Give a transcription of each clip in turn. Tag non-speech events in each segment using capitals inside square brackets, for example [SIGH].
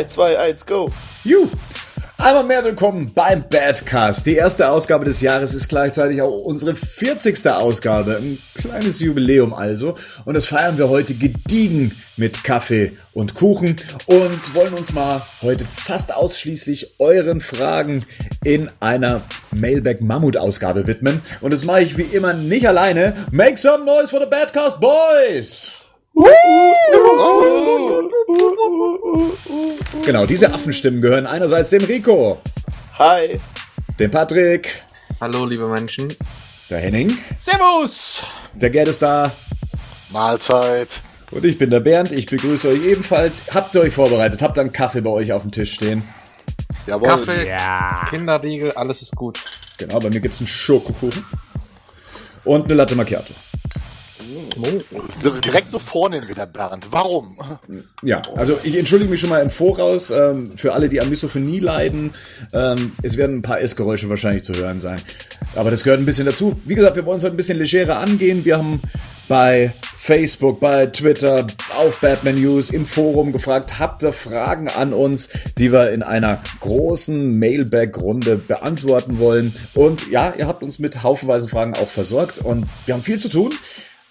3, 2, 1, go. You. Einmal mehr willkommen beim Badcast. Die erste Ausgabe des Jahres ist gleichzeitig auch unsere 40. Ausgabe. Ein kleines Jubiläum also. Und das feiern wir heute gediegen mit Kaffee und Kuchen und wollen uns mal heute fast ausschließlich euren Fragen in einer Mailback Mammut Ausgabe widmen. Und das mache ich wie immer nicht alleine. Make some noise for the Badcast Boys! Genau, diese Affenstimmen gehören einerseits dem Rico. Hi. Dem Patrick. Hallo, liebe Menschen. Der Henning. Servus. Der Gerd ist da. Mahlzeit. Und ich bin der Bernd. Ich begrüße euch ebenfalls. Habt ihr euch vorbereitet? Habt ihr einen Kaffee bei euch auf dem Tisch stehen? Jawohl. Kaffee, Ja. Kinderriegel, alles ist gut. Genau, bei mir gibt's einen Schokokuchen. Und eine Latte Macchiato. Direkt so vornehmen wie der Bernd. Warum? Ja, also ich entschuldige mich schon mal im Voraus ähm, für alle, die an Misophonie leiden. Ähm, es werden ein paar Essgeräusche wahrscheinlich zu hören sein. Aber das gehört ein bisschen dazu. Wie gesagt, wir wollen es heute ein bisschen legerer angehen. Wir haben bei Facebook, bei Twitter, auf Batman News, im Forum gefragt, habt ihr Fragen an uns, die wir in einer großen Mailback-Runde beantworten wollen. Und ja, ihr habt uns mit haufenweise Fragen auch versorgt und wir haben viel zu tun.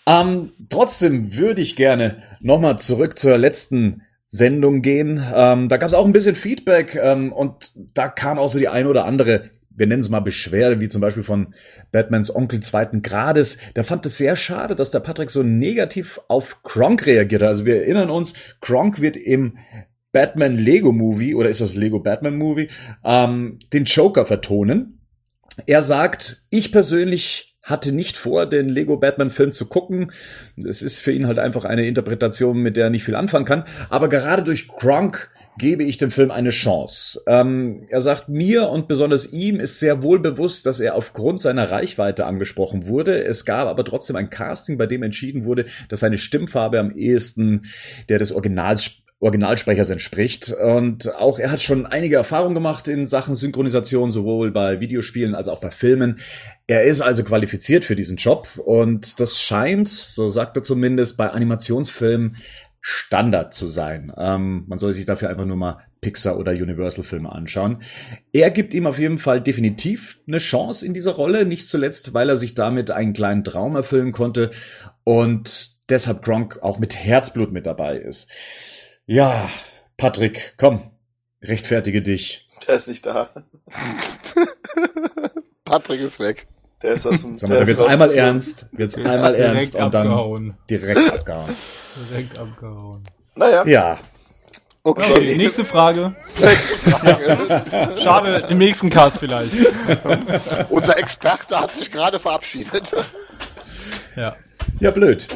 Ähm, trotzdem würde ich gerne nochmal zurück zur letzten Sendung gehen. Ähm, da gab es auch ein bisschen Feedback ähm, und da kam auch so die ein oder andere, wir nennen es mal Beschwerde, wie zum Beispiel von Batmans Onkel zweiten Grades. Der fand es sehr schade, dass der Patrick so negativ auf Kronk reagierte. Also wir erinnern uns, Kronk wird im Batman Lego Movie oder ist das Lego Batman Movie ähm, den Joker vertonen. Er sagt, ich persönlich hatte nicht vor, den Lego Batman Film zu gucken. Es ist für ihn halt einfach eine Interpretation, mit der er nicht viel anfangen kann. Aber gerade durch Gronk gebe ich dem Film eine Chance. Ähm, er sagt, mir und besonders ihm ist sehr wohl bewusst, dass er aufgrund seiner Reichweite angesprochen wurde. Es gab aber trotzdem ein Casting, bei dem entschieden wurde, dass seine Stimmfarbe am ehesten der des Originals Originalsprechers entspricht. Und auch er hat schon einige Erfahrungen gemacht in Sachen Synchronisation, sowohl bei Videospielen als auch bei Filmen. Er ist also qualifiziert für diesen Job und das scheint, so sagt er zumindest, bei Animationsfilmen Standard zu sein. Ähm, man soll sich dafür einfach nur mal Pixar oder Universal Filme anschauen. Er gibt ihm auf jeden Fall definitiv eine Chance in dieser Rolle, nicht zuletzt, weil er sich damit einen kleinen Traum erfüllen konnte und deshalb Gronk auch mit Herzblut mit dabei ist. Ja, Patrick, komm, rechtfertige dich. Der ist nicht da. [LAUGHS] Patrick ist weg. Der ist aus dem. Sag mal, der da wird's einmal ernst, wird's einmal ernst und dann abgehauen. direkt abgehauen. Direkt abgehauen. Naja. Ja, Okay. Okay, nächste Frage. Nächste Frage. [LAUGHS] Schade, im nächsten Cast vielleicht. Unser Experte hat sich gerade verabschiedet. Ja. ja, blöd.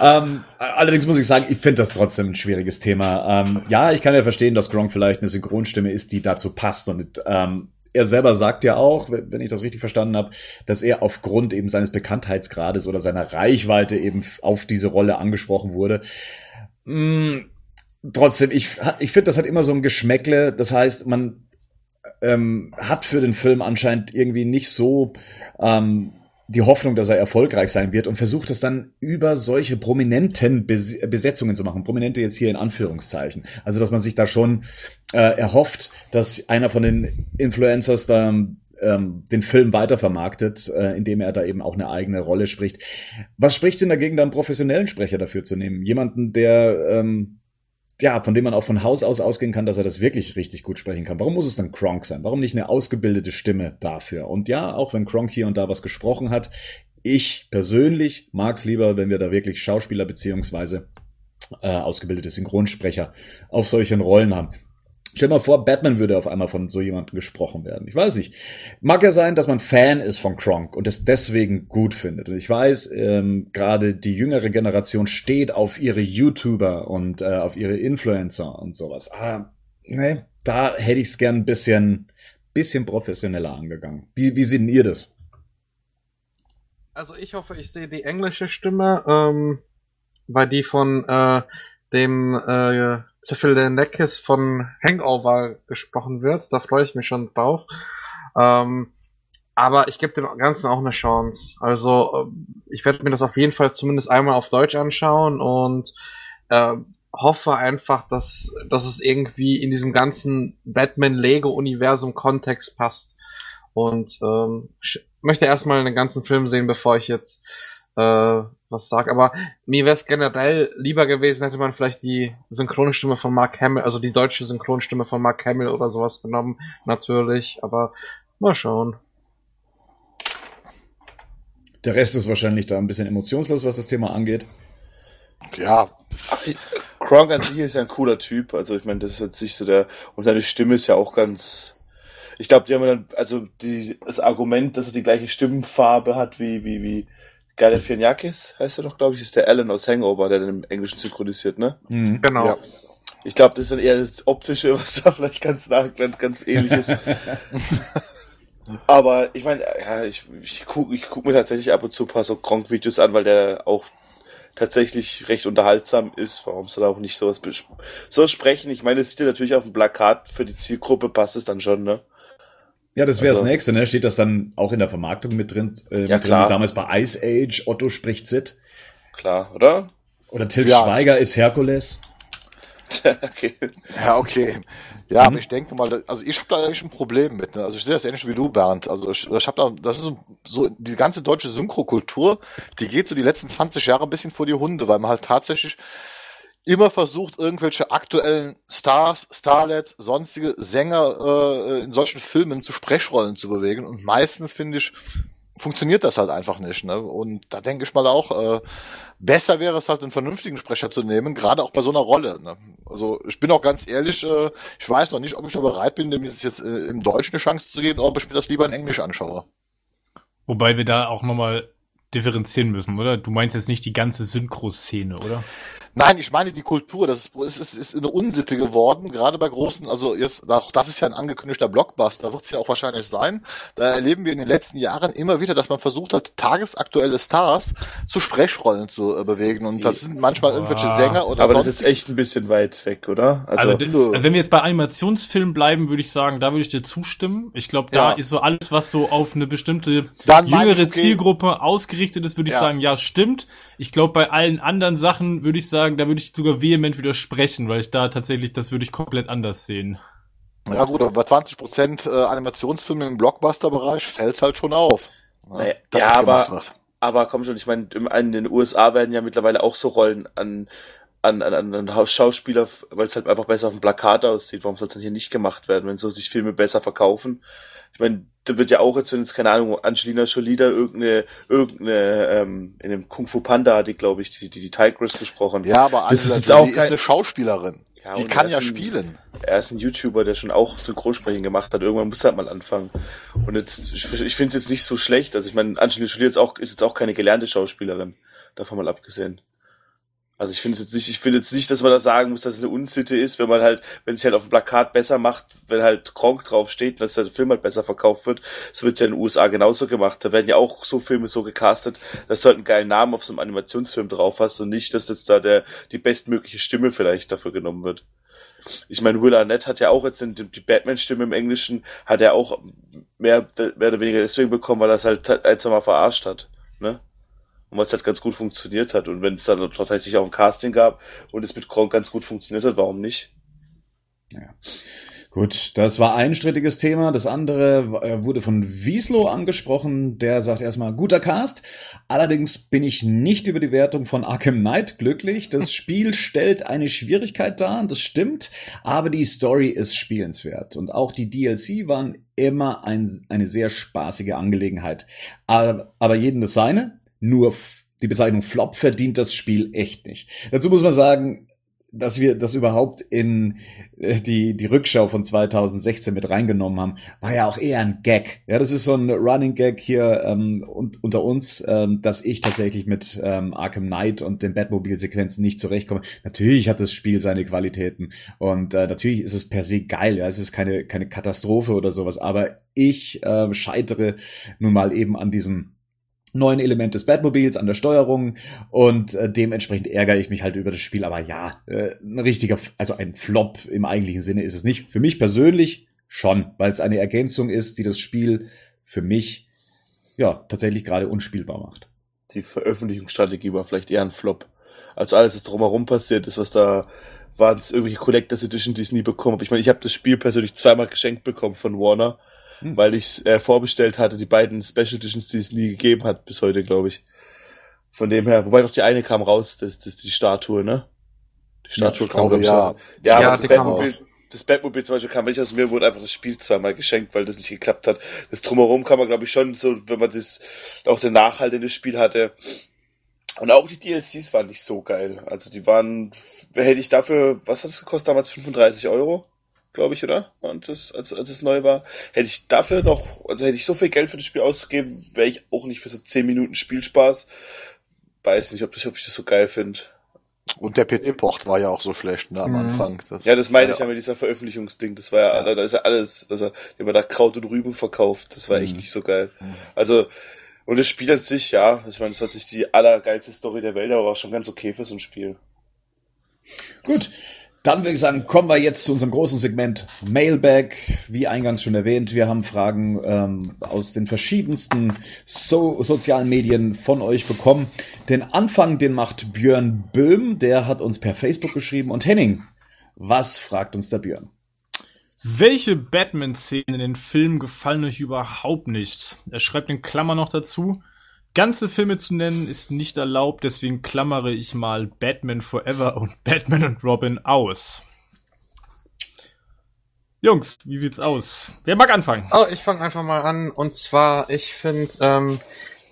Ähm, allerdings muss ich sagen, ich finde das trotzdem ein schwieriges Thema. Ähm, ja, ich kann ja verstehen, dass Gronk vielleicht eine Synchronstimme ist, die dazu passt und ähm, er selber sagt ja auch, wenn ich das richtig verstanden habe, dass er aufgrund eben seines Bekanntheitsgrades oder seiner Reichweite eben auf diese Rolle angesprochen wurde. Mm, trotzdem, ich, ich finde, das hat immer so ein Geschmäckle. Das heißt, man ähm, hat für den Film anscheinend irgendwie nicht so ähm, die Hoffnung, dass er erfolgreich sein wird und versucht es dann über solche prominenten Bes Besetzungen zu machen. Prominente jetzt hier in Anführungszeichen. Also, dass man sich da schon äh, erhofft, dass einer von den Influencers da ähm, den Film weitervermarktet, äh, indem er da eben auch eine eigene Rolle spricht. Was spricht denn dagegen, da einen professionellen Sprecher dafür zu nehmen? Jemanden, der ähm, ja, von dem man auch von Haus aus ausgehen kann, dass er das wirklich richtig gut sprechen kann. Warum muss es dann Kronk sein? Warum nicht eine ausgebildete Stimme dafür? Und ja, auch wenn Kronk hier und da was gesprochen hat, ich persönlich mag es lieber, wenn wir da wirklich Schauspieler beziehungsweise äh, ausgebildete Synchronsprecher auf solchen Rollen haben. Stell mal vor, Batman würde auf einmal von so jemandem gesprochen werden. Ich weiß nicht. Mag ja sein, dass man Fan ist von Kronk und es deswegen gut findet. Und ich weiß, ähm, gerade die jüngere Generation steht auf ihre YouTuber und äh, auf ihre Influencer und sowas. Ah, ne, da hätte ich es gern ein bisschen, bisschen professioneller angegangen. Wie, wie seht ihr das? Also ich hoffe, ich sehe die englische Stimme, ähm, weil die von äh, dem äh, Zephyrdekis von Hangover gesprochen wird. Da freue ich mich schon drauf. Ähm, aber ich gebe dem Ganzen auch eine Chance. Also äh, ich werde mir das auf jeden Fall zumindest einmal auf Deutsch anschauen und äh, hoffe einfach, dass, dass es irgendwie in diesem ganzen Batman-Lego-Universum-Kontext passt. Und ähm, möchte erstmal den ganzen Film sehen, bevor ich jetzt äh, was sag. Aber mir wäre es generell lieber gewesen, hätte man vielleicht die Synchronstimme von Mark Hamill, also die deutsche Synchronstimme von Mark Hamill oder sowas genommen, natürlich. Aber mal schauen. Der Rest ist wahrscheinlich da ein bisschen emotionslos, was das Thema angeht. Ja, Kronk an sich ist ja ein cooler Typ. Also ich meine, das ist jetzt nicht so der. Und seine Stimme ist ja auch ganz. Ich glaube, die haben dann, also die, das Argument, dass er die gleiche Stimmenfarbe hat wie, wie, wie Galifianakis, heißt er doch, glaube ich, ist der Alan aus Hangover, der dann im Englischen synchronisiert, ne? Mhm. Genau. Ja. Ich glaube, das ist dann eher das Optische, was da vielleicht ganz nach, ganz, ganz ähnlich ist. [LAUGHS] Aber ich meine, ja, ich, ich gucke ich guck mir tatsächlich ab und zu ein paar so Kronk-Videos an, weil der auch tatsächlich recht unterhaltsam ist. Warum soll er auch nicht sowas, sowas sprechen? Ich meine, es sieht ja natürlich auf dem Plakat für die Zielgruppe, passt es dann schon, ne? Ja, das wäre Also- das nächste, ne? Steht das dann auch in der Vermarktung mit drin? Äh, Ja, mit klar. Drin, damals bei Ice Age, Otto spricht Sid. Klar, oder? Oder Till Ja, Schweiger ist Herkules. [LAUGHS] okay. Ja, okay. Ja, aber ich denke mal, also ich habe da eigentlich ein Problem mit. Ne? Also ich sehe das ähnlich wie du, Bernd. Also ich, ich habe da, das ist so, so die ganze deutsche Synchrokultur, die geht so die letzten 20 Jahre ein bisschen vor die Hunde, weil man halt tatsächlich immer versucht, irgendwelche aktuellen Stars, Starlets, sonstige Sänger äh, in solchen Filmen zu Sprechrollen zu bewegen. Und meistens, finde ich, funktioniert das halt einfach nicht. Ne? Und da denke ich mal auch, äh, besser wäre es halt, einen vernünftigen Sprecher zu nehmen, gerade auch bei so einer Rolle. Ne? Also ich bin auch ganz ehrlich, äh, ich weiß noch nicht, ob ich da bereit bin, dem jetzt, jetzt äh, im Deutschen eine Chance zu geben, ob ich mir das lieber in Englisch anschaue. Wobei wir da auch nochmal differenzieren müssen, oder? Du meinst jetzt nicht die ganze Synchro-Szene, oder? Nein, ich meine die Kultur, das ist, es ist, ist eine Unsitte geworden, gerade bei großen, also jetzt, auch das ist ja ein angekündigter Blockbuster, wird es ja auch wahrscheinlich sein. Da erleben wir in den letzten Jahren immer wieder, dass man versucht hat, tagesaktuelle Stars zu Sprechrollen zu äh, bewegen. Und das sind manchmal irgendwelche Sänger oder Aber das sonst. ist echt ein bisschen weit weg, oder? Also, Also, d- nö. also wenn wir jetzt bei Animationsfilmen bleiben, würde ich sagen, da würde ich dir zustimmen. Ich glaube, da Ja. ist so alles, was so auf eine bestimmte Dann jüngere ich, okay. Zielgruppe ausgerichtet ist, würde ich Ja. sagen, ja, stimmt. Ich glaube, bei allen anderen Sachen würde ich sagen, da würde ich sogar vehement widersprechen, weil ich da tatsächlich, das würde ich komplett anders sehen. Ja gut, aber bei 20 Prozent äh, Animationsfilme im Blockbuster-Bereich fällt's halt schon auf. ne, Naja, ja, aber- aber komm schon, ich meine, in den USA werden ja mittlerweile auch so Rollen an, an, an, an- an Schauspieler, weil es halt einfach besser auf dem Plakat aussieht. Warum soll es dann hier nicht gemacht werden, wenn so sich Filme besser verkaufen? Ich meine, da wird ja auch jetzt, wenn jetzt, keine Ahnung, Angelina Jolie da irgendeine, irgendeine, ähm, in dem Kung Fu Panda hat die, glaube ich, die, die, die Tigress gesprochen. Ja, aber Das ist Angela jetzt auch Jolie ist kein- eine Schauspielerin. Ja, die kann ja ist ein- spielen. Er ist ein YouTuber, der schon auch Synchronsprechen gemacht hat. Irgendwann muss er halt mal anfangen. Und jetzt, ich, ich finde es jetzt nicht so schlecht. Also ich meine, Angelina Jolie jetzt auch, ist jetzt auch keine gelernte Schauspielerin. Davon mal abgesehen. Also ich finde jetzt nicht, ich finde jetzt nicht, dass man da sagen muss, dass es eine Unsitte ist, wenn man halt, wenn es halt auf dem Plakat besser macht, wenn halt Kronk draufsteht, dass der Film halt besser verkauft wird. So wird es ja in den USA genauso gemacht. Da werden ja auch so Filme so gecastet, dass du halt einen geilen Namen auf so einem Animationsfilm drauf hast und nicht, dass jetzt da der, die bestmögliche Stimme vielleicht dafür genommen wird. Ich meine, Will Arnett hat ja auch jetzt in, die Batman-Stimme im Englischen, hat er auch mehr, mehr oder weniger deswegen bekommen, weil er es halt ein, zwei Mal verarscht hat. Ne? Und weil es halt ganz gut funktioniert hat. Und wenn es dann tatsächlich auch ein Casting gab und es mit Kronk ganz gut funktioniert hat, warum nicht? Gut, das war ein strittiges Thema. Das andere äh, wurde von Wieslo angesprochen. Der sagt erstmal, guter Cast. Allerdings bin ich nicht über die Wertung von Arkham Knight glücklich. Das [LAUGHS] Spiel stellt eine Schwierigkeit dar, das stimmt, aber die Story ist spielenswert. Und auch die DLC waren immer ein, eine sehr spaßige Angelegenheit. Aber, aber jeden das seine. Nur die Bezeichnung Flop verdient das Spiel echt nicht. Dazu muss man sagen, dass wir das überhaupt in äh, die, die Rückschau von 2016 mit reingenommen haben, war ja auch eher ein Gag. Ja, das ist so ein Running Gag hier ähm, und, unter uns, ähm, dass ich tatsächlich mit ähm, Arkham Knight und den Batmobile-Sequenzen nicht zurechtkomme. Natürlich hat das Spiel seine Qualitäten und äh, natürlich ist es per se geil. Ja, es ist keine, keine Katastrophe oder sowas, aber ich äh, scheitere nun mal eben an diesem neuen Element des Batmobiles an der Steuerung und äh, dementsprechend ärgere ich mich halt über das Spiel. Aber ja, äh, ein richtiger, also ein Flop im eigentlichen Sinne ist es nicht. Für mich persönlich schon, weil es eine Ergänzung ist, die das Spiel für mich ja tatsächlich gerade unspielbar macht. Die Veröffentlichungsstrategie war vielleicht eher ein Flop. Also alles, was drumherum passiert ist, was da waren es irgendwelche Collectors Edition, die ich nie bekommen habe. Ich meine, ich habe das Spiel persönlich zweimal geschenkt bekommen von Warner, hm. weil ich es äh, vorbestellt hatte, die beiden Special Editions, die es nie gegeben hat, bis heute, glaube ich. Von dem her, wobei noch die eine kam raus, das, das ist die Statue, ne? Die Statue ja, kam, glaube ich, ja. Ja, ja aber das Batmobil, das Batmobil zum Beispiel kam nicht aus mir, wurde einfach das Spiel zweimal geschenkt, weil das nicht geklappt hat. Das Drumherum kann man, glaube ich, schon so, wenn man das, auch den Nachhalt in das Spiel hatte. Und auch die DLCs waren nicht so geil. Also die waren, hätte ich dafür, was hat es gekostet damals? 35 Euro? Glaube ich, oder? Und das, als, als es neu war, hätte ich dafür noch, also hätte ich so viel Geld für das Spiel ausgegeben, wäre ich auch nicht für so 10 Minuten Spielspaß. Weiß nicht, ob, ich, ob ich das so geil finde. Und der PC-Port war ja auch so schlecht, ne, am mhm. Anfang. Das ja, das meine ja, ich ja mit dieser Veröffentlichungsding. Das war ja, ja. da ist ja alles, dass er, der da Kraut und Rüben verkauft. Das war mhm. echt nicht so geil. Mhm. Also, und das Spiel an sich, ja, ich meine, das hat sich die allergeilste Story der Welt, aber war schon ganz okay für so ein Spiel. Gut, dann würde ich sagen, kommen wir jetzt zu unserem großen Segment Mailbag. Wie eingangs schon erwähnt, wir haben Fragen ähm, aus den verschiedensten so sozialen Medien von euch bekommen. Den Anfang, den macht Björn Böhm, der hat uns per Facebook geschrieben. Und Henning, was fragt uns der Björn? Welche Batman-Szenen in den Filmen gefallen euch überhaupt nicht? Er schreibt in Klammer noch dazu. Ganze Filme zu nennen ist nicht erlaubt, deswegen klammere ich mal Batman Forever und Batman und Robin aus. Jungs, wie sieht's aus? Wer mag anfangen? Oh, ich fange einfach mal an. Und zwar, ich finde ähm,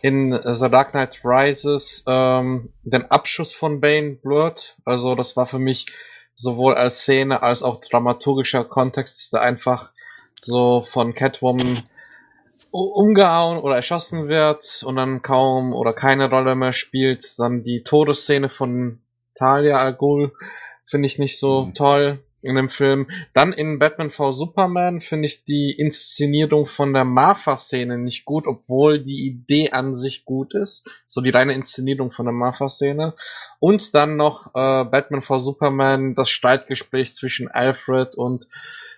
in The Dark Knight Rises ähm, den Abschuss von Bane blurred. Also das war für mich sowohl als Szene als auch dramaturgischer Kontext, der einfach so von Catwoman umgehauen oder erschossen wird und dann kaum oder keine Rolle mehr spielt. Dann die Todesszene von Talia Al Ghul finde ich nicht so mhm. toll in dem Film. Dann in Batman v Superman finde ich die Inszenierung von der Martha-Szene nicht gut, obwohl die Idee an sich gut ist. So die reine Inszenierung von der Martha-Szene. Und dann noch äh, Batman v Superman, das Streitgespräch zwischen Alfred und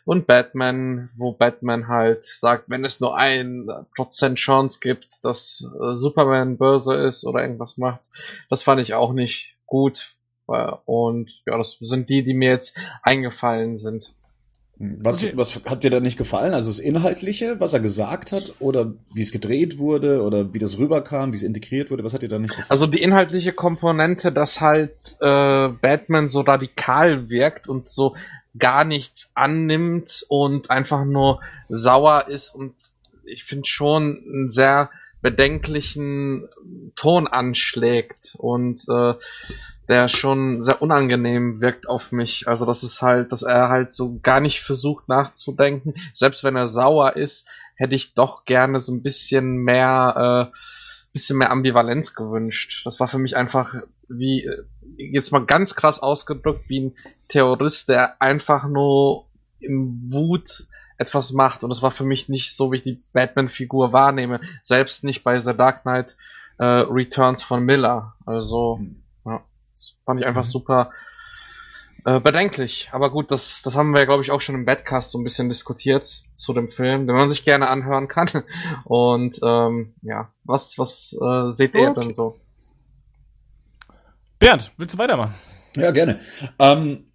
und Batman, wo Batman halt sagt, wenn es nur ein Prozent Chance gibt, dass äh, Superman böse ist oder irgendwas macht. Das fand ich auch nicht gut. Äh, und ja, das sind die, die mir jetzt eingefallen sind. Was, okay. was hat dir da nicht gefallen? Also das Inhaltliche, was er gesagt hat, oder wie es gedreht wurde, oder wie das rüberkam, wie es integriert wurde, was hat dir da nicht gefallen? Also die inhaltliche Komponente, dass halt äh, Batman so radikal wirkt und so gar nichts annimmt und einfach nur sauer ist und ich finde schon einen sehr bedenklichen Ton anschlägt und äh, der schon sehr unangenehm wirkt auf mich. Also das ist halt, dass er halt so gar nicht versucht nachzudenken. Selbst wenn er sauer ist, hätte ich doch gerne so ein bisschen mehr, äh, bisschen mehr Ambivalenz gewünscht. Das war für mich einfach wie, äh, jetzt mal ganz krass ausgedrückt, wie ein Terrorist, der einfach nur im Wut etwas macht. Und das war für mich nicht so, wie ich die Batman-Figur wahrnehme. Selbst nicht bei The Dark Knight äh, Returns von Miller. Also, hm. ja, das fand ich einfach mhm. super äh, bedenklich. Aber gut, das, das haben wir, glaube ich, auch schon im Badcast so ein bisschen diskutiert zu dem Film, den man sich gerne anhören kann. [LAUGHS] Und ähm, ja, was, was äh, seht ihr okay. denn so? Bernd, willst du weitermachen? Ja, gerne. Ähm,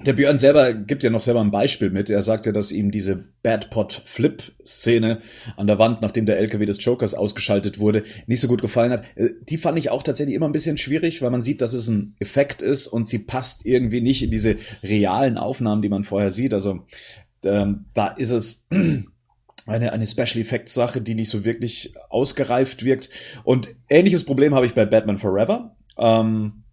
der Björn selber gibt ja noch selber ein Beispiel mit. Er sagt ja, dass ihm diese Bad Pot Flip Szene an der Wand, nachdem der LKW des Jokers ausgeschaltet wurde, nicht so gut gefallen hat. Äh, die fand ich auch tatsächlich immer ein bisschen schwierig, weil man sieht, dass es ein Effekt ist und sie passt irgendwie nicht in diese realen Aufnahmen, die man vorher sieht. Also ähm, da ist es [CLEARS THROAT] eine, eine Special Effects Sache, die nicht so wirklich ausgereift wirkt. Und ähnliches Problem habe ich bei Batman Forever. Ähm,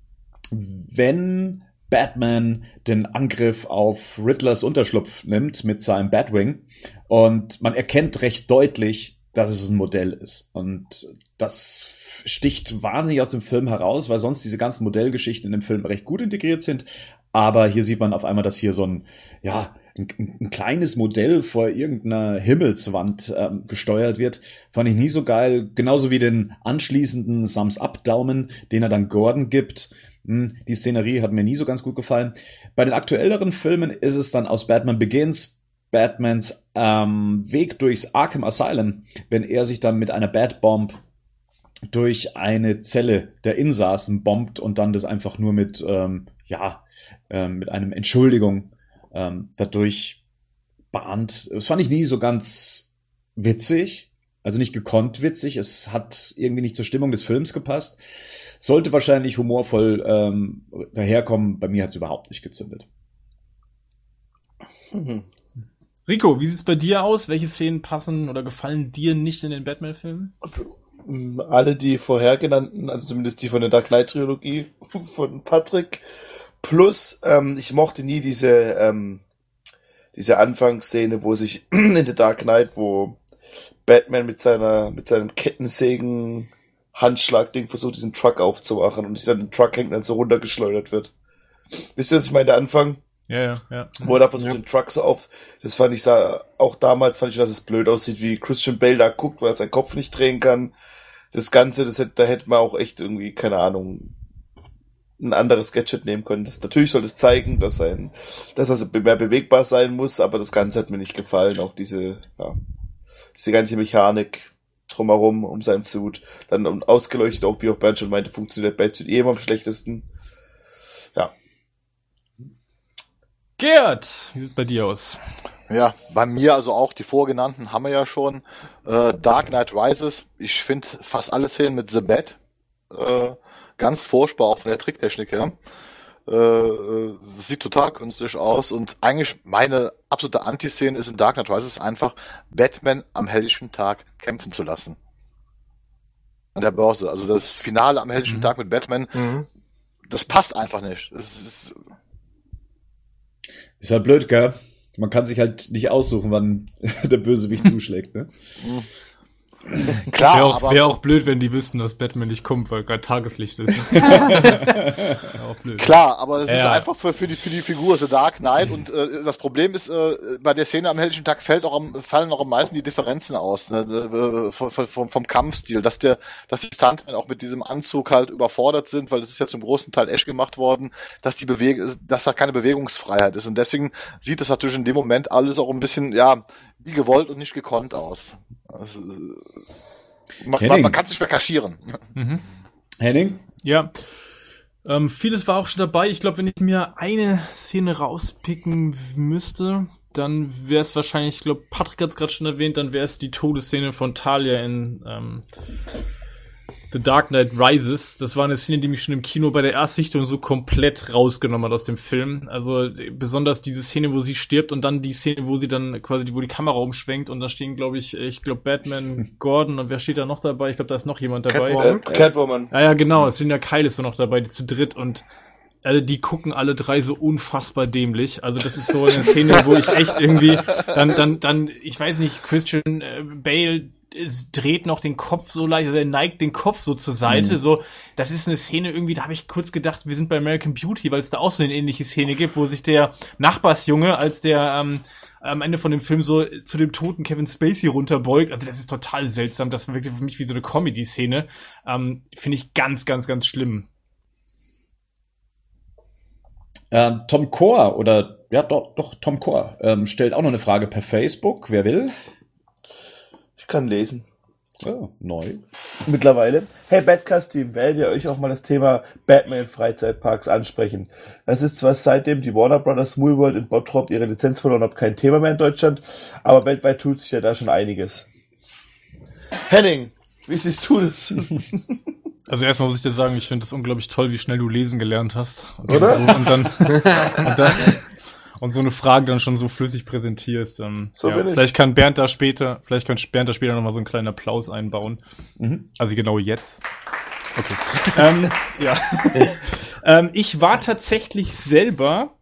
wenn Batman den Angriff auf Riddlers Unterschlupf nimmt mit seinem Batwing und man erkennt recht deutlich, dass es ein Modell ist. Und das sticht wahnsinnig aus dem Film heraus, weil sonst diese ganzen Modellgeschichten in dem Film recht gut integriert sind. Aber hier sieht man auf einmal, dass hier so ein, ja, ein, ein kleines Modell vor irgendeiner Himmelswand ähm, gesteuert wird, fand ich nie so geil. Genauso wie den anschließenden Sums Up Daumen, den er dann Gordon gibt. Hm, die Szenerie hat mir nie so ganz gut gefallen. Bei den aktuelleren Filmen ist es dann aus Batman Begins Batmans ähm, Weg durchs Arkham Asylum, wenn er sich dann mit einer Bat Bomb durch eine Zelle der Insassen bombt und dann das einfach nur mit, ähm, ja, ähm, mit einem Entschuldigung ähm, dadurch bahnt. Das fand ich nie so ganz witzig, also nicht gekonnt witzig. Es hat irgendwie nicht zur Stimmung des Films gepasst. Sollte wahrscheinlich humorvoll ähm, daherkommen. Bei mir hat es überhaupt nicht gezündet. Mhm. Rico, wie sieht's bei dir aus? Welche Szenen passen oder gefallen dir nicht in den Batman-Filmen? Alle die vorhergenannten, also zumindest die von der Dark Knight-Trilogie [LAUGHS] von Patrick. Plus, ähm, ich mochte nie diese, ähm, diese Anfangsszene, wo sich [CLEARS THROAT] in The Dark Knight, wo Batman mit seiner, mit seinem Kettensägen Handschlagding versucht, diesen Truck aufzumachen und dieser Truck hängt dann so runtergeschleudert wird. Wisst ihr, was ich meine? Der Anfang? Ja, ja, ja. Wo er da versucht, ja. den Truck so auf, das fand ich, sah, auch damals fand ich, dass es blöd aussieht, wie Christian Bale da guckt, weil er seinen Kopf nicht drehen kann. Das Ganze, das hätte, da hätte man auch echt irgendwie, keine Ahnung, ein anderes Gadget nehmen können. Das, natürlich soll es das zeigen, dass ein, dass er mehr bewegbar sein muss, aber das Ganze hat mir nicht gefallen. Auch diese, ja, diese ganze Mechanik drumherum um seinen Suit. Dann ausgeleuchtet auch, wie auch Bernd schon meinte, funktioniert Batsuit eh immer am schlechtesten. Ja, Gerd, wie sieht's bei dir aus? Ja, bei mir also auch die vorgenannten haben wir ja schon. Äh, Dark Knight Rises, ich finde fast alle Szenen mit The Bat äh, ganz furchtbar, auch von der Tricktechnik her. Äh, äh, sieht total künstlich aus und eigentlich meine absolute Anti-Szene ist in Dark Knight Rises einfach Batman am helllichen Tag kämpfen zu lassen. An der Börse. Also das Finale am helllichen mhm. Tag mit Batman, mhm. das passt einfach nicht. Das ist ist halt blöd, gell? Man kann sich halt nicht aussuchen, wann [LAUGHS] der Bösewicht [LAUGHS] zuschlägt, ne? [LAUGHS] Klar, wäre auch, wär auch blöd, wenn die wüssten, dass Batman nicht kommt, weil gerade Tageslicht ist. [LAUGHS] auch blöd. Klar, aber das ja. ist einfach für, für, die, für die Figur The Dark Knight und äh, das Problem ist, äh, bei der Szene am helllichen Tag fällt auch am, fallen auch am meisten die Differenzen aus, ne, äh, vom, vom, vom Kampfstil, dass der, dass die Stuntmen auch mit diesem Anzug halt überfordert sind, weil das ist ja zum großen Teil echt gemacht worden, dass die Bewegung, dass da keine Bewegungsfreiheit ist und deswegen sieht es natürlich in dem Moment alles auch ein bisschen, ja, wie gewollt und nicht gekonnt aus. Also, man, man, man kann es nicht mehr kaschieren. Mhm. Henning? Ja. Ähm, vieles war auch schon dabei. Ich glaube, wenn ich mir eine Szene rauspicken müsste, dann wäre es wahrscheinlich, ich glaube, Patrick hat es gerade schon erwähnt, dann wäre es die Todesszene von Talia in ähm, The Dark Knight Rises. Das war eine Szene, die mich schon im Kino bei der Erstsichtung so komplett rausgenommen hat aus dem Film. Also besonders diese Szene, wo sie stirbt und dann die Szene, wo sie dann quasi, wo die Kamera umschwenkt und da stehen, glaube ich, ich glaube Batman, [LAUGHS] Gordon und wer steht da noch dabei? Ich glaube, da ist noch jemand dabei. Catwoman. Äh, Catwoman. Ja, ja, genau. Es sind ja Kyle ist da noch dabei, die zu dritt und also die gucken alle drei so unfassbar dämlich. Also das ist so eine Szene, wo ich echt irgendwie dann dann dann ich weiß nicht Christian äh, Bale dreht noch den Kopf so leicht, also er neigt den Kopf so zur Seite, mhm. so, das ist eine Szene irgendwie, da habe ich kurz gedacht, wir sind bei American Beauty, weil es da auch so eine ähnliche Szene gibt, wo sich der Nachbarsjunge als der ähm, am Ende von dem Film so zu dem toten Kevin Spacey runterbeugt. Also das ist total seltsam, das wirkt für mich wie so eine Comedy-Szene. Ähm, Finde ich ganz, ganz, ganz schlimm. Ähm, Tom Core oder ja doch, doch Tom Core ähm, stellt auch noch eine Frage per Facebook. Wer will? Kann lesen. Oh, neu. Mittlerweile. Hey Badcast Team, werdet ihr euch auch mal das Thema Batman Freizeitparks ansprechen? Das ist zwar seitdem die Warner Brothers Small World in Bottrop ihre Lizenz verloren haben, kein Thema mehr in Deutschland, aber weltweit tut sich ja da schon einiges. Henning, wie siehst du das? [LAUGHS] Also erstmal muss ich dir sagen, ich finde es unglaublich toll, wie schnell du lesen gelernt hast. Und Oder? So, und, dann, und dann, und so eine Frage dann schon so flüssig präsentierst, dann so ja, bin ich. vielleicht kann Bernd da später, vielleicht kann Bernd da später nochmal so einen kleinen Applaus einbauen. Mhm. Also genau jetzt. Okay. [LAUGHS] ähm, ja. [LAUGHS] ähm, ich war tatsächlich selber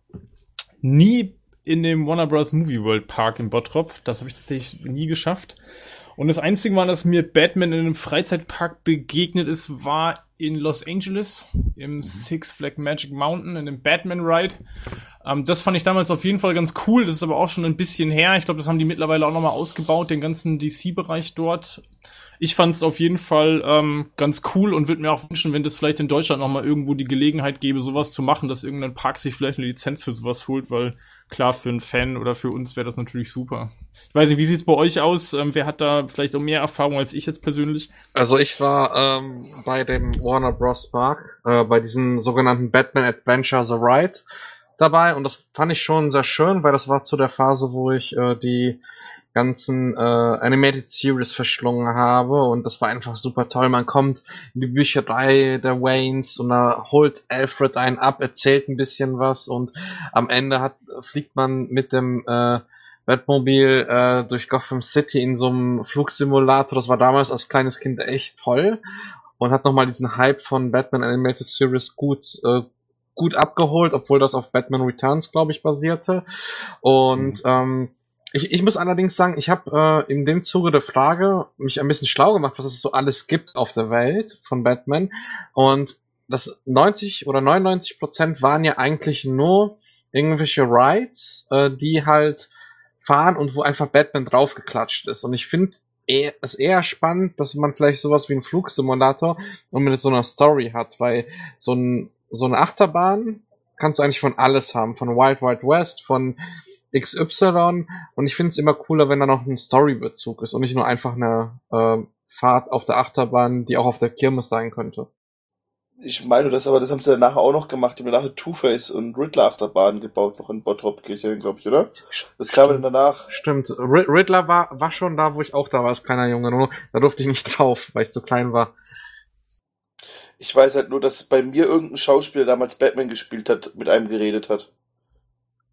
nie in dem Warner Bros. Movie World Park in Bottrop. Das habe ich tatsächlich nie geschafft. Und das einzige Mal, dass mir Batman in einem Freizeitpark begegnet ist, war in Los Angeles im mhm. Six Flag Magic Mountain in dem Batman Ride. Ähm, das fand ich damals auf jeden Fall ganz cool. Das ist aber auch schon ein bisschen her. Ich glaube, das haben die mittlerweile auch nochmal ausgebaut, den ganzen DC-Bereich dort. Ich fand es auf jeden Fall ähm, ganz cool und würde mir auch wünschen, wenn das vielleicht in Deutschland nochmal irgendwo die Gelegenheit gäbe, sowas zu machen, dass irgendein Park sich vielleicht eine Lizenz für sowas holt, weil klar, für einen Fan oder für uns wäre das natürlich super. Ich weiß nicht, wie sieht's bei euch aus? Ähm, wer hat da vielleicht auch mehr Erfahrung als ich jetzt persönlich? Also ich war ähm, bei dem Warner Bros. Park, äh, bei diesem sogenannten Batman Adventure The Ride dabei und das fand ich schon sehr schön, weil das war zu der Phase, wo ich äh, die ganzen äh, Animated Series verschlungen habe und das war einfach super toll. Man kommt in die Bücherei der Waynes und da holt Alfred einen ab, erzählt ein bisschen was und am Ende hat fliegt man mit dem äh, Batmobil äh, durch Gotham City in so einem Flugsimulator. Das war damals als kleines Kind echt toll und hat nochmal diesen Hype von Batman Animated Series gut äh, gut abgeholt, obwohl das auf Batman Returns, glaube ich, basierte. Und mhm. ähm, ich, ich muss allerdings sagen, ich habe äh, in dem Zuge der Frage mich ein bisschen schlau gemacht, was es so alles gibt auf der Welt von Batman. Und das 90 oder 99 Prozent waren ja eigentlich nur irgendwelche Rides, äh, die halt fahren und wo einfach Batman draufgeklatscht ist. Und ich finde es eher spannend, dass man vielleicht sowas wie einen Flugsimulator und mit so einer Story hat, weil so, ein, so eine Achterbahn kannst du eigentlich von alles haben, von Wild Wild West, von XY und ich finde es immer cooler, wenn da noch ein Storybezug ist und nicht nur einfach eine äh, Fahrt auf der Achterbahn, die auch auf der Kirmes sein könnte. Ich meine das, aber das haben sie danach auch noch gemacht. Die haben nachher Two-Face und Riddler Achterbahn gebaut, noch in Bottrop glaube ich, oder? Das kam dann danach. Stimmt. Riddler war, war schon da, wo ich auch da war als kleiner Junge. Nur da durfte ich nicht [LAUGHS] drauf, weil ich zu klein war. Ich weiß halt nur, dass bei mir irgendein Schauspieler damals Batman gespielt hat, mit einem geredet hat.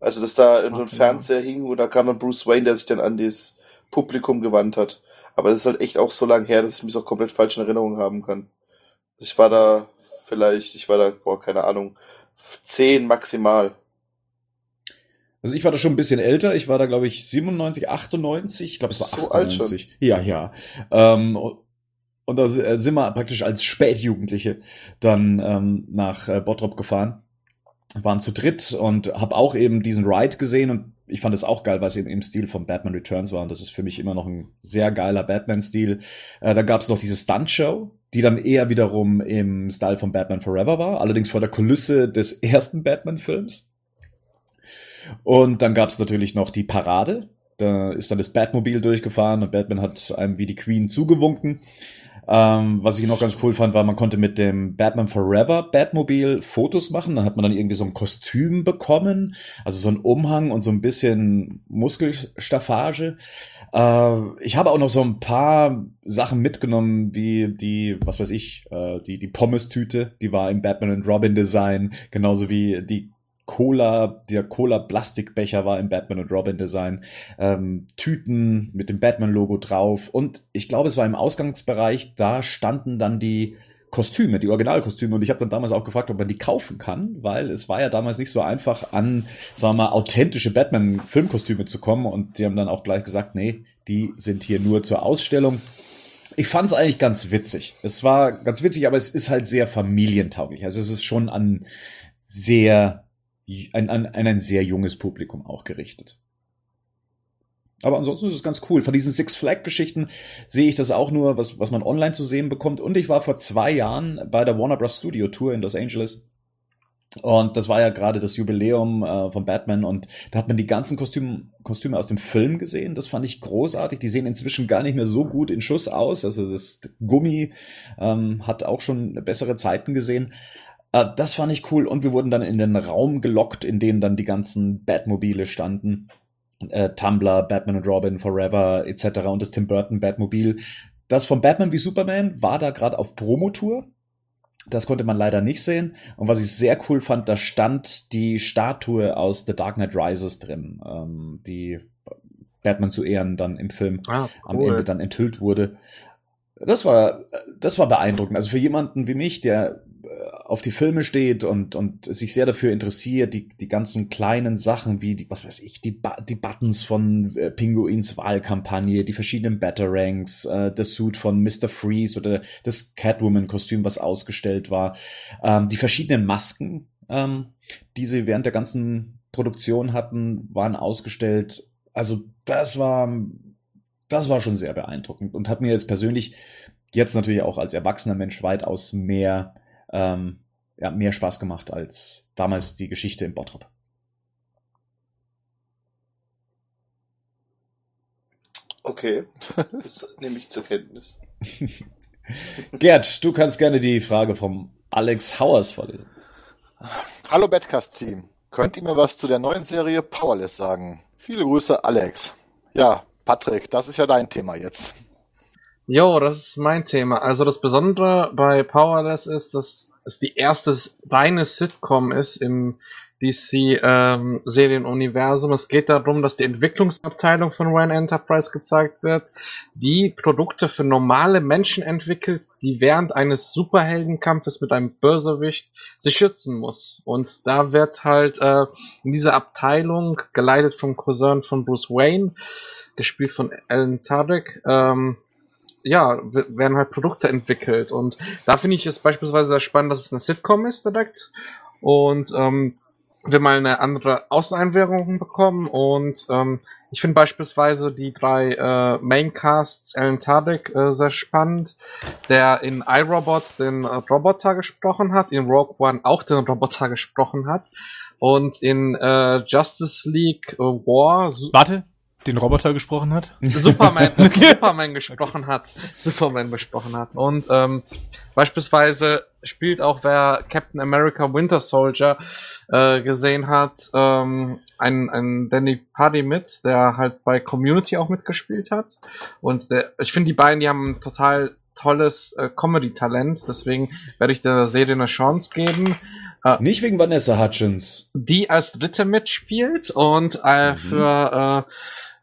Also, dass da in so einem Fernseher hing und da kam dann Bruce Wayne, der sich dann an das Publikum gewandt hat. Aber das ist halt echt auch so lang her, dass ich mich auch komplett falsch in Erinnerung haben kann. Ich war da vielleicht, ich war da, boah, keine Ahnung, zehn maximal. Also ich war da schon ein bisschen älter. Ich war da, glaube ich, 97, 98. Ich glaube, es war so 98. Alt schon. Ja, ja. Ähm, und da äh, sind wir praktisch als Spätjugendliche dann ähm, nach äh, Bottrop gefahren waren zu dritt und habe auch eben diesen Ride gesehen und ich fand es auch geil, weil es eben im Stil von Batman Returns war und das ist für mich immer noch ein sehr geiler Batman-Stil. Äh, da gab es noch diese Stunt-Show, die dann eher wiederum im Style von Batman Forever war, allerdings vor der Kulisse des [LAUGHS] ersten Batman-Films. Und dann gab es natürlich noch die Parade. Da ist dann das Batmobil durchgefahren und Batman hat einem wie die Queen zugewunken. Ähm, was ich noch ganz cool fand, war, man konnte mit dem Batman Forever Batmobil Fotos machen. Dann hat man dann irgendwie so ein Kostüm bekommen, also so ein Umhang und so ein bisschen Muskelstaffage. Äh, ich habe auch noch so ein paar Sachen mitgenommen, wie die, was weiß ich, äh, die, die Pommes-Tüte, die war im Batman and Robin Design, genauso wie die Cola, der Cola-Plastikbecher war im Batman und Robin Design, ähm, Tüten mit dem Batman-Logo drauf und ich glaube, es war im Ausgangsbereich, da standen dann die Kostüme, die Originalkostüme und ich habe dann damals auch gefragt, ob man die kaufen kann, weil es war ja damals nicht so einfach an, sagen wir mal, authentische Batman-Filmkostüme zu kommen und die haben dann auch gleich gesagt, nee, die sind hier nur zur Ausstellung. Ich fand es eigentlich ganz witzig. Es war ganz witzig, aber es ist halt sehr familientauglich. Also es ist schon an sehr an, an, an ein sehr junges Publikum auch gerichtet. Aber ansonsten ist es ganz cool. Von diesen Six Flag Geschichten sehe ich das auch nur, was, was man online zu sehen bekommt. Und ich war vor zwei Jahren bei der Warner Bros. Studio Tour in Los Angeles. Und das war ja gerade das Jubiläum äh, von Batman und da hat man die ganzen Kostüme, Kostüme aus dem Film gesehen. Das fand ich großartig. Die sehen inzwischen gar nicht mehr so gut in Schuss aus. Also das Gummi ähm, hat auch schon bessere Zeiten gesehen. Äh, das fand ich cool und wir wurden dann in den Raum gelockt, in dem dann die ganzen Batmobile standen. Äh, Tumblr, Batman und Robin, Forever etc. und das Tim Burton Batmobil. Das von Batman wie Superman war da gerade auf Promotour. Das konnte man leider nicht sehen. Und was ich sehr cool fand, da stand die Statue aus The Dark Knight Rises drin, ähm, die Batman zu Ehren dann im Film ah, cool. am Ende dann enthüllt wurde. Das war, das war beeindruckend. Also für jemanden wie mich, der auf die Filme steht und, und sich sehr dafür interessiert, die, die ganzen kleinen Sachen wie, die, was weiß ich, die, die Buttons von äh, Pinguins Wahlkampagne, die verschiedenen Batarangs, äh, das Suit von Mr. Freeze oder das Catwoman-Kostüm, was ausgestellt war, ähm, die verschiedenen Masken, ähm, die sie während der ganzen Produktion hatten, waren ausgestellt. Also das war, das war schon sehr beeindruckend und hat mir jetzt persönlich jetzt natürlich auch als erwachsener Mensch weitaus mehr, ähm, ja, mehr Spaß gemacht als damals die Geschichte im Bottrop. Okay, [LAUGHS] das nehme ich zur Kenntnis. [LAUGHS] Gerd, du kannst gerne die Frage vom Alex Hauers vorlesen. Hallo Badcast-Team. Könnt ihr mir was zu der neuen Serie Powerless sagen? Viele Grüße, Alex. Ja, Patrick, das ist ja dein Thema jetzt. Jo, das ist mein Thema. Also das Besondere bei Powerless ist, dass es die erste reine Sitcom ist im DC-Serienuniversum. Ähm, es geht darum, dass die Entwicklungsabteilung von Ryan Enterprise gezeigt wird, die Produkte für normale Menschen entwickelt, die während eines Superheldenkampfes mit einem Bösewicht sich schützen muss. Und da wird halt äh, in dieser Abteilung, geleitet vom Cousin von Bruce Wayne, gespielt von Alan Tudyk, ähm, ja, werden halt Produkte entwickelt. Und da finde ich es beispielsweise sehr spannend, dass es eine Sitcom ist direkt. Und ähm, wir mal eine andere Außeneinwährung bekommen und ähm, ich finde beispielsweise die drei äh, Maincasts Alan Tudyk äh, sehr spannend, der in iRobot den äh, Roboter gesprochen hat, in Rogue One auch den Roboter gesprochen hat und in äh, Justice League äh, War. Warte, den Roboter gesprochen hat? Superman, [LAUGHS] Superman gesprochen hat. Superman gesprochen hat. Und ähm, beispielsweise spielt auch wer Captain America Winter Soldier äh, gesehen hat, ähm, ein, ein Danny Puddy mit, der halt bei Community auch mitgespielt hat. Und der, ich finde die beiden, die haben ein total tolles äh, Comedy-Talent, deswegen werde ich der Serie eine Chance geben. Äh, Nicht wegen Vanessa Hutchins. Die als Dritte mitspielt und äh, mhm. für äh,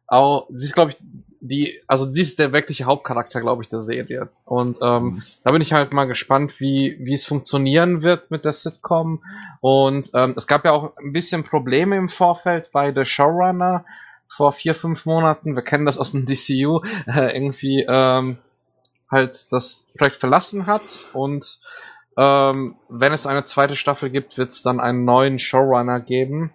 auch, sie ist, glaube ich, die, also sie ist der wirkliche Hauptcharakter, glaube ich, der Serie. Und ähm, mhm. da bin ich halt mal gespannt, wie, wie es funktionieren wird mit der Sitcom. Und ähm, es gab ja auch ein bisschen Probleme im Vorfeld bei The Showrunner vor vier, fünf Monaten. Wir kennen das aus dem [LAUGHS] DCU, äh, irgendwie ähm, halt das Projekt verlassen hat. Und ähm, wenn es eine zweite Staffel gibt, wird es dann einen neuen Showrunner geben.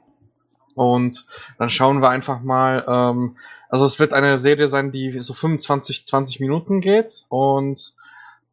Und dann schauen wir einfach mal. Ähm, also es wird eine Serie sein, die so 25, 20 Minuten geht und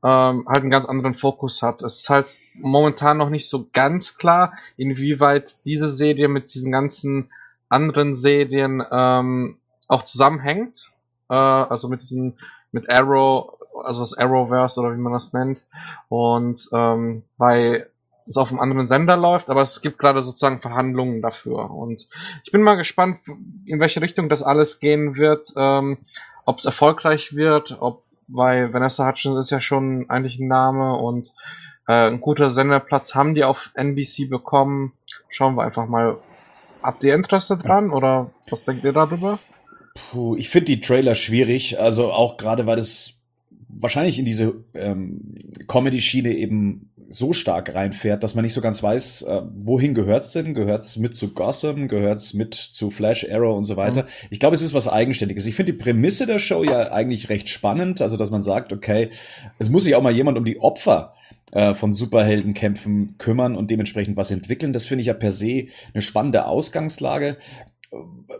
ähm, halt einen ganz anderen Fokus hat. Es ist halt momentan noch nicht so ganz klar, inwieweit diese Serie mit diesen ganzen anderen Serien ähm, auch zusammenhängt. Äh, also mit diesem, mit Arrow, also das Arrowverse oder wie man das nennt. Und ähm, bei es auf einem anderen Sender läuft, aber es gibt gerade sozusagen Verhandlungen dafür. Und ich bin mal gespannt, in welche Richtung das alles gehen wird, ähm, ob es erfolgreich wird, ob, weil Vanessa Hutchins ist ja schon eigentlich ein Name und äh, ein guter Senderplatz haben die auf NBC bekommen. Schauen wir einfach mal. Habt ihr Interesse dran oder was denkt ihr darüber? Puh, ich finde die Trailer schwierig, also auch gerade weil es wahrscheinlich in diese ähm, Comedy-Schiene eben so stark reinfährt, dass man nicht so ganz weiß, äh, wohin gehört's denn? Gehört's mit zu Gotham? Gehört's mit zu Flash Arrow und so weiter? Mhm. Ich glaube, es ist was Eigenständiges. Ich finde die Prämisse der Show ja eigentlich recht spannend, also dass man sagt, okay, es muss sich auch mal jemand um die Opfer äh, von Superheldenkämpfen kümmern und dementsprechend was entwickeln. Das finde ich ja per se eine spannende Ausgangslage.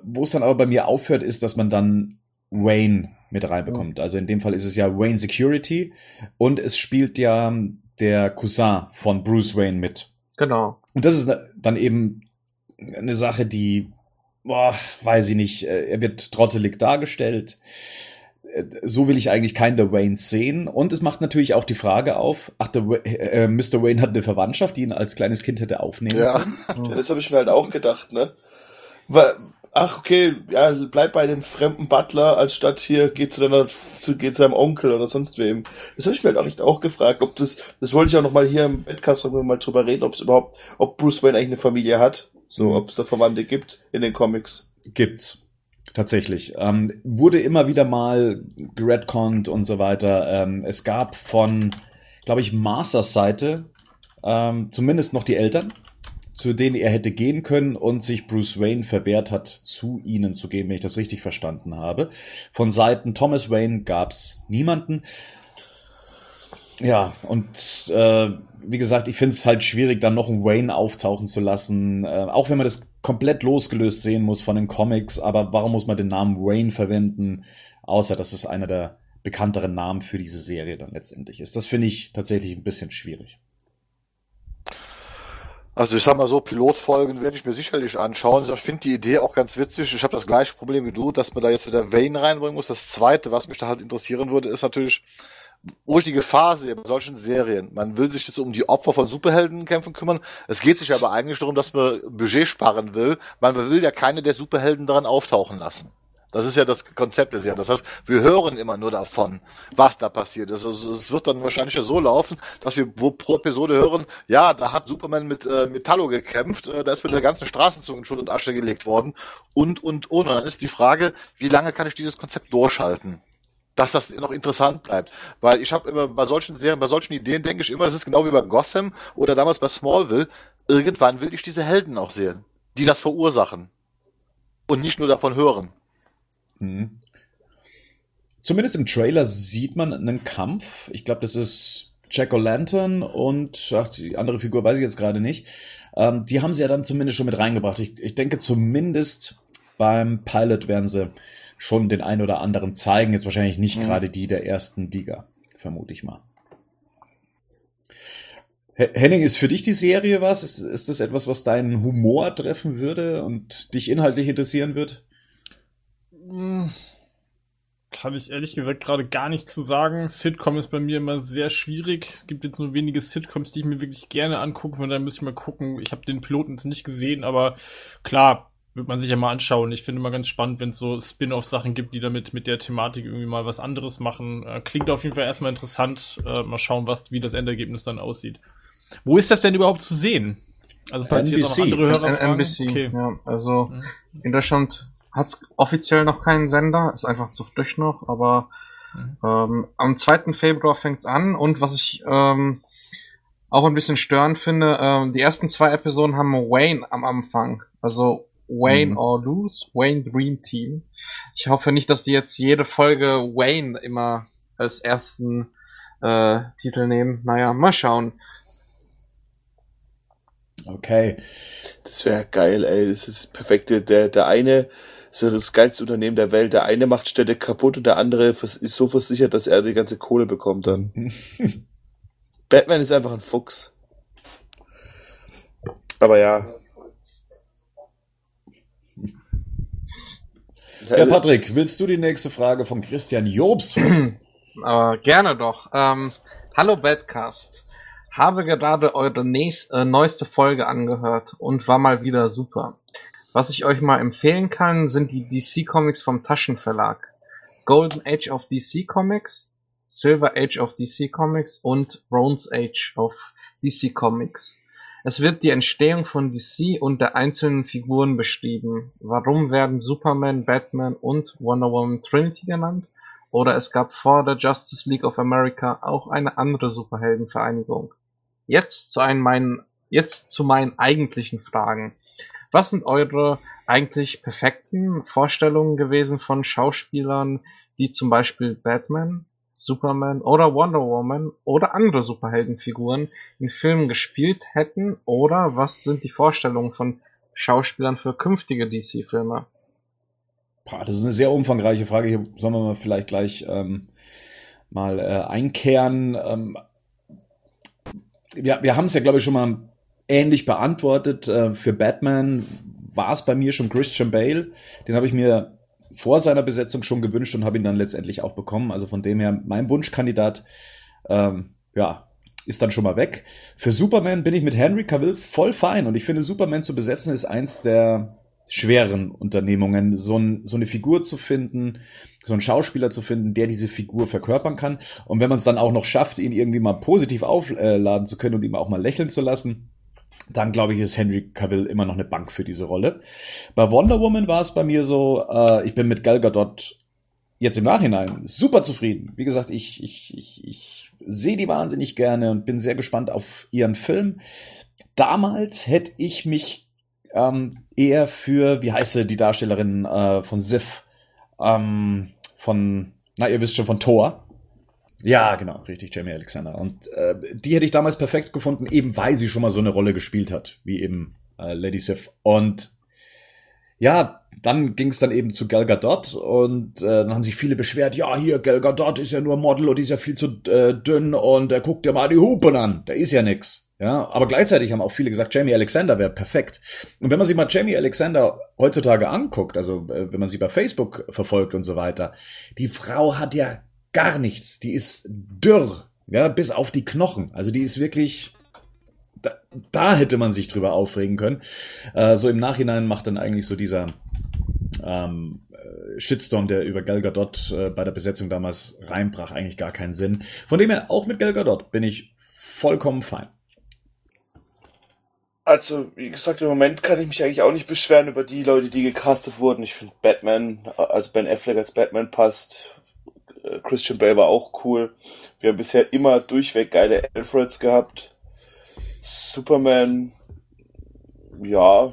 Wo es dann aber bei mir aufhört, ist, dass man dann Wayne mit reinbekommt. Also in dem Fall ist es ja Wayne Security und es spielt ja der Cousin von Bruce Wayne mit. Genau. Und das ist dann eben eine Sache, die, boah, weiß ich nicht, äh, er wird trottelig dargestellt. Äh, so will ich eigentlich keinen der Waynes sehen. Und es macht natürlich auch die Frage auf, ach, der, äh, Mr. Wayne hat eine Verwandtschaft, die ihn als kleines Kind hätte aufnehmen ja. können. Ja, [LAUGHS] das habe ich mir halt auch gedacht, ne? Weil, ach okay, ja, bleib bei den fremden Butler, als statt hier geht zu deiner, zu, geht zu deinem Onkel oder sonst wem. Das habe ich mir halt auch echt auch gefragt, ob das, das wollte ich auch noch mal hier im Podcast mal drüber reden, ob es überhaupt, ob Bruce Wayne eigentlich eine Familie hat, so, mhm. ob es da Verwandte gibt in den Comics. Gibt's. Tatsächlich. Ähm, wurde immer wieder mal geredconnt und so weiter. Ähm, es gab von, glaube ich, Masters Seite ähm, zumindest noch die Eltern zu denen er hätte gehen können und sich Bruce Wayne verwehrt hat, zu ihnen zu gehen, wenn ich das richtig verstanden habe. Von Seiten Thomas Wayne gab's niemanden. Ja, und äh, wie gesagt, ich finde es halt schwierig, dann noch einen Wayne auftauchen zu lassen. Äh, auch wenn man das komplett losgelöst sehen muss von den Comics, aber warum muss man den Namen Wayne verwenden? Außer, dass es einer der bekannteren Namen für diese Serie dann letztendlich ist. Das finde ich tatsächlich ein bisschen schwierig. Also ich sag mal so, Pilotfolgen werde ich mir sicherlich anschauen. Ich finde die Idee auch ganz witzig. Ich habe das gleiche Problem wie du, dass man da jetzt wieder Wayne reinbringen muss. Das Zweite, was mich da halt interessieren würde, ist natürlich, wo ich die Gefahr sehe bei solchen Serien. Man will sich jetzt um die Opfer von Superheldenkämpfen kümmern. Es geht sich aber eigentlich darum, dass man Budget sparen will. Man will ja keine der Superhelden daran auftauchen lassen. Das ist ja das Konzept des Jahres. Das heißt, wir hören immer nur davon, was da passiert ist. Also es wird dann wahrscheinlich ja so laufen, dass wir pro Episode hören, ja, da hat Superman mit äh, Metallo gekämpft, äh, da ist mit der ganzen Straßenzug in Schutt und Asche gelegt worden und, und, und. Und dann ist die Frage, wie lange kann ich dieses Konzept durchhalten? dass das noch interessant bleibt. Weil ich habe immer bei solchen Serien, bei solchen Ideen denke ich immer, das ist genau wie bei Gotham oder damals bei Smallville, irgendwann will ich diese Helden auch sehen, die das verursachen. Und nicht nur davon hören. Mhm. Zumindest im Trailer sieht man einen Kampf. Ich glaube, das ist Jack O'Lantern und ach, die andere Figur weiß ich jetzt gerade nicht. Ähm, die haben sie ja dann zumindest schon mit reingebracht. Ich, ich denke, zumindest beim Pilot werden sie schon den einen oder anderen zeigen. Jetzt wahrscheinlich nicht mhm. gerade die der ersten Liga, vermute ich mal. Henning, ist für dich die Serie was? Ist, ist das etwas, was deinen Humor treffen würde und dich inhaltlich interessieren wird? Hm, kann ich ehrlich gesagt gerade gar nicht zu sagen. Sitcom ist bei mir immer sehr schwierig. Es gibt jetzt nur wenige Sitcoms, die ich mir wirklich gerne angucke. Von daher müsste ich mal gucken. Ich habe den Piloten jetzt nicht gesehen, aber klar, wird man sich ja mal anschauen. Ich finde immer ganz spannend, wenn es so Spin-off-Sachen gibt, die damit mit der Thematik irgendwie mal was anderes machen. Äh, klingt auf jeden Fall erstmal interessant. Äh, mal schauen, was, wie das Endergebnis dann aussieht. Wo ist das denn überhaupt zu sehen? Also falls NBC. jetzt noch andere Hörer fragen. NBC, okay. ja. Also mhm. in Deutschland hat es offiziell noch keinen Sender, ist einfach zu frisch noch, aber mhm. ähm, am 2. Februar fängt's an und was ich ähm, auch ein bisschen störend finde, ähm, die ersten zwei Episoden haben Wayne am Anfang. Also Wayne mhm. or Lose, Wayne Dream Team. Ich hoffe nicht, dass die jetzt jede Folge Wayne immer als ersten äh, Titel nehmen. Naja, mal schauen. Okay. Das wäre geil, ey. Das ist perfekt. Der, der eine ist das geilste Unternehmen der Welt. Der eine macht Städte kaputt und der andere ist so versichert, dass er die ganze Kohle bekommt dann. [LAUGHS] Batman ist einfach ein Fuchs. Aber ja. Ja, Patrick, willst du die nächste Frage von Christian Jobs? [CLEARS THROAT] äh, gerne doch. Ähm, hallo Badcast. Habe gerade eure nächst, äh, neueste Folge angehört und war mal wieder super. Was ich euch mal empfehlen kann, sind die DC Comics vom Taschenverlag. Golden Age of DC Comics, Silver Age of DC Comics und Bronze Age of DC Comics. Es wird die Entstehung von DC und der einzelnen Figuren beschrieben. Warum werden Superman, Batman und Wonder Woman Trinity genannt? Oder es gab vor der Justice League of America auch eine andere Superheldenvereinigung. Jetzt zu einem meinen, jetzt zu meinen eigentlichen Fragen. Was sind eure eigentlich perfekten Vorstellungen gewesen von Schauspielern, die zum Beispiel Batman, Superman oder Wonder Woman oder andere Superheldenfiguren in Filmen gespielt hätten? Oder was sind die Vorstellungen von Schauspielern für künftige DC-Filme? Das ist eine sehr umfangreiche Frage. Hier sollen wir vielleicht gleich ähm, mal äh, einkehren. Ähm, wir wir haben es ja, glaube ich, schon mal ähnlich beantwortet. Äh, für Batman war es bei mir schon Christian Bale. Den habe ich mir vor seiner Besetzung schon gewünscht und habe ihn dann letztendlich auch bekommen. Also von dem her, mein Wunschkandidat, ähm, ja, ist dann schon mal weg. Für Superman bin ich mit Henry Cavill voll fein und ich finde, Superman zu besetzen ist eins der schweren Unternehmungen, so, ein, so eine Figur zu finden, so einen Schauspieler zu finden, der diese Figur verkörpern kann. Und wenn man es dann auch noch schafft, ihn irgendwie mal positiv aufladen zu können und ihm auch mal lächeln zu lassen, dann glaube ich, ist Henry Cavill immer noch eine Bank für diese Rolle. Bei Wonder Woman war es bei mir so, äh, ich bin mit Gal Gadot jetzt im Nachhinein super zufrieden. Wie gesagt, ich, ich, ich, ich sehe die wahnsinnig gerne und bin sehr gespannt auf ihren Film. Damals hätte ich mich ähm, eher für, wie heißt sie, die Darstellerin äh, von Sif, ähm, von, na, ihr wisst schon, von Thor, Ja, genau, richtig, Jamie Alexander. Und äh, die hätte ich damals perfekt gefunden, eben weil sie schon mal so eine Rolle gespielt hat, wie eben äh, Lady Sif. Und ja, dann ging es dann eben zu Gal Gadot und äh, dann haben sich viele beschwert, ja, hier, Gal Gadot ist ja nur Model und ist ja viel zu äh, dünn und er äh, guckt dir mal die Hupen an, da ist ja nix. Ja, aber gleichzeitig haben auch viele gesagt, Jamie Alexander wäre perfekt. Und wenn man sich mal Jamie Alexander heutzutage anguckt, also äh, wenn man sie bei Facebook verfolgt und so weiter, die Frau hat ja gar nichts. Die ist dürr, ja, bis auf die Knochen. Also die ist wirklich, da, da hätte man sich drüber aufregen können. Äh, so im Nachhinein macht dann eigentlich so dieser ähm, äh, Shitstorm, der über Gal Gadot äh, bei der Besetzung damals reinbrach, eigentlich gar keinen Sinn. Von dem her, auch mit Gal Gadot bin ich vollkommen fein. Also, wie gesagt, im Moment kann ich mich eigentlich auch nicht beschweren über die Leute, die gecastet wurden. Ich finde Batman, also Ben Affleck als Batman passt. Äh, Christian Bale war auch cool. Wir haben bisher immer durchweg geile Alfreds gehabt. Superman, ja,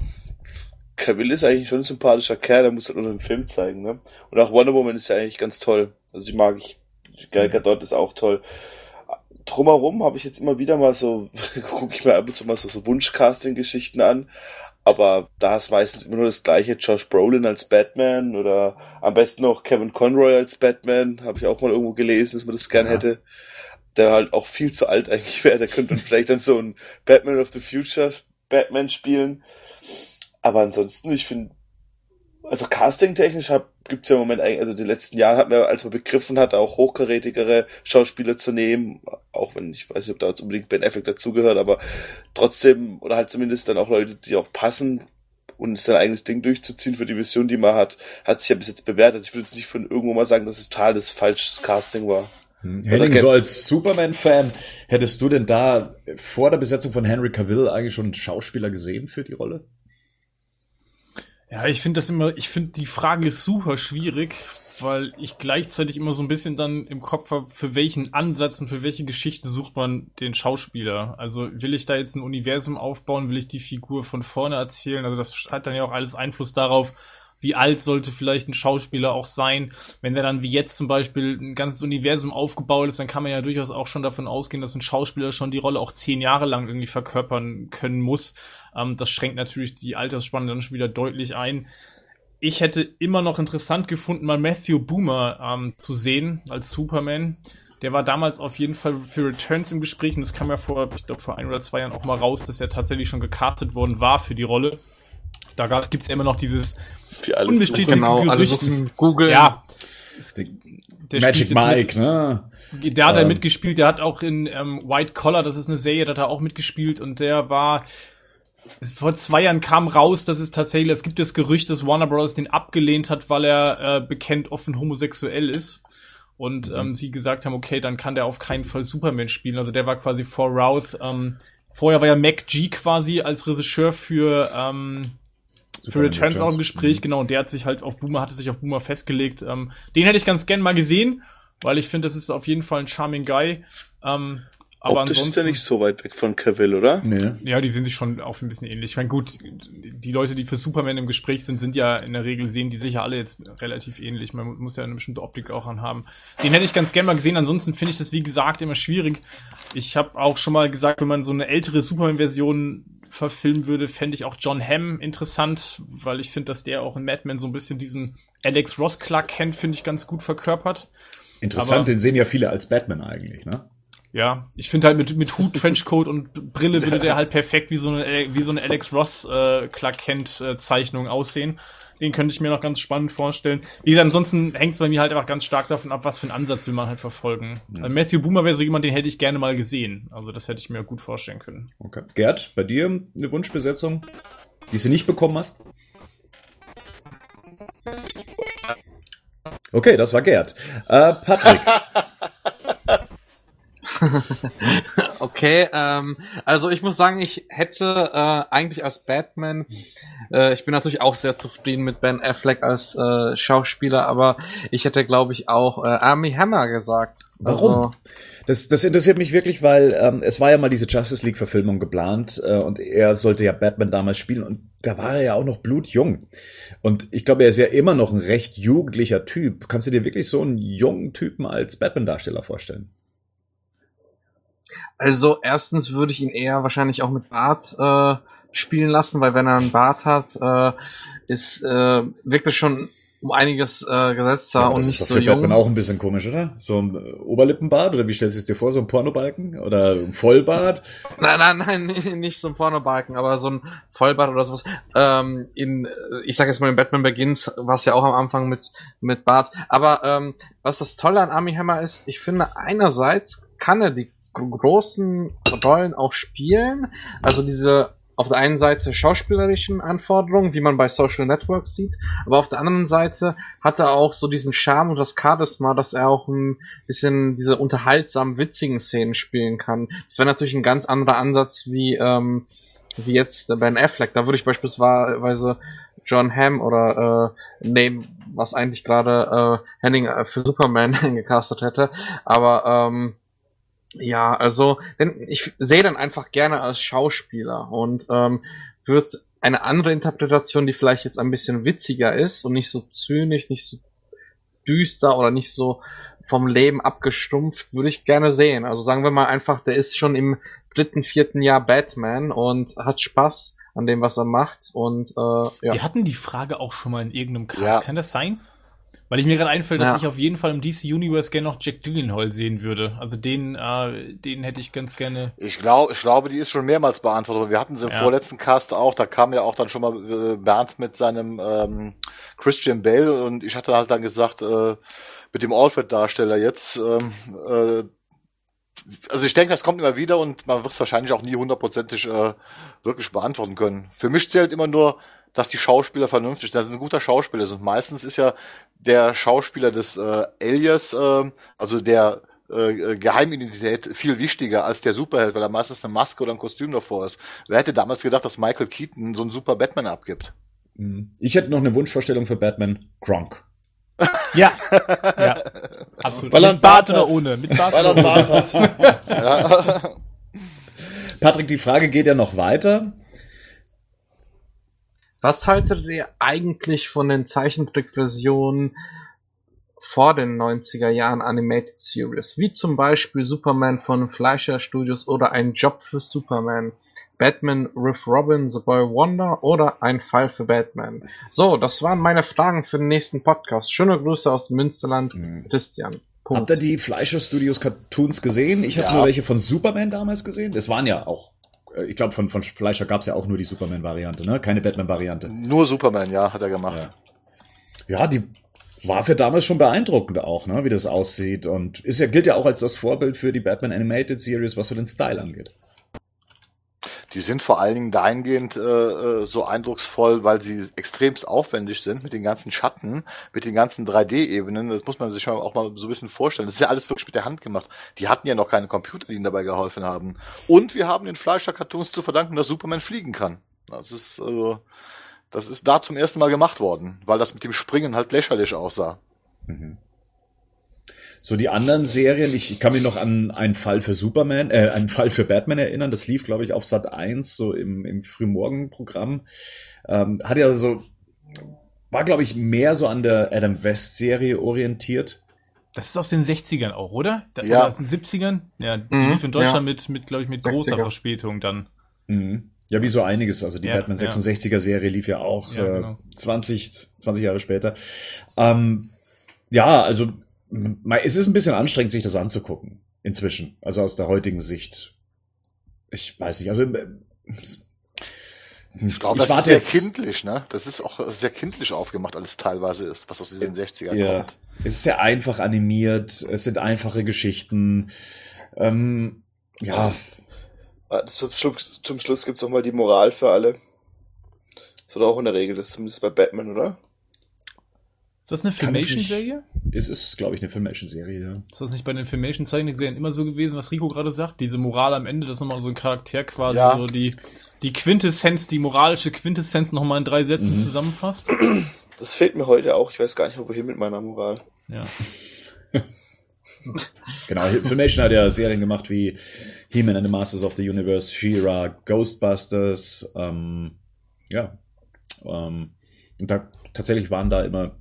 Cavill ist eigentlich schon ein sympathischer Kerl, der muss halt nur den Film zeigen, ne? Und auch Wonder Woman ist ja eigentlich ganz toll. Also die mag ich. Gal Gadot ist auch toll drumherum habe ich jetzt immer wieder mal so, [LAUGHS] gucke ich mir ab und zu mal so, so Wunschcasting-Geschichten an. Aber da ist meistens immer nur das gleiche, Josh Brolin als Batman oder am besten noch Kevin Conroy als Batman, habe ich auch mal irgendwo gelesen, dass man das gern ja. hätte. Der halt auch viel zu alt eigentlich wäre, der könnte [LAUGHS] vielleicht dann so ein Batman of the Future Batman spielen. Aber ansonsten, ich finde, also casting-technisch gibt es ja im Moment eigentlich, also die letzten Jahre hat man, als man begriffen hat, auch hochkarätigere Schauspieler zu nehmen, auch wenn ich weiß nicht, ob da jetzt unbedingt Ben Affleck dazugehört, aber trotzdem, oder halt zumindest dann auch Leute, die auch passen und sein eigenes Ding durchzuziehen für die Vision, die man hat, hat sich ja bis jetzt bewährt. Also ich würde jetzt nicht von irgendwo mal sagen, dass es total das falsches Casting war. Hm. Henning, so als Superman-Fan, hättest du denn da vor der Besetzung von Henry Cavill eigentlich schon einen Schauspieler gesehen für die Rolle? Ja, ich finde das immer, ich finde die Frage super schwierig, weil ich gleichzeitig immer so ein bisschen dann im Kopf habe, für welchen Ansatz und für welche Geschichte sucht man den Schauspieler. Also will ich da jetzt ein Universum aufbauen, will ich die Figur von vorne erzählen? Also das hat dann ja auch alles Einfluss darauf, wie alt sollte vielleicht ein Schauspieler auch sein. Wenn der dann wie jetzt zum Beispiel ein ganzes Universum aufgebaut ist, dann kann man ja durchaus auch schon davon ausgehen, dass ein Schauspieler schon die Rolle auch zehn Jahre lang irgendwie verkörpern können muss. Ähm, das schränkt natürlich die Altersspanne dann schon wieder deutlich ein. Ich hätte immer noch interessant gefunden, mal Matthew Boomer ähm, zu sehen als Superman. Der war damals auf jeden Fall für Returns im Gespräch und das kam ja vor, ich glaube, vor ein oder zwei Jahren auch mal raus, dass er tatsächlich schon gecastet worden war für die Rolle. Da gibt es ja immer noch dieses unbestätigte genau, Gerücht. Google. Ja. Der Magic Mike, mit, ne? Der hat ähm. da mitgespielt, der hat auch in ähm, White Collar, das ist eine Serie, da hat er auch mitgespielt und der war vor zwei Jahren kam raus, dass es tatsächlich, es gibt das Gerücht, dass Warner Bros. den abgelehnt hat, weil er äh, bekennt offen homosexuell ist. Und mhm. ähm, sie gesagt haben, okay, dann kann der auf keinen Fall Superman spielen. Also der war quasi vor Routh. Ähm, vorher war ja Mac G quasi als Regisseur für ähm, für Returns auch im Gespräch, mhm. genau, und der hat sich halt auf Boomer, hatte sich auf Boomer festgelegt. Ähm, den hätte ich ganz gern mal gesehen, weil ich finde, das ist auf jeden Fall ein charming Guy. Ähm, aber Optisch ist ja nicht so weit weg von Cavill, oder? Nee. Ja, die sind sich schon auch ein bisschen ähnlich. Ich meine, gut, die Leute, die für Superman im Gespräch sind, sind ja in der Regel, sehen die sich ja alle jetzt relativ ähnlich. Man muss ja eine bestimmte Optik auch anhaben. Den hätte ich ganz gerne mal gesehen. Ansonsten finde ich das, wie gesagt, immer schwierig. Ich habe auch schon mal gesagt, wenn man so eine ältere Superman-Version verfilmen würde, fände ich auch John Hamm interessant, weil ich finde, dass der auch in Mad Men so ein bisschen diesen Alex Ross Clark kennt, finde ich ganz gut verkörpert. Interessant, Aber, den sehen ja viele als Batman eigentlich, ne? Ja, ich finde halt mit, mit Hut, Trenchcoat und Brille würde der halt perfekt wie so eine, wie so eine Alex Ross äh, Clark Kent äh, Zeichnung aussehen. Den könnte ich mir noch ganz spannend vorstellen. Wie gesagt, ansonsten hängt es bei mir halt einfach ganz stark davon ab, was für einen Ansatz will man halt verfolgen. Ja. Also Matthew Boomer wäre so jemand, den hätte ich gerne mal gesehen. Also das hätte ich mir gut vorstellen können. Okay. Gerd, bei dir eine Wunschbesetzung, die du nicht bekommen hast? Okay, das war Gerd. Äh, Patrick. [LAUGHS] [LAUGHS] okay, ähm, also ich muss sagen, ich hätte äh, eigentlich als Batman, äh, ich bin natürlich auch sehr zufrieden mit Ben Affleck als äh, Schauspieler, aber ich hätte, glaube ich, auch äh, Army Hammer gesagt. Warum? Also, das, das interessiert mich wirklich, weil ähm, es war ja mal diese Justice League-Verfilmung geplant äh, und er sollte ja Batman damals spielen und da war er ja auch noch blutjung. Und ich glaube, er ist ja immer noch ein recht jugendlicher Typ. Kannst du dir wirklich so einen jungen Typen als Batman-Darsteller vorstellen? Also erstens würde ich ihn eher wahrscheinlich auch mit Bart äh, spielen lassen, weil wenn er einen Bart hat, äh, ist äh, wirklich schon um einiges äh, gesetzter Ja, und das nicht so für jung. Batman auch ein bisschen komisch, oder? So ein äh, Oberlippenbart oder wie stellst du es dir vor? So ein Pornobalken oder ein Vollbart? Nein, nein, nein, [LAUGHS] nicht so ein Pornobalken, aber so ein Vollbart oder sowas. Ähm, in, äh, ich sag jetzt mal, in Batman Begins war es ja auch am Anfang mit, mit Bart. Aber ähm, was das Tolle an Army Hammer ist, ich finde, einerseits kann er die großen Rollen auch spielen. Also diese auf der einen Seite schauspielerischen Anforderungen, wie man bei Social Networks sieht, aber auf der anderen Seite hat er auch so diesen Charme und das Charisma, dass er auch ein bisschen diese unterhaltsamen, witzigen Szenen spielen kann. Das wäre natürlich ein ganz anderer Ansatz wie, ähm, wie jetzt Ben Affleck. Da würde ich beispielsweise John Hamm oder äh, nehmen, was eigentlich gerade äh, Henning äh, für Superman [LAUGHS] gecastet hätte. Aber ähm, ja, also denn ich sehe dann einfach gerne als Schauspieler und ähm, wird eine andere Interpretation, die vielleicht jetzt ein bisschen witziger ist und nicht so zynisch, nicht so düster oder nicht so vom Leben abgestumpft, würde ich gerne sehen. Also sagen wir mal einfach, der ist schon im dritten, vierten Jahr Batman und hat Spaß an dem, was er macht und äh, ja. Wir hatten die Frage auch schon mal in irgendeinem Cast. Ja. Kann das sein? Weil ich mir gerade einfällt, dass Ja. ich auf jeden Fall im DC Universe gerne noch Jack Gyllenhaal sehen würde. Also den, äh, den hätte ich ganz gerne. Ich glaube, ich glaube, die ist schon mehrmals beantwortet. worden. Wir hatten sie im Ja. vorletzten Cast auch. Da kam ja auch dann schon mal äh, Bernd mit seinem ähm, Christian Bale und ich hatte halt dann gesagt, äh, mit dem Alfred-Darsteller jetzt, ähm, äh, also ich denke, das kommt immer wieder und man wird es wahrscheinlich auch nie hundertprozentig äh, wirklich beantworten können. Für mich zählt immer nur, dass die Schauspieler vernünftig sind, dass es ein guter Schauspieler ist. Und meistens ist ja der Schauspieler des äh, Alias, äh, also der äh, Geheimidentität viel wichtiger als der Superheld, weil er meistens eine Maske oder ein Kostüm davor ist. Wer hätte damals gedacht, dass Michael Keaton so einen super Batman abgibt? Hm. Ich hätte noch eine Wunschvorstellung für Batman. Gronk. [LAUGHS] Ja, ja, absolut. Weil er einen Bart Bart oder ohne? Mit Bart Weil er einen? Bart hat. [LAUGHS] Ja. Patrick, die Frage geht ja noch weiter. Was haltet ihr eigentlich von den Zeichentrickversionen vor den 90er Jahren Animated Series? Wie zum Beispiel Superman von Fleischer Studios oder ein Job für Superman, Batman with Robin, The Boy Wonder oder ein Fall für Batman. So, das waren meine Fragen für den nächsten Podcast. Schöne Grüße aus Münsterland, Mhm. Christian. Habt ihr die Fleischer Studios Cartoons gesehen? Ich habe Ja. nur welche von Superman damals gesehen. Das waren ja auch, ich glaube, von, von Fleischer gab es ja auch nur die Superman-Variante, ne? Keine Batman-Variante. Nur Superman, ja, hat er gemacht. Ja. Ja, die war für damals schon beeindruckend auch, ne? Wie das aussieht. Und ist ja, gilt ja auch als das Vorbild für die Batman Animated Series, was so den Style angeht. Die sind vor allen Dingen dahingehend äh, äh, so eindrucksvoll, weil sie extremst aufwendig sind mit den ganzen Schatten, mit den ganzen 3D-Ebenen. Das muss man sich auch mal so ein bisschen vorstellen. Das ist ja alles wirklich mit der Hand gemacht. Die hatten ja noch keine Computer, die ihnen dabei geholfen haben. Und wir haben den Fleischer-Cartoons zu verdanken, dass Superman fliegen kann. Das ist, also, das ist da zum ersten Mal gemacht worden, weil das mit dem Springen halt lächerlich aussah. Mhm. So die anderen Serien, ich kann mich noch an einen Fall für Superman, äh, einen Fall für Batman erinnern. Das lief, glaube ich, auf Sat 1 so im, im Frühmorgenprogramm. Ähm, hat ja so war, glaube ich, mehr so an der Adam West Serie orientiert. Das ist aus den 60ern auch, oder? Da, Ja. Oder aus den 70ern? Ja, die Mhm, lief in Deutschland ja. mit, mit glaube ich, mit großer 60er. Verspätung dann. Mhm. Ja, wie so einiges. Also die Ja, Batman ja. 66er Serie lief ja auch Ja, genau. äh, 20, 20 Jahre später. Ähm, ja, also es ist ein bisschen anstrengend, sich das anzugucken. Inzwischen. Also aus der heutigen Sicht. Ich weiß nicht. Also äh, Ich glaube, das ist sehr kindlich, ne? Das ist auch sehr kindlich aufgemacht, alles teilweise ist, was aus diesen 60ern Ja. kommt. Es ist sehr einfach animiert, es sind einfache Geschichten. Ähm, ja, Ah, Zum Schluss, zum Schluss gibt's noch mal die Moral für alle. Das wird auch in der Regel, das ist zumindest bei Batman, oder? Ist das eine Filmation-Serie? es ist, glaube ich, eine Filmation-Serie. Ja. Ist das nicht bei den Filmation-Zeichenserien immer so gewesen, was Rico gerade sagt? Diese Moral am Ende, dass nochmal so ein Charakter quasi Ja. so die, die Quintessenz, die moralische Quintessenz nochmal in drei Sätzen Mhm. zusammenfasst? Das fehlt mir heute auch. Ich weiß gar nicht, wohin mit meiner Moral. Ja. [LAUGHS] Genau, Filmation hat ja Serien gemacht wie He-Man and the Masters of the Universe, She-Ra, Ghostbusters, ähm, ja. Ähm, und da tatsächlich waren da immer,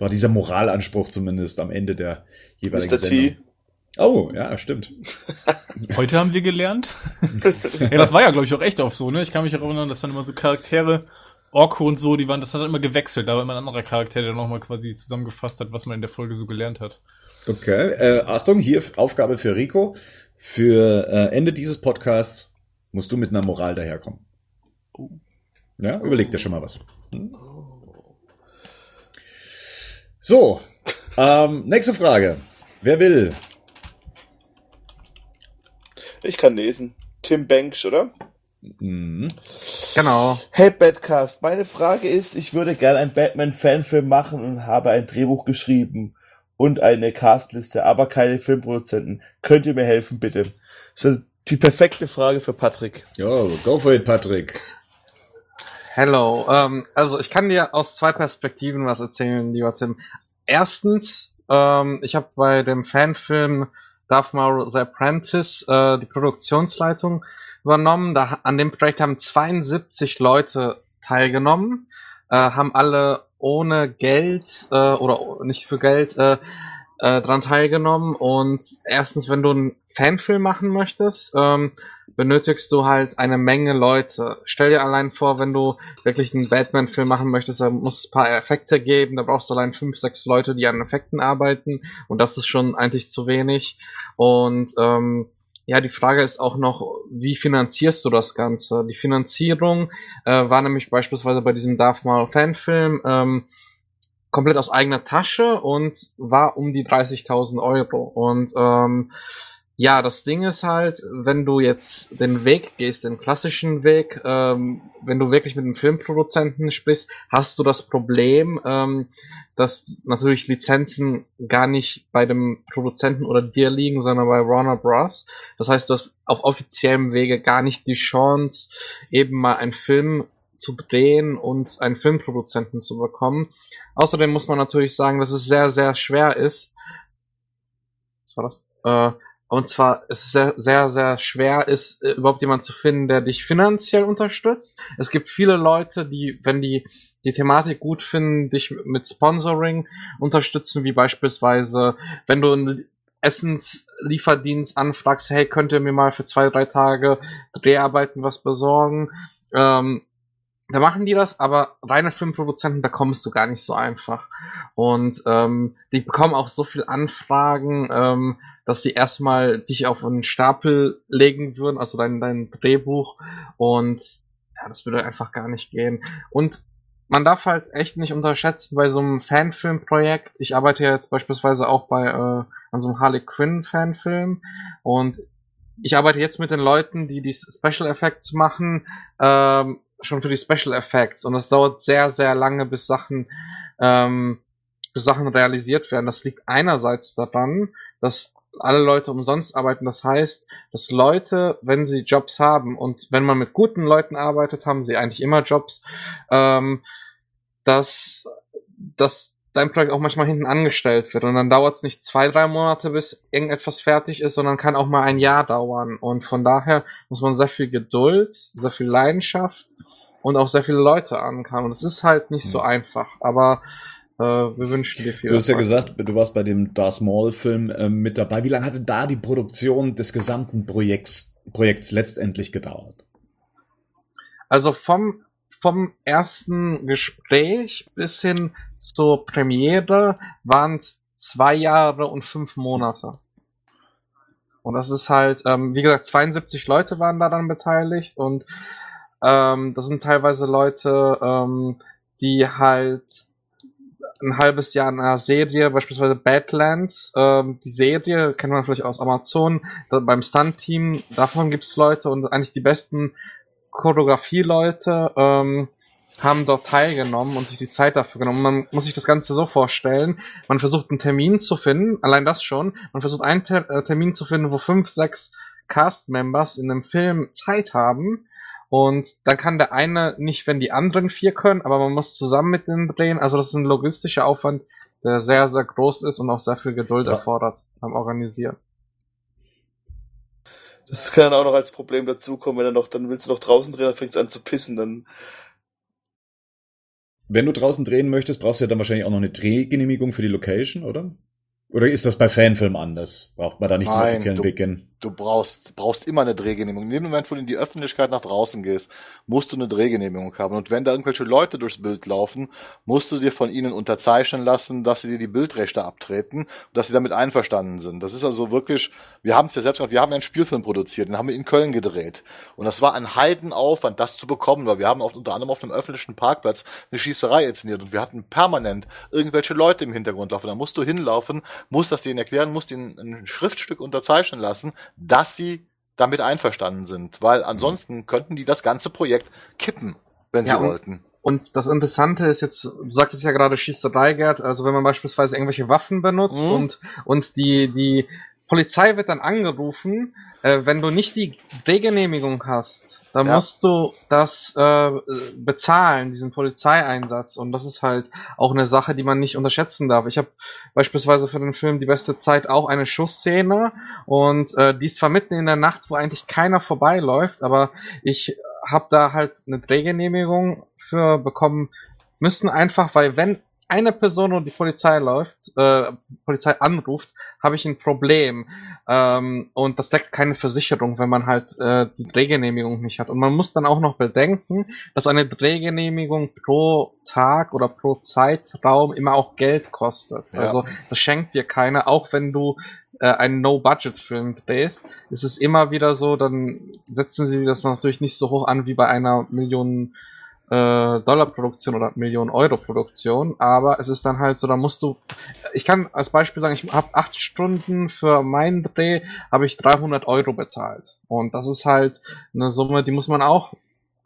war dieser Moralanspruch zumindest am Ende der jeweiligen Mr. T. Sendung. Oh, ja, stimmt. [LAUGHS] Heute haben wir gelernt. ja, das war ja, glaube ich, auch echt oft so, ne? Ich kann mich erinnern, dass dann immer so Charaktere, Orko und so, die waren, das hat immer gewechselt. Da war immer ein anderer Charakter, der nochmal quasi zusammengefasst hat, was man in der Folge so gelernt hat. Okay, äh, Achtung, hier Aufgabe für Rico. Für äh, Ende dieses Podcasts musst du mit einer Moral daherkommen. Ja, überleg dir schon mal was. Hm? So, ähm, nächste Frage. Wer will? Ich kann lesen. Tim Banks, oder? Mhm. Genau. Hey Badcast, meine Frage ist, ich würde gerne einen Batman-Fanfilm machen und habe ein Drehbuch geschrieben und eine Castliste, aber keine Filmproduzenten. Könnt ihr mir helfen, bitte? Das ist die perfekte Frage für Patrick. Jo, go for it, Patrick. Hello. Ähm, also ich kann dir aus zwei Perspektiven was erzählen, lieber Tim. Erstens, ähm, ich habe bei dem Fanfilm Darth Maul The Apprentice äh, die Produktionsleitung übernommen. Da, an dem Projekt haben 72 Leute teilgenommen, äh, haben alle ohne Geld äh, oder nicht für Geld äh, äh, dran teilgenommen. Und erstens, wenn du einen Fanfilm machen möchtest, ähm, benötigst du halt eine Menge Leute. Stell dir allein vor, wenn du wirklich einen Batman-Film machen möchtest, da muss es ein paar Effekte geben, da brauchst du allein fünf, sechs Leute, die an Effekten arbeiten und das ist schon eigentlich zu wenig. Und ähm, ja, die Frage ist auch noch, wie finanzierst du das Ganze? Die Finanzierung äh, war nämlich beispielsweise bei diesem Darth Maul Fanfilm ähm, komplett aus eigener Tasche und war um die 30.000 Euro. Und ähm, ja, das Ding ist halt, wenn du jetzt den Weg gehst, den klassischen Weg, ähm, wenn du wirklich mit einem Filmproduzenten sprichst, hast du das Problem, ähm, dass natürlich Lizenzen gar nicht bei dem Produzenten oder dir liegen, sondern bei Warner Bros. Das heißt, du hast auf offiziellem Wege gar nicht die Chance, eben mal einen Film zu drehen und einen Filmproduzenten zu bekommen. Außerdem muss man natürlich sagen, dass es sehr, sehr schwer ist. Was war das? Äh, und zwar ist es sehr, sehr, sehr schwer ist, äh, überhaupt jemand zu finden, der dich finanziell unterstützt. Es gibt viele Leute, die, wenn die die Thematik gut finden, dich mit Sponsoring unterstützen, wie beispielsweise, wenn du einen Essenslieferdienst anfragst, hey, könnt ihr mir mal für zwei, drei Tage Dreharbeiten was besorgen? Ähm, da machen die das, aber reine Filmproduzenten, da kommst du gar nicht so einfach. Und ähm, die bekommen auch so viel Anfragen, ähm, dass sie erstmal dich auf einen Stapel legen würden, also dein, dein Drehbuch. Und ja, das würde einfach gar nicht gehen. Und man darf halt echt nicht unterschätzen bei so einem Fanfilmprojekt. Ich arbeite ja jetzt beispielsweise auch bei äh, an so einem Harley Quinn Fanfilm und ich arbeite jetzt mit den Leuten, die die Special Effects machen, ähm, schon für die Special Effects und es dauert sehr, sehr lange, bis Sachen, ähm, bis Sachen realisiert werden. Das liegt einerseits daran, dass alle Leute umsonst arbeiten. Das heißt, dass Leute, wenn sie Jobs haben und wenn man mit guten Leuten arbeitet, haben sie eigentlich immer Jobs, ähm, dass, dass dein Projekt auch manchmal hinten angestellt wird. Und dann dauert es nicht zwei, drei Monate, bis irgendetwas fertig ist, sondern kann auch mal ein Jahr dauern. Und von daher muss man sehr viel Geduld, sehr viel Leidenschaft und auch sehr viele Leute ankamen. Und es ist halt nicht so mhm. einfach, aber äh, wir wünschen dir viel. Du hast ja gesagt, du warst bei dem Darth Maul-Film äh, mit dabei. Wie lange hatte da die Produktion des gesamten Projekts, Projekts letztendlich gedauert? Also vom, vom ersten Gespräch bis hin zur Premiere waren es zwei Jahre und fünf Monate. Und das ist halt, ähm, wie gesagt, 72 Leute waren daran beteiligt und ähm, das sind teilweise Leute, ähm, die halt ein halbes Jahr in einer Serie, beispielsweise Badlands, ähm, die Serie kennt man vielleicht aus Amazon, da, beim Stunt-Team, davon gibt's Leute und eigentlich die besten Choreografie-Leute ähm, haben dort teilgenommen und sich die Zeit dafür genommen. Man muss sich das Ganze so vorstellen, man versucht einen Termin zu finden, allein das schon, man versucht einen Ter äh, Termin zu finden, wo fünf, sechs Cast-Members in einem Film Zeit haben und dann kann der eine nicht, wenn die anderen vier können, aber man muss zusammen mit denen drehen. Also das ist ein logistischer Aufwand, der sehr, sehr groß ist und auch sehr viel Geduld ja. erfordert beim Organisieren. Das kann dann auch noch als Problem dazukommen, wenn er noch, dann willst du noch draußen drehen, dann fängt es an zu pissen, dann. Wenn du draußen drehen möchtest, brauchst du ja dann wahrscheinlich auch noch eine Drehgenehmigung für die Location, oder? Oder ist das bei Fanfilmen anders? Braucht man da nicht Nein, den offiziellen du- Weg hin? Du brauchst, brauchst immer eine Drehgenehmigung. In dem Moment, wo du in die Öffentlichkeit nach draußen gehst, musst du eine Drehgenehmigung haben. Und wenn da irgendwelche Leute durchs Bild laufen, musst du dir von ihnen unterzeichnen lassen, dass sie dir die Bildrechte abtreten dass sie damit einverstanden sind. Das ist also wirklich, wir haben es ja selbst gemacht, wir haben einen Spielfilm produziert, den haben wir in Köln gedreht. Und das war ein Heidenaufwand, das zu bekommen, weil wir haben auf, unter anderem auf einem öffentlichen Parkplatz eine Schießerei inszeniert und wir hatten permanent irgendwelche Leute im Hintergrund laufen. Da musst du hinlaufen, musst das denen erklären, musst ihnen ein Schriftstück unterzeichnen lassen, dass sie damit einverstanden sind, weil ansonsten könnten die das ganze Projekt kippen, wenn sie Ja, und- wollten. Und das Interessante ist jetzt, du sagtest ja gerade Schießerei, Gerd, also wenn man beispielsweise irgendwelche Waffen benutzt Mhm. und, und die, die Polizei wird dann angerufen, äh, wenn du nicht die Drehgenehmigung hast, dann Ja. musst du das äh, bezahlen, diesen Polizeieinsatz. Und das ist halt auch eine Sache, die man nicht unterschätzen darf. Ich habe beispielsweise für den Film Die beste Zeit auch eine Schussszene und äh, die ist zwar mitten in der Nacht, wo eigentlich keiner vorbeiläuft, aber ich habe da halt eine Drehgenehmigung für bekommen müssen, einfach weil wenn eine Person und die Polizei läuft, äh, Polizei anruft, habe ich ein Problem. Ähm, und das deckt keine Versicherung, wenn man halt äh, die Drehgenehmigung nicht hat. Und man muss dann auch noch bedenken, dass eine Drehgenehmigung pro Tag oder pro Zeitraum immer auch Geld kostet. Ja. Also das schenkt dir keiner, auch wenn du äh, einen No-Budget-Film drehst, ist es immer wieder so, dann setzen sie das natürlich nicht so hoch an wie bei einer Million äh, Dollar-Produktion oder Millionen Euro-Produktion, aber es ist dann halt so, da musst du, ich kann als Beispiel sagen, ich habe acht Stunden für meinen Dreh, habe ich 300 Euro bezahlt und das ist halt eine Summe, die muss man auch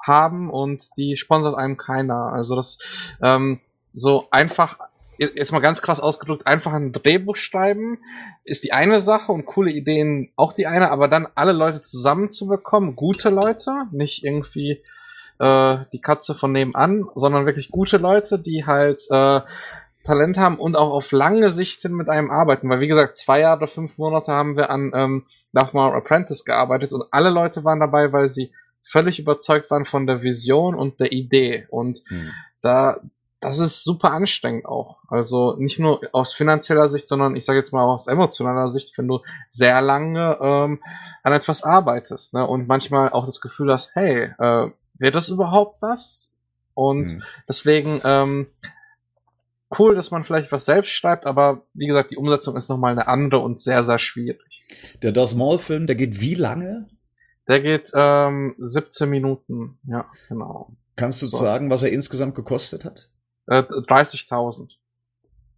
haben und die sponsert einem keiner. Also das ähm, so einfach jetzt mal ganz krass ausgedrückt, einfach ein Drehbuch schreiben, ist die eine Sache und coole Ideen auch die eine, aber dann alle Leute zusammenzubekommen, gute Leute, nicht irgendwie äh, die Katze von nebenan, sondern wirklich gute Leute, die halt äh, Talent haben und auch auf lange Sicht hin mit einem arbeiten. Weil wie gesagt, zwei Jahre, fünf Monate haben wir an ähm, Nachmal Apprentice gearbeitet und alle Leute waren dabei, weil sie völlig überzeugt waren von der Vision und der Idee. Und Hm. da, das ist super anstrengend auch. Also nicht nur aus finanzieller Sicht, sondern ich sage jetzt mal auch aus emotionaler Sicht, wenn du sehr lange ähm, an etwas arbeitest ne? und manchmal auch das Gefühl hast, hey, äh, wird das überhaupt was? Und Hm. deswegen ähm, cool, dass man vielleicht was selbst schreibt, aber wie gesagt, die Umsetzung ist nochmal eine andere und sehr, sehr schwierig. Der Das Maul-Film, der geht wie lange? Der geht ähm, 17 Minuten, ja, genau. Kannst du So. sagen, was er insgesamt gekostet hat? Äh, 30.000.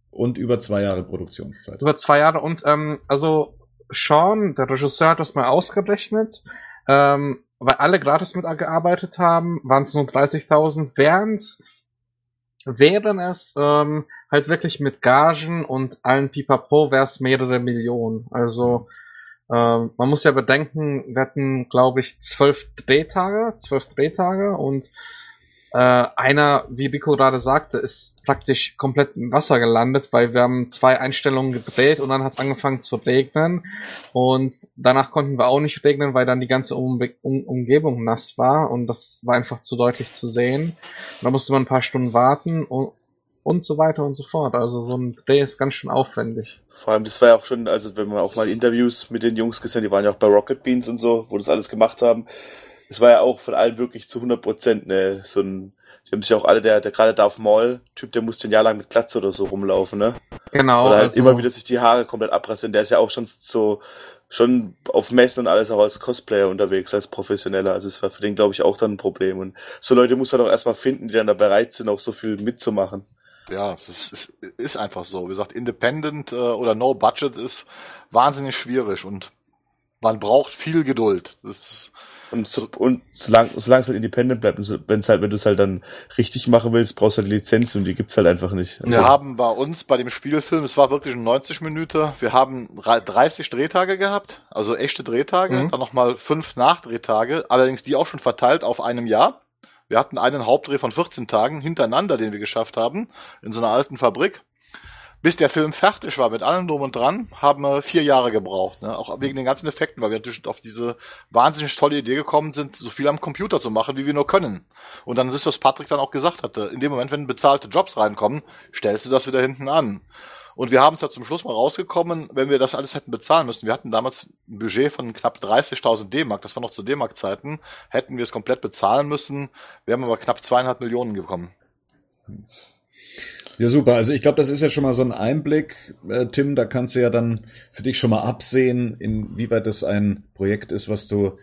Und über zwei Jahre Produktionszeit. Über zwei Jahre und ähm, also Sean, der Regisseur, hat das mal ausgerechnet, ähm, weil alle gratis mitgearbeitet haben, waren es nur 30.000, während wären es ähm, halt wirklich mit Gagen und allen Pipapo wäre es mehrere Millionen. Also ähm, man muss ja bedenken, wir hatten, glaube ich, zwölf Drehtage, zwölf Drehtage und äh, einer, wie Rico gerade sagte, ist praktisch komplett im Wasser gelandet, weil wir haben zwei Einstellungen gedreht und dann hat es angefangen zu regnen und danach konnten wir auch nicht regnen, weil dann die ganze Umbe um Umgebung nass war und das war einfach zu deutlich zu sehen. Da musste man ein paar Stunden warten und, und so weiter und so fort. Also so ein Dreh ist ganz schön aufwendig. Vor allem, das war ja auch schon, also wenn man auch mal Interviews mit den Jungs gesehen, die waren ja auch bei Rocket Beans und so, wo das alles gemacht haben. Das war ja auch von allen wirklich zu 100 Prozent, ne, so ein, die haben sich auch alle, der, der gerade Darth Maul, Typ, der musste ein Jahr lang mit Glatze oder so rumlaufen, ne? Genau. Oder halt also- immer wieder sich die Haare komplett abrasieren. Der ist ja auch schon so, schon auf Messen und alles auch als Cosplayer unterwegs, als Professioneller. Also es war für den, glaube ich, auch dann ein Problem. Und so Leute muss man doch erstmal finden, die dann da bereit sind, auch so viel mitzumachen. Ja, das ist, ist einfach so. Wie gesagt, Independent äh, oder No Budget ist wahnsinnig schwierig und man braucht viel Geduld. Das Und, so, und solange solange es halt independent bleibt, wenn's halt, wenn du es halt dann richtig machen willst, brauchst du halt die Lizenzen und die gibt's halt einfach nicht. Also, Wir haben bei uns bei dem Spielfilm, es war wirklich ein 90 Minuten, wir haben drei- 30 Drehtage gehabt, also echte Drehtage, Mhm. dann nochmal fünf Nachdrehtage, allerdings die auch schon verteilt auf einem Jahr. Wir hatten einen Hauptdreh von 14 Tagen hintereinander, den wir geschafft haben, in so einer alten Fabrik. Bis der Film fertig war mit allem drum und dran, haben wir vier Jahre gebraucht. Ne? Auch wegen den ganzen Effekten, weil wir natürlich auf diese wahnsinnig tolle Idee gekommen sind, so viel am Computer zu machen, wie wir nur können. Und dann ist, was Patrick dann auch gesagt hatte. In dem Moment, wenn bezahlte Jobs reinkommen, stellst du das wieder hinten an. Und wir haben es ja zum Schluss mal rausgekommen, wenn wir das alles hätten bezahlen müssen. Wir hatten damals ein Budget von knapp 30.000 D-Mark, das war noch zu D-Mark-Zeiten, hätten wir es komplett bezahlen müssen. Wir haben aber knapp zweieinhalb Millionen bekommen. Ja, super. Also ich glaube, das ist ja schon mal so ein Einblick, äh, Tim. Da kannst du ja dann für dich schon mal absehen, inwieweit das ein Projekt ist, was du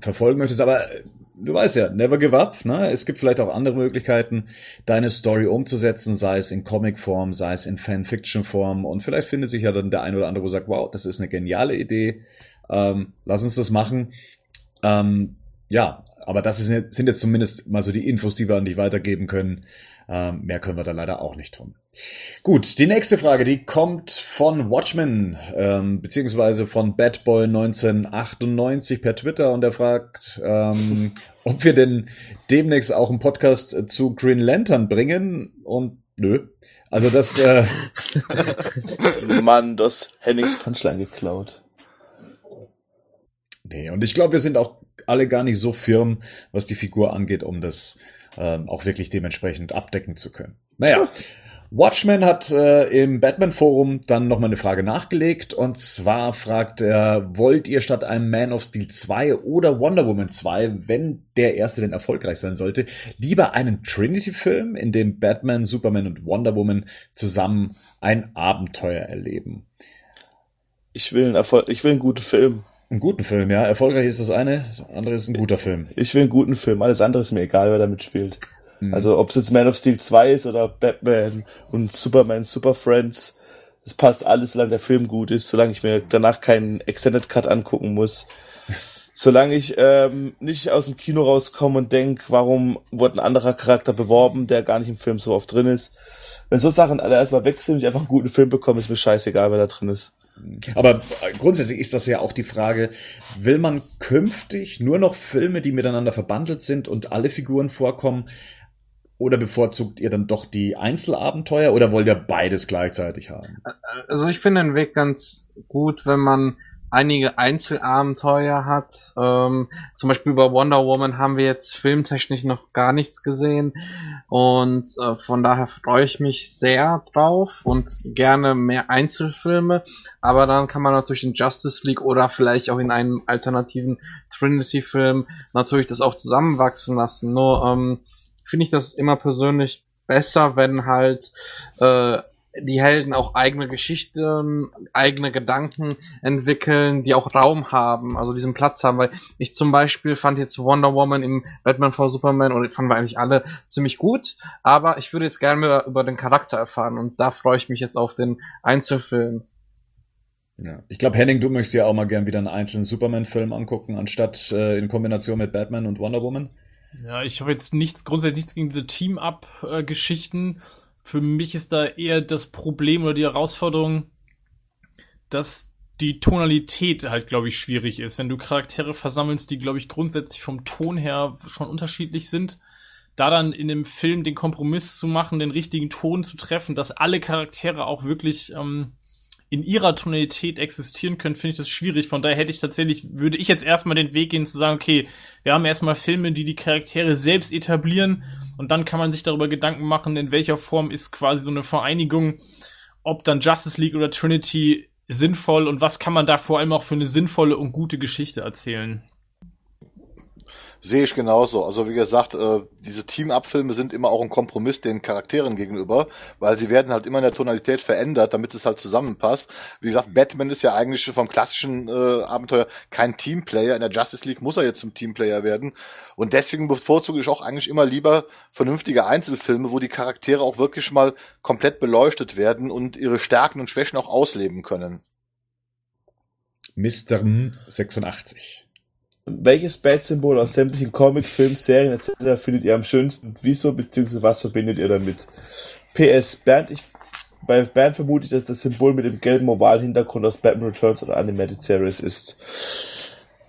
verfolgen möchtest. Aber du weißt ja, never give up. Ne? Es gibt vielleicht auch andere Möglichkeiten, deine Story umzusetzen, sei es in Comic-Form, sei es in Fanfiction-Form. Und vielleicht findet sich ja dann der ein oder andere, wo sagt, wow, das ist eine geniale Idee. Ähm, lass uns das machen. Ähm, ja, aber das ist, sind jetzt zumindest mal so die Infos, die wir an dich weitergeben können. Ähm, mehr können wir da leider auch nicht tun. Gut, die nächste Frage, die kommt von Watchmen, ähm, beziehungsweise von Batboy 1998 per Twitter und er fragt, ähm, [LAUGHS] ob wir denn demnächst auch einen Podcast zu Green Lantern bringen und nö. Also das äh [LAUGHS] Mann, das Hennings Punchline geklaut. Nee, und ich glaube, wir sind auch alle gar nicht so firm, was die Figur angeht, um das ähm, auch wirklich dementsprechend abdecken zu können. Naja. Watchmen hat äh, im Batman-Forum dann nochmal eine Frage nachgelegt und zwar fragt er, wollt ihr statt einem Man of Steel 2 oder Wonder Woman 2, wenn der erste denn erfolgreich sein sollte, lieber einen Trinity-Film, in dem Batman, Superman und Wonder Woman zusammen ein Abenteuer erleben? Ich will einen Erfolg, ich will einen guten Film. Einen guten Film, ja. Erfolgreich ist das eine, das andere ist ein guter Film. Ich will einen guten Film. Alles andere ist mir egal, wer da mitspielt. Mhm. Also ob es jetzt Man of Steel 2 ist oder Batman und Superman, Super Friends, das passt alles, solange der Film gut ist, solange ich mir danach keinen Extended Cut angucken muss. [LAUGHS] Solange ich ähm, nicht aus dem Kino rauskomme und denk, warum wurde ein anderer Charakter beworben, der gar nicht im Film so oft drin ist. Wenn so Sachen alle erstmal weg sind und ich einfach einen guten Film bekomme, ist mir scheißegal, wer da drin ist. Aber grundsätzlich ist das ja auch die Frage, will man künftig nur noch Filme, die miteinander verbandelt sind und alle Figuren vorkommen? Oder bevorzugt ihr dann doch die Einzelabenteuer oder wollt ihr beides gleichzeitig haben? Also ich finde den Weg ganz gut, wenn man einige Einzelabenteuer hat. Ähm, zum Beispiel über Wonder Woman haben wir jetzt filmtechnisch noch gar nichts gesehen. Und äh, von daher freue ich mich sehr drauf und gerne mehr Einzelfilme. Aber dann kann man natürlich in Justice League oder vielleicht auch in einem alternativen Trinity-Film natürlich das auch zusammenwachsen lassen. Nur ähm, finde ich das immer persönlich besser, wenn halt äh, die Helden auch eigene Geschichten, eigene Gedanken entwickeln, die auch Raum haben, also diesen Platz haben, weil ich zum Beispiel fand jetzt Wonder Woman im Batman v Superman und fanden wir eigentlich alle ziemlich gut, aber ich würde jetzt gerne mehr über den Charakter erfahren und da freue ich mich jetzt auf den Einzelfilm. Ja. Ich glaube, Henning, du möchtest ja auch mal gern wieder einen einzelnen Superman-Film angucken, anstatt äh, in Kombination mit Batman und Wonder Woman. Ja, ich habe jetzt nichts, grundsätzlich nichts gegen diese Team-Up-Geschichten. Äh, für mich ist da eher das Problem oder die Herausforderung, dass die Tonalität halt, glaube ich, schwierig ist. Wenn du Charaktere versammelst, die, glaube ich, grundsätzlich vom Ton her schon unterschiedlich sind, da dann in dem Film den Kompromiss zu machen, den richtigen Ton zu treffen, dass alle Charaktere auch wirklich ähm, in ihrer Tonalität existieren können, finde ich das schwierig. Von daher hätte ich tatsächlich, würde ich jetzt erstmal den Weg gehen zu sagen, okay, wir haben erstmal Filme, die die Charaktere selbst etablieren und dann kann man sich darüber Gedanken machen, in welcher Form ist quasi so eine Vereinigung, ob dann Justice League oder Trinity sinnvoll und was kann man da vor allem auch für eine sinnvolle und gute Geschichte erzählen. Sehe ich genauso. Also wie gesagt, äh, diese Team-Up-Filme sind immer auch ein Kompromiss den Charakteren gegenüber, weil sie werden halt immer in der Tonalität verändert, damit es halt zusammenpasst. Wie gesagt, Batman ist ja eigentlich vom klassischen äh, Abenteuer kein Teamplayer. In der Justice League muss er jetzt zum Teamplayer werden. Und deswegen bevorzuge ich auch eigentlich immer lieber vernünftige Einzelfilme, wo die Charaktere auch wirklich mal komplett beleuchtet werden und ihre Stärken und Schwächen auch ausleben können. Mr. 86 welches Bat-Symbol aus sämtlichen Comics, Films, Serien etc. findet ihr am schönsten und wieso, beziehungsweise was verbindet ihr damit? PS, Bernd, ich, bei Bernd vermute ich, dass das Symbol mit dem gelben ovalen Hintergrund aus Batman Returns oder Animated Series ist.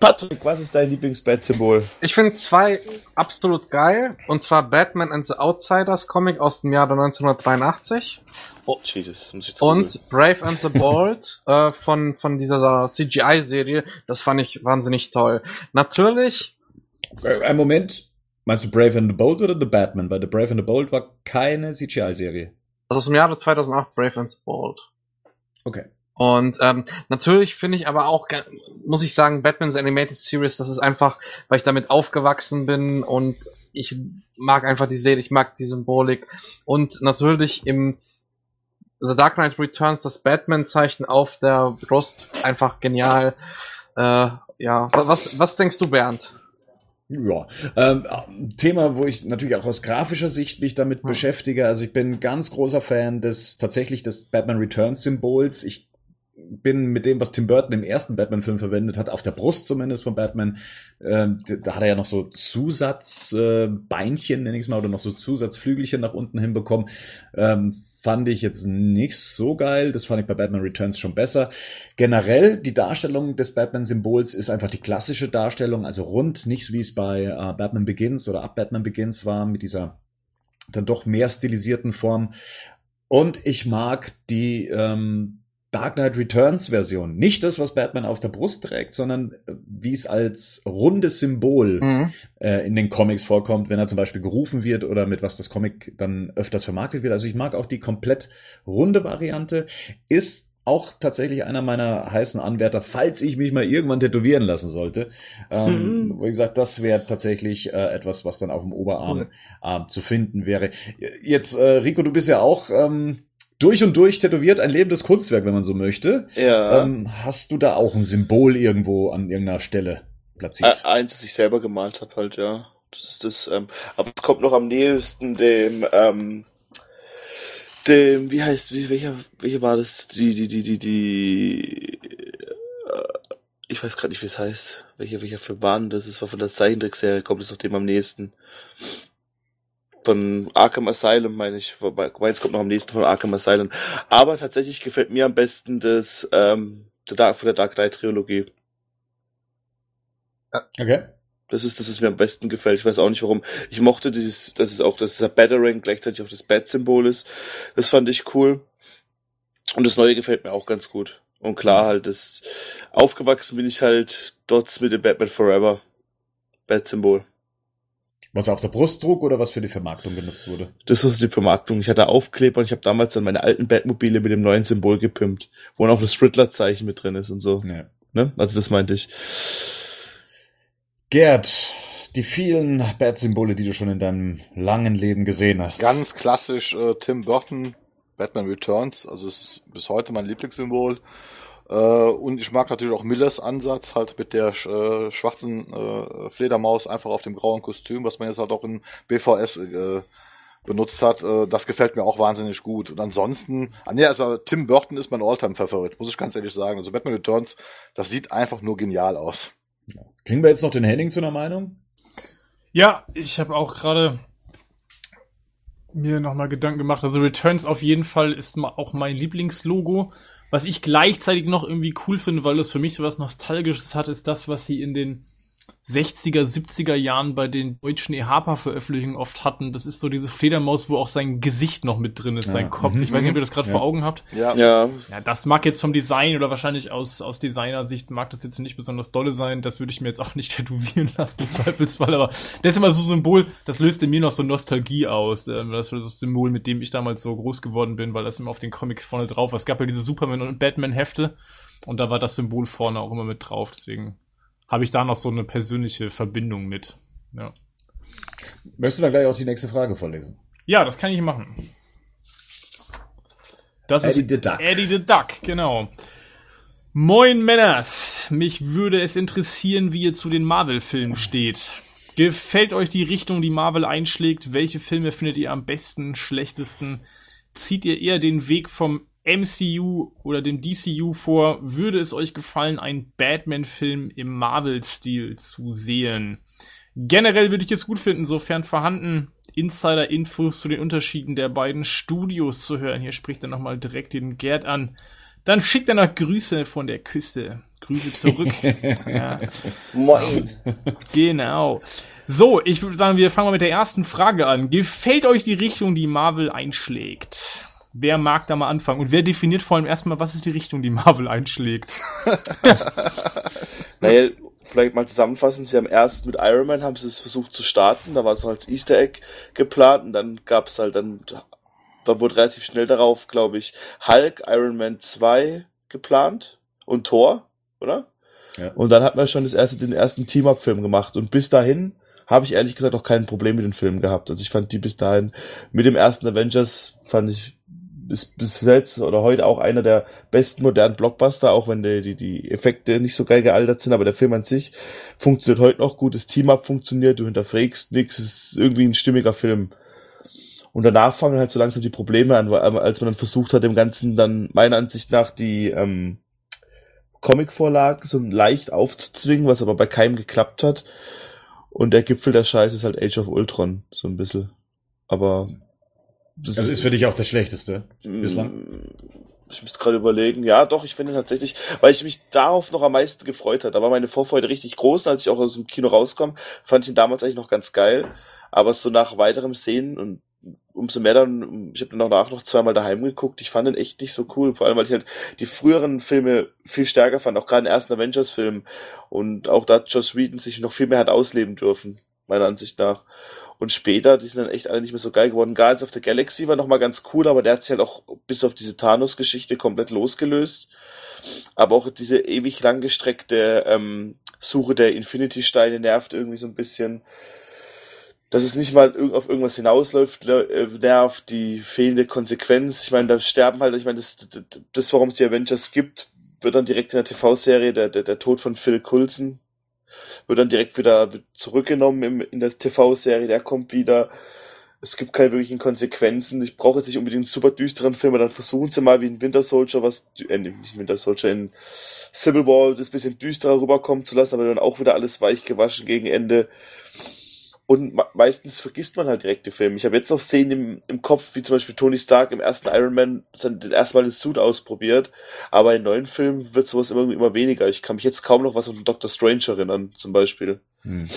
Patrick, was ist dein Lieblings-Bat-Symbol? Ich finde zwei absolut geil. Und zwar Batman and the Outsiders Comic aus dem Jahre 1983. Oh, Jesus, das muss ich jetzt Und Brave and the [LAUGHS] Bold äh, von, von dieser CGI-Serie. Das fand ich wahnsinnig toll. Natürlich. Äh, Ein Moment. Meinst du Brave and the Bold oder The Batman? Weil The Brave and the Bold war keine CGI-Serie. Also aus dem Jahre 2008 Brave and the Bold. Okay. Und ähm, natürlich finde ich aber auch, muss ich sagen, Batman's Animated Series, das ist einfach, weil ich damit aufgewachsen bin und ich mag einfach die Serie, ich mag die Symbolik. Und natürlich im The Dark Knight Returns das Batman-Zeichen auf der Brust einfach genial. Äh, ja, was, was denkst du, Bernd? Ja, ähm, ein Thema, wo ich natürlich auch aus grafischer Sicht mich damit Hm. beschäftige. Also ich bin ein ganz großer Fan des tatsächlich des Batman Returns Symbols. Ich bin mit dem, was Tim Burton im ersten Batman-Film verwendet hat, auf der Brust zumindest von Batman, ähm, da- hat er ja noch so Zusatzbeinchen, äh, nenne ich es mal, oder noch so Zusatzflügelchen nach unten hinbekommen. Ähm, fand ich jetzt nicht so geil. Das fand ich bei Batman Returns schon besser. Generell, die Darstellung des Batman-Symbols ist einfach die klassische Darstellung, also rund, nicht wie es bei äh, Batman Begins oder ab Batman Begins war, mit dieser dann doch mehr stilisierten Form. Und ich mag die ähm, Dark Knight Returns Version. Nicht das, was Batman auf der Brust trägt, sondern äh, wie es als rundes Symbol Mhm. äh, in den Comics vorkommt, wenn er zum Beispiel gerufen wird oder mit was das Comic dann öfters vermarktet wird. Also ich mag auch die komplett runde Variante. Ist auch tatsächlich einer meiner heißen Anwärter, falls ich mich mal irgendwann tätowieren lassen sollte. Ähm, Mhm. Wie gesagt, das wäre tatsächlich äh, etwas, was dann auf dem Oberarm äh, zu finden wäre. Jetzt, äh, Rico, du bist ja auch ähm, durch und durch tätowiert, ein lebendes Kunstwerk, wenn man so möchte. Ja. Ähm, hast du da auch ein Symbol irgendwo an irgendeiner Stelle platziert? Äh, eins, das ich selber gemalt habe, halt, ja. Das ist das, ähm, aber es kommt noch am nächsten dem, ähm, dem, wie heißt, wie, welcher, welcher war das? Die, die, die, die, die, äh, ich weiß gerade nicht, wie es heißt. Welcher, welcher denn das? Es war von der Zeichentrickserie, kommt es noch dem am nächsten. Von Arkham Asylum, meine ich. Wobei, Meins kommt noch am nächsten von Arkham Asylum. Aber tatsächlich gefällt mir am besten das, ähm, der Dark, von der Dark Knight Trilogie. Okay. Das ist, das ist mir am besten gefällt. Ich weiß auch nicht warum. Ich mochte dieses, das ist auch, dass dieser Battering gleichzeitig auch das Bat-Symbol ist. Das fand ich cool. Und das Neue gefällt mir auch ganz gut. Und klar halt, das, aufgewachsen bin ich halt dort mit dem Batman Forever. Bat-Symbol. Was er auf der Brust trug oder was für die Vermarktung genutzt wurde? Das war die Vermarktung. Ich hatte Aufkleber und ich habe damals dann meine alten Batmobile mit dem neuen Symbol gepimpt, wo auch das Riddler-Zeichen mit drin ist und so. Ja. Ne? Also das meinte ich. Gerd, die vielen Bat-Symbole, die du schon in deinem langen Leben gesehen hast. Ganz klassisch äh, Tim Burton, Batman Returns. Also es ist bis heute mein Lieblingssymbol. Äh, und ich mag natürlich auch Millers Ansatz, halt mit der äh, schwarzen äh, Fledermaus einfach auf dem grauen Kostüm, was man jetzt halt auch in BVS äh, benutzt hat. Äh, das gefällt mir auch wahnsinnig gut. Und ansonsten, ah, nee, also Tim Burton ist mein Alltime-Favorit, muss ich ganz ehrlich sagen. Also Batman Returns, das sieht einfach nur genial aus. Kriegen wir jetzt noch den Henning zu einer Meinung? Ja, ich habe auch gerade mir nochmal Gedanken gemacht. Also Returns auf jeden Fall ist auch mein Lieblingslogo. Was ich gleichzeitig noch irgendwie cool finde, weil das für mich so was Nostalgisches hat, ist das, was sie in den 60er, 70er Jahren bei den deutschen E-Harper-Veröffentlichungen oft hatten. Das ist so diese Fledermaus, wo auch sein Gesicht noch mit drin ist, sein Ja. Kopf. Mhm. Ich weiß nicht, ob ihr das gerade Ja. vor Augen habt. Ja, Ja, Ja, das mag jetzt vom Design oder wahrscheinlich aus, aus Designersicht mag das jetzt nicht besonders dolle sein. Das würde ich mir jetzt auch nicht [LAUGHS] tätowieren lassen, im Zweifelsfall. Aber das ist immer so ein Symbol, das löst in mir noch so Nostalgie aus. Ähm, Das war das Symbol, mit dem ich damals so groß geworden bin, weil das immer auf den Comics vorne drauf war. Es gab ja diese Superman- und Batman-Hefte und da war das Symbol vorne auch immer mit drauf. Deswegen habe ich da noch so eine persönliche Verbindung mit. Ja, Möchtest du dann gleich auch die nächste Frage vorlesen? ja das kann ich machen. Das ist Eddie the Duck. Eddie the Duck, genau. Moin Männers, mich würde es interessieren, wie ihr zu den Marvel-Filmen steht. Gefällt euch die Richtung, die Marvel einschlägt? Welche Filme findet ihr am besten, schlechtesten? Zieht ihr eher den Weg vom MCU oder dem DCU vor? Würde es euch gefallen, einen Batman-Film im Marvel-Stil zu sehen? Generell würde ich es gut finden, sofern vorhanden, Insider-Infos zu den Unterschieden der beiden Studios zu hören. Hier spricht er nochmal direkt den Gerd an. Dann schickt er noch Grüße von der Küste. Grüße zurück. [LAUGHS] ja. Moin. Genau. So, ich würde sagen, wir fangen mal mit der ersten Frage an. Gefällt euch die Richtung, die Marvel einschlägt? Wer mag da mal anfangen? Und wer definiert vor allem erstmal, was ist die Richtung, die Marvel einschlägt? [LAUGHS] naja, vielleicht mal zusammenfassen, sie haben erst mit Iron Man haben sie es versucht zu starten, da war es noch als Easter Egg geplant und dann gab es halt dann, da wurde relativ schnell darauf, glaube ich, Hulk, Iron Man 2 geplant und Thor, oder? Ja. Und dann hat man schon das erste, den ersten Team-Up-Film gemacht und bis dahin habe ich ehrlich gesagt auch kein Problem mit den Filmen gehabt. Also ich fand die bis dahin mit dem ersten Avengers fand ich bis, bis jetzt oder heute auch einer der besten modernen Blockbuster, auch wenn die, die, die Effekte nicht so geil gealtert sind, aber der Film an sich funktioniert heute noch gut, das Team-Up funktioniert, du hinterfragst nichts, es ist irgendwie ein stimmiger Film. Und danach fangen halt so langsam die Probleme an, als man dann versucht hat, dem Ganzen dann meiner Ansicht nach die ähm, Comic-Vorlage so leicht aufzuzwingen, was aber bei keinem geklappt hat. Und der Gipfel der Scheiße ist halt Age of Ultron, so ein bisschen. Aber das also ist für dich auch das Schlechteste bislang? Mm, ich müsste gerade überlegen. Ja, doch, ich finde tatsächlich, weil ich mich darauf noch am meisten gefreut habe. Da war meine Vorfreude richtig groß. Und als ich auch aus dem Kino rauskomme, fand ich ihn damals eigentlich noch ganz geil. Aber so nach weiterem Sehen und umso mehr dann, ich habe dann danach noch zweimal daheim geguckt, ich fand ihn echt nicht so cool, vor allem weil ich halt die früheren Filme viel stärker fand, auch gerade den ersten Avengers-Film und auch da Joss Whedon sich noch viel mehr hat ausleben dürfen, meiner Ansicht nach. Und später, die sind dann echt alle nicht mehr so geil geworden. Guardians of the Galaxy war nochmal ganz cool, aber der hat sich halt auch bis auf diese Thanos-Geschichte komplett losgelöst. Aber auch diese ewig langgestreckte ähm, Suche der Infinity-Steine nervt irgendwie so ein bisschen. Dass es nicht mal auf irgendwas hinausläuft, äh, nervt die fehlende Konsequenz. Ich meine, da sterben halt, ich meine, das, das, das warum es die Avengers gibt, wird dann direkt in der TV-Serie der, der, der Tod von Phil Coulson wird dann direkt wieder zurückgenommen im, in der TV-Serie, der kommt wieder. Es gibt keine wirklichen Konsequenzen. Ich brauche jetzt nicht unbedingt einen super düsteren Film, aber dann versuchen sie mal wie in Winter Soldier was, äh, nicht Winter Soldier, in Civil War das bisschen düsterer rüberkommen zu lassen, aber dann auch wieder alles weich gewaschen gegen Ende. Und meistens vergisst man halt direkt die Filme. Ich habe jetzt noch Szenen im, im Kopf, wie zum Beispiel Tony Stark im ersten Iron Man das erste Mal den Suit ausprobiert. Aber in neuen Filmen wird sowas immer, immer weniger. Ich kann mich jetzt kaum noch was von Doctor Strange erinnern, zum Beispiel. Hm.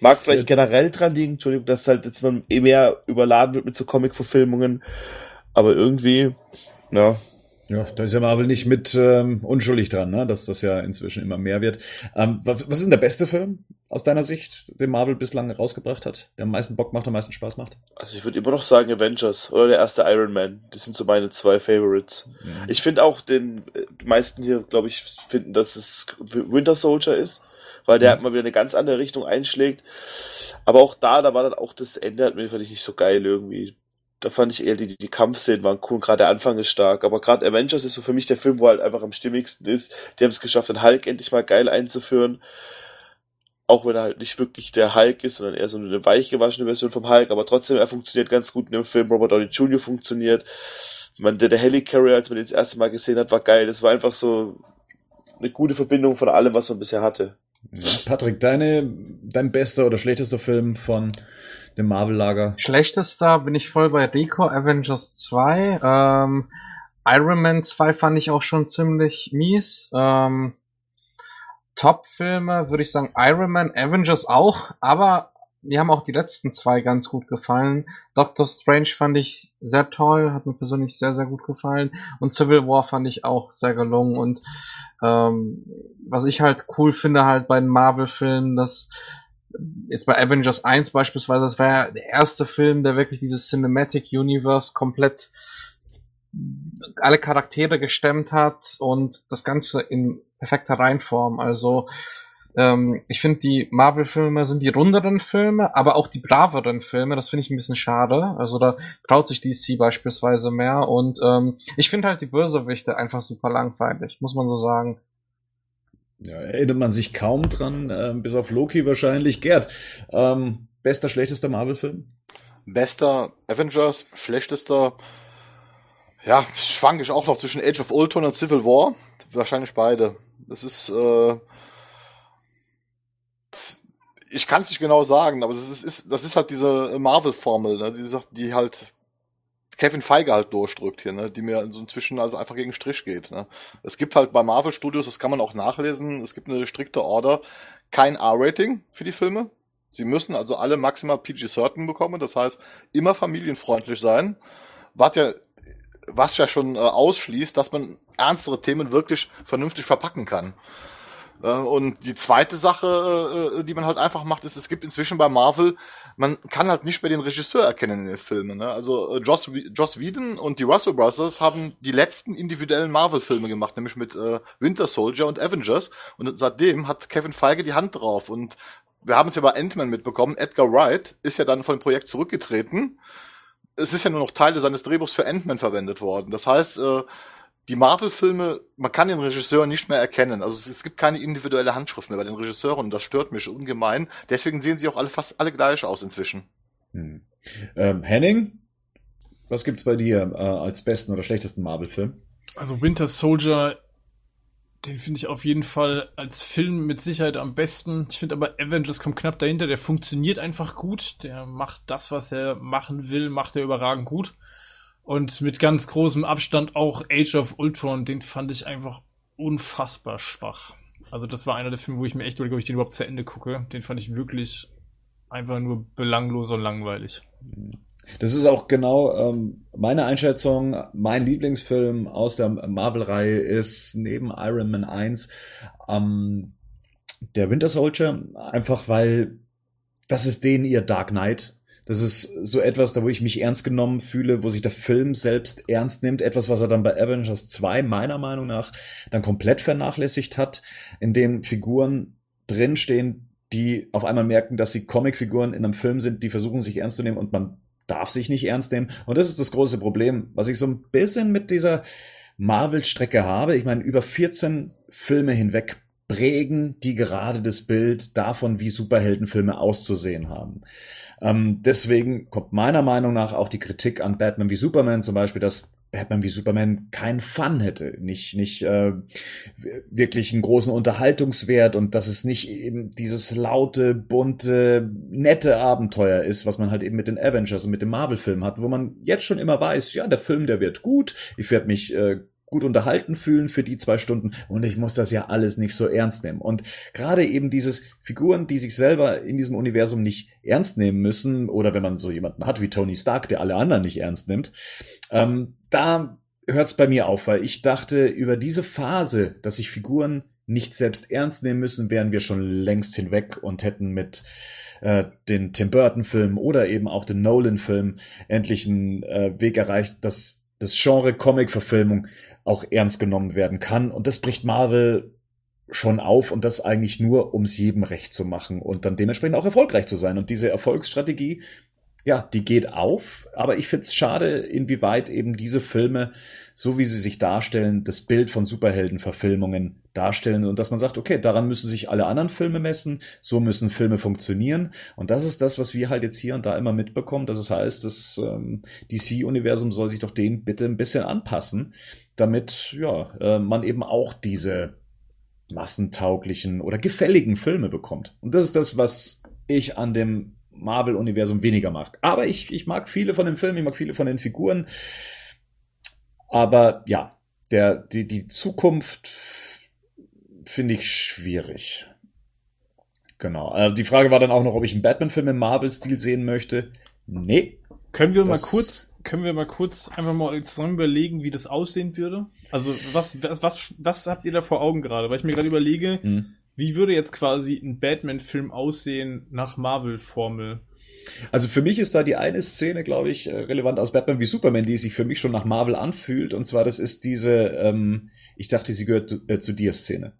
Mag vielleicht ja. generell dran liegen, Entschuldigung, dass halt jetzt man eh mehr überladen wird mit so Comic-Verfilmungen. Aber irgendwie, ja, ja, da ist ja Marvel nicht mit ähm, unschuldig dran, ne? dass das ja inzwischen immer mehr wird. Ähm, was ist denn der beste Film aus deiner Sicht, den Marvel bislang rausgebracht hat, der am meisten Bock macht, am meisten Spaß macht? Also ich würde immer noch sagen Avengers oder der erste Iron Man. Das sind so meine zwei Favorites. Mhm. Ich finde auch den die meisten hier, glaube ich, finden, dass es Winter Soldier ist, weil der mhm. halt mal wieder eine ganz andere Richtung einschlägt. Aber auch da, da war dann auch das Ende hat mir fand ich nicht so geil irgendwie da fand ich eher die, die Kampfszenen waren cool, gerade der Anfang ist stark, aber gerade Avengers ist so für mich der Film, wo halt einfach am stimmigsten ist. Die haben es geschafft, den Hulk endlich mal geil einzuführen. Auch wenn er halt nicht wirklich der Hulk ist, sondern eher so eine weichgewaschene Version vom Hulk, aber trotzdem, er funktioniert ganz gut in dem Film. Robert Downey Jr. funktioniert. Man, der, der Helicarrier, als man den das erste Mal gesehen hat, war geil. Das war einfach so eine gute Verbindung von allem, was man bisher hatte. Patrick, deine, dein bester oder schlechtester Film von dem Marvel-Lager? Schlechtester bin ich voll bei Rico, Avengers 2. Ähm, Iron Man 2 fand ich auch schon ziemlich mies. Ähm, Top-Filme würde ich sagen Iron Man, Avengers auch, aber mir haben auch die letzten zwei ganz gut gefallen. Doctor Strange fand ich sehr toll, hat mir persönlich sehr, sehr gut gefallen. Und Civil War fand ich auch sehr gelungen. Und ähm, was ich halt cool finde halt bei den Marvel-Filmen, dass jetzt bei Avengers 1 beispielsweise, das war ja der erste Film, der wirklich dieses Cinematic Universe komplett alle Charaktere gestemmt hat und das Ganze in perfekter Reihenform. Also ähm, ich finde, die Marvel-Filme sind die runderen Filme, aber auch die braveren Filme. Das finde ich ein bisschen schade. Also da traut sich DC beispielsweise mehr. Und ähm, ich finde halt die Bösewichte einfach super langweilig, muss man so sagen. Ja, erinnert man sich kaum dran, äh, bis auf Loki wahrscheinlich. Gerd, ähm, bester, schlechtester Marvel-Film? Bester Avengers, schlechtester. Ja, schwank ich auch noch zwischen Age of Ultron und Civil War. Wahrscheinlich beide. Das ist. Äh, ich kann es nicht genau sagen, aber das ist, das ist halt diese Marvel-Formel, ne? die, die halt Kevin Feige halt durchdrückt hier, ne, die mir so inzwischen also einfach gegen Strich geht. Ne. Es gibt halt bei Marvel Studios, das kann man auch nachlesen, es gibt eine strikte Order, kein R-Rating für die Filme. Sie müssen also alle maximal PG-13 bekommen, das heißt immer familienfreundlich sein, was ja, was ja schon äh, ausschließt, dass man ernstere Themen wirklich vernünftig verpacken kann. Äh, und die zweite Sache, äh, die man halt einfach macht, ist, es gibt inzwischen bei Marvel, man kann halt nicht mehr den Regisseur erkennen in den Filmen. Ne? Also äh, Joss, Joss Whedon und die Russell Brothers haben die letzten individuellen Marvel-Filme gemacht, nämlich mit äh, Winter Soldier und Avengers. Und seitdem hat Kevin Feige die Hand drauf. Und wir haben es ja bei Ant-Man mitbekommen, Edgar Wright ist ja dann von dem Projekt zurückgetreten. Es ist ja nur noch Teile seines Drehbuchs für Ant-Man verwendet worden. Das heißt, äh, die Marvel-Filme, man kann den Regisseur nicht mehr erkennen. Also es, gibt keine individuelle Handschrift mehr bei den Regisseuren und das stört mich ungemein. Deswegen sehen sie auch alle fast alle gleich aus inzwischen. Hm. Ähm, Henning, was gibt's bei dir äh, als besten oder schlechtesten Marvel-Film? Also Winter Soldier, den finde ich auf jeden Fall als Film mit Sicherheit am besten. Ich finde aber Avengers kommt knapp dahinter. Der funktioniert einfach gut. Der macht das, was er machen will, macht er überragend gut. Und mit ganz großem Abstand auch Age of Ultron, den fand ich einfach unfassbar schwach. Also das war einer der Filme, wo ich mir echt überlege, ob ich den überhaupt zu Ende gucke. Den fand ich wirklich einfach nur belanglos und langweilig. Das ist auch genau ähm, meine Einschätzung. Mein Lieblingsfilm aus der Marvel-Reihe ist neben Iron Man 1 ähm, der Winter Soldier, einfach weil das ist den ihr Dark Knight das ist so etwas, da wo ich mich ernst genommen fühle, wo sich der Film selbst ernst nimmt. Etwas, was er dann bei Avengers 2 meiner Meinung nach dann komplett vernachlässigt hat, in dem Figuren drinstehen, die auf einmal merken, dass sie Comicfiguren in einem Film sind, die versuchen sich ernst zu nehmen und man darf sich nicht ernst nehmen. Und das ist das große Problem, was ich so ein bisschen mit dieser Marvel-Strecke habe. Ich meine, über 14 Filme hinweg prägen die gerade das Bild davon, wie Superheldenfilme auszusehen haben. Ähm, deswegen kommt meiner Meinung nach auch die Kritik an Batman wie Superman zum Beispiel, dass Batman wie Superman keinen Fun hätte, nicht nicht äh, wirklich einen großen Unterhaltungswert und dass es nicht eben dieses laute, bunte, nette Abenteuer ist, was man halt eben mit den Avengers und mit dem Marvel-Film hat, wo man jetzt schon immer weiß, ja, der Film, der wird gut, ich werde mich äh, gut unterhalten fühlen für die zwei Stunden und ich muss das ja alles nicht so ernst nehmen. Und gerade eben dieses Figuren, die sich selber in diesem Universum nicht ernst nehmen müssen oder wenn man so jemanden hat wie Tony Stark, der alle anderen nicht ernst nimmt, ähm, da hört es bei mir auf, weil ich dachte, über diese Phase, dass sich Figuren nicht selbst ernst nehmen müssen, wären wir schon längst hinweg und hätten mit äh, den Tim Burton-Film oder eben auch den Nolan-Film endlich einen äh, Weg erreicht, dass das Genre Comic-Verfilmung auch ernst genommen werden kann. Und das bricht Marvel schon auf und das eigentlich nur, um es jedem recht zu machen und dann dementsprechend auch erfolgreich zu sein. Und diese Erfolgsstrategie ja, die geht auf, aber ich finde es schade, inwieweit eben diese Filme, so wie sie sich darstellen, das Bild von Superheldenverfilmungen darstellen und dass man sagt, okay, daran müssen sich alle anderen Filme messen, so müssen Filme funktionieren und das ist das, was wir halt jetzt hier und da immer mitbekommen, dass es heißt, das ähm, DC-Universum soll sich doch dem bitte ein bisschen anpassen, damit ja äh, man eben auch diese massentauglichen oder gefälligen Filme bekommt. Und das ist das, was ich an dem Marvel-Universum weniger macht. Aber ich, ich mag viele von den Filmen, ich mag viele von den Figuren. Aber ja, der, die, die Zukunft finde ich schwierig. Genau. Äh, die Frage war dann auch noch, ob ich einen Batman-Film im Marvel-Stil sehen möchte. Nee. Können wir mal kurz, können wir mal kurz einfach mal zusammen überlegen, wie das aussehen würde? Also, was, was, was, was habt ihr da vor Augen gerade? Weil ich mir gerade überlege, hm. Wie würde jetzt quasi ein Batman-Film aussehen nach Marvel-Formel? Also für mich ist da die eine Szene, glaube ich, äh, relevant aus Batman wie Superman, die sich für mich schon nach Marvel anfühlt. Und zwar, das ist diese, ähm, ich dachte, sie gehört äh, zu dir Szene.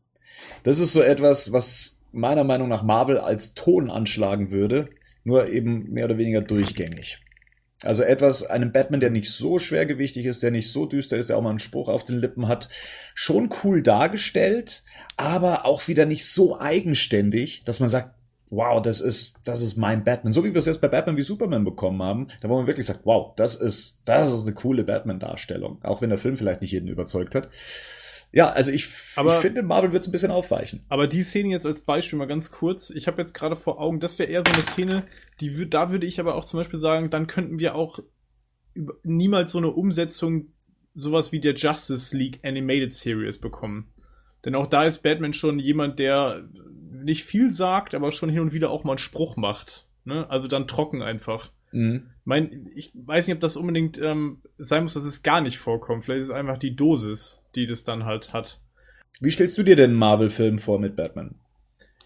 Das ist so etwas, was meiner Meinung nach Marvel als Ton anschlagen würde, nur eben mehr oder weniger durchgängig. Also etwas, einem Batman, der nicht so schwergewichtig ist, der nicht so düster ist, der auch mal einen Spruch auf den Lippen hat, schon cool dargestellt, aber auch wieder nicht so eigenständig, dass man sagt, wow, das ist, das ist mein Batman. So wie wir es jetzt bei Batman wie Superman bekommen haben, da wo man wirklich sagt, wow, das ist, das ist eine coole Batman-Darstellung. Auch wenn der Film vielleicht nicht jeden überzeugt hat. Ja, also ich, aber, ich finde, Marvel wird es ein bisschen aufweichen. Aber die Szene jetzt als Beispiel mal ganz kurz. Ich habe jetzt gerade vor Augen, das wäre eher so eine Szene, die da würde ich aber auch zum Beispiel sagen, dann könnten wir auch niemals so eine Umsetzung, sowas wie der Justice League Animated Series bekommen. Denn auch da ist Batman schon jemand, der nicht viel sagt, aber schon hin und wieder auch mal einen Spruch macht. Ne? Also dann trocken einfach. Mhm. Mein, ich weiß nicht, ob das unbedingt ähm, sein muss, dass es gar nicht vorkommt. Vielleicht ist es einfach die Dosis, die das dann halt hat. Wie stellst du dir den Marvel-Film vor mit Batman?